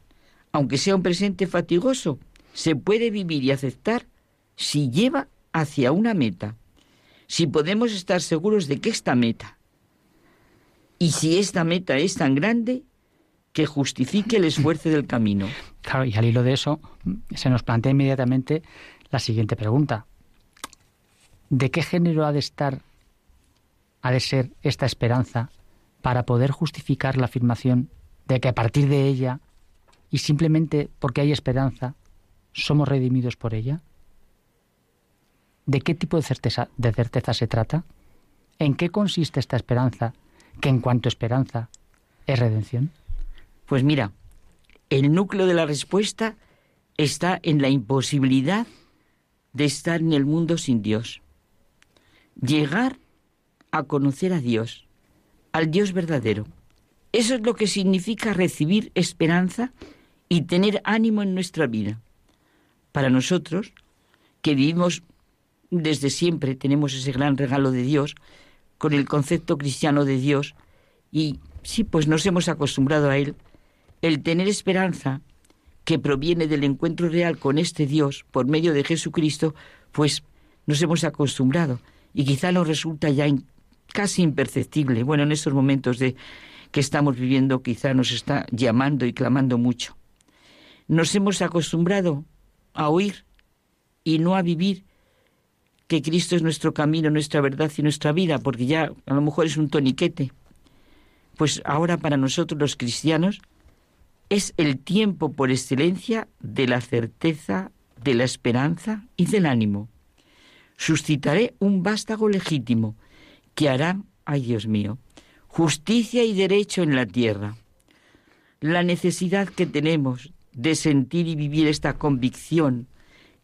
aunque sea un presente fatigoso, se puede vivir y aceptar si lleva hacia una meta, si podemos estar seguros de que esta meta, y si esta meta es tan grande, que justifique el esfuerzo del camino. Claro, y al hilo de eso se nos plantea inmediatamente la siguiente pregunta. ¿De qué género ha de estar, ha de ser esta esperanza para poder justificar la afirmación de que a partir de ella, y simplemente porque hay esperanza, somos redimidos por ella? ¿De qué tipo de certeza, de certeza se trata? ¿En qué consiste esta esperanza, que en cuanto esperanza es redención? Pues mira, el núcleo de la respuesta está en la imposibilidad de estar en el mundo sin Dios. Llegar a conocer a Dios, al Dios verdadero. Eso es lo que significa recibir esperanza y tener ánimo en nuestra vida. Para nosotros, que vivimos desde siempre, tenemos ese gran regalo de Dios, con el concepto cristiano de Dios, y sí, pues nos hemos acostumbrado a Él, el tener esperanza que proviene del encuentro real con este Dios por medio de Jesucristo, pues nos hemos acostumbrado y quizá nos resulta ya casi imperceptible. Bueno, en estos momentos de que estamos viviendo quizá nos está llamando y clamando mucho. Nos hemos acostumbrado a oír y no a vivir que Cristo es nuestro camino, nuestra verdad y nuestra vida, porque ya a lo mejor es un toniquete. Pues ahora para nosotros los cristianos es el tiempo por excelencia de la certeza, de la esperanza y del ánimo. Suscitaré un vástago legítimo que hará, ay Dios mío, justicia y derecho en la tierra. La necesidad que tenemos de sentir y vivir esta convicción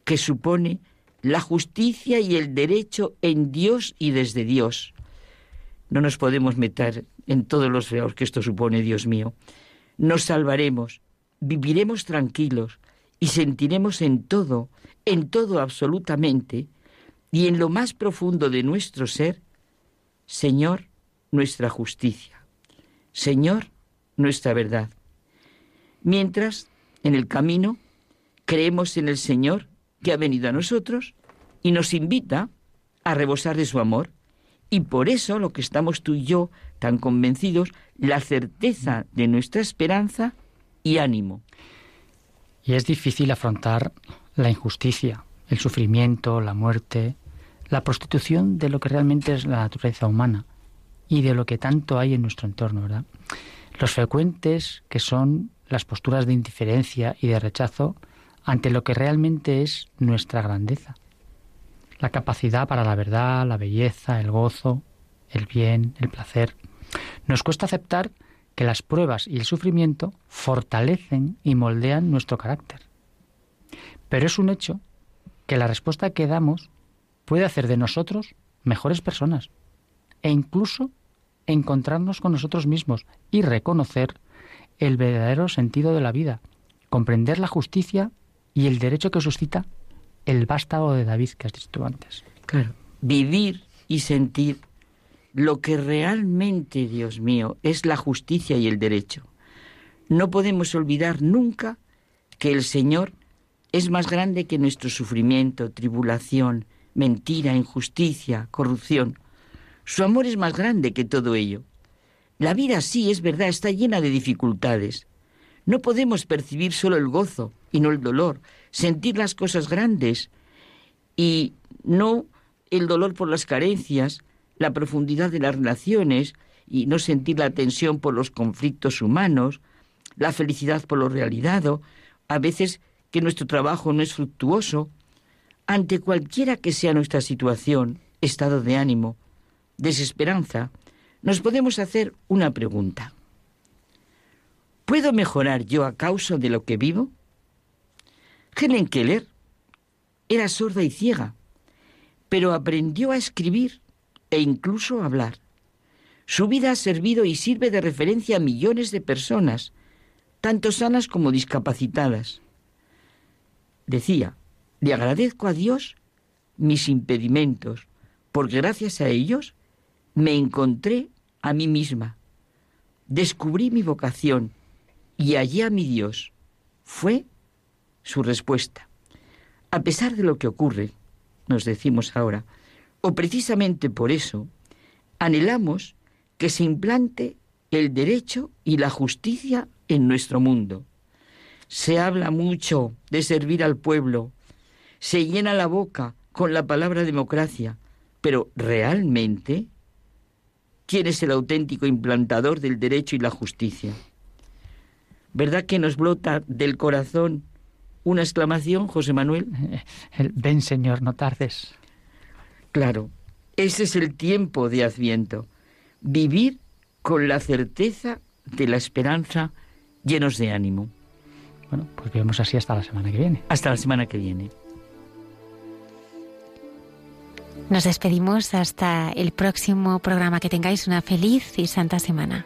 que supone la justicia y el derecho en Dios y desde Dios. No nos podemos meter en todos los feos que esto supone, Dios mío. Nos salvaremos, viviremos tranquilos y sentiremos en todo, en todo absolutamente, y en lo más profundo de nuestro ser, Señor, nuestra justicia, Señor, nuestra verdad. Mientras, en el camino, creemos en el Señor que ha venido a nosotros y nos invita a rebosar de su amor. Y por eso lo que estamos tú y yo tan convencidos, la certeza de nuestra esperanza y ánimo. Y es difícil afrontar la injusticia, el sufrimiento, la muerte, la prostitución de lo que realmente es la naturaleza humana y de lo que tanto hay en nuestro entorno, ¿verdad? Los frecuentes que son las posturas de indiferencia y de rechazo ante lo que realmente es nuestra grandeza. La capacidad para la verdad, la belleza, el gozo, el bien, el placer. Nos cuesta aceptar que las pruebas y el sufrimiento fortalecen y moldean nuestro carácter. Pero es un hecho que la respuesta que damos puede hacer de nosotros mejores personas e incluso encontrarnos con nosotros mismos y reconocer el verdadero sentido de la vida, comprender la justicia y el derecho que suscita el vástago de David que has dicho antes. Claro, vivir y sentir lo que realmente, Dios mío, es la justicia y el derecho. No podemos olvidar nunca que el Señor es más grande que nuestro sufrimiento, tribulación, mentira, injusticia, corrupción. Su amor es más grande que todo ello. La vida sí, es verdad, está llena de dificultades. No podemos percibir solo el gozo y no el dolor, sentir las cosas grandes y no el dolor por las carencias, la profundidad de las relaciones y no sentir la tensión por los conflictos humanos, la felicidad por lo realidado, a veces que nuestro trabajo no es fructuoso, ante cualquiera que sea nuestra situación, estado de ánimo, desesperanza, nos podemos hacer una pregunta. ¿Puedo mejorar yo a causa de lo que vivo? Helen Keller era sorda y ciega, pero aprendió a escribir e incluso a hablar. Su vida ha servido y sirve de referencia a millones de personas, tanto sanas como discapacitadas. Decía, le agradezco a Dios mis impedimentos, porque gracias a ellos me encontré a mí misma, descubrí mi vocación y hallé a mi Dios. Fue su respuesta. A pesar de lo que ocurre, nos decimos ahora, o precisamente por eso, anhelamos que se implante el derecho y la justicia en nuestro mundo. Se habla mucho de servir al pueblo, se llena la boca con la palabra democracia, pero realmente, ¿quién es el auténtico implantador del derecho y la justicia? ¿Verdad que nos brota del corazón una exclamación, José Manuel? El, Ven Señor, no tardes. Claro, ese es el tiempo de Adviento. Vivir con la certeza de la esperanza llenos de ánimo. Bueno, pues vemos así hasta la semana que viene. Hasta la semana que viene. Nos despedimos hasta el próximo programa. Que tengáis una feliz y santa semana.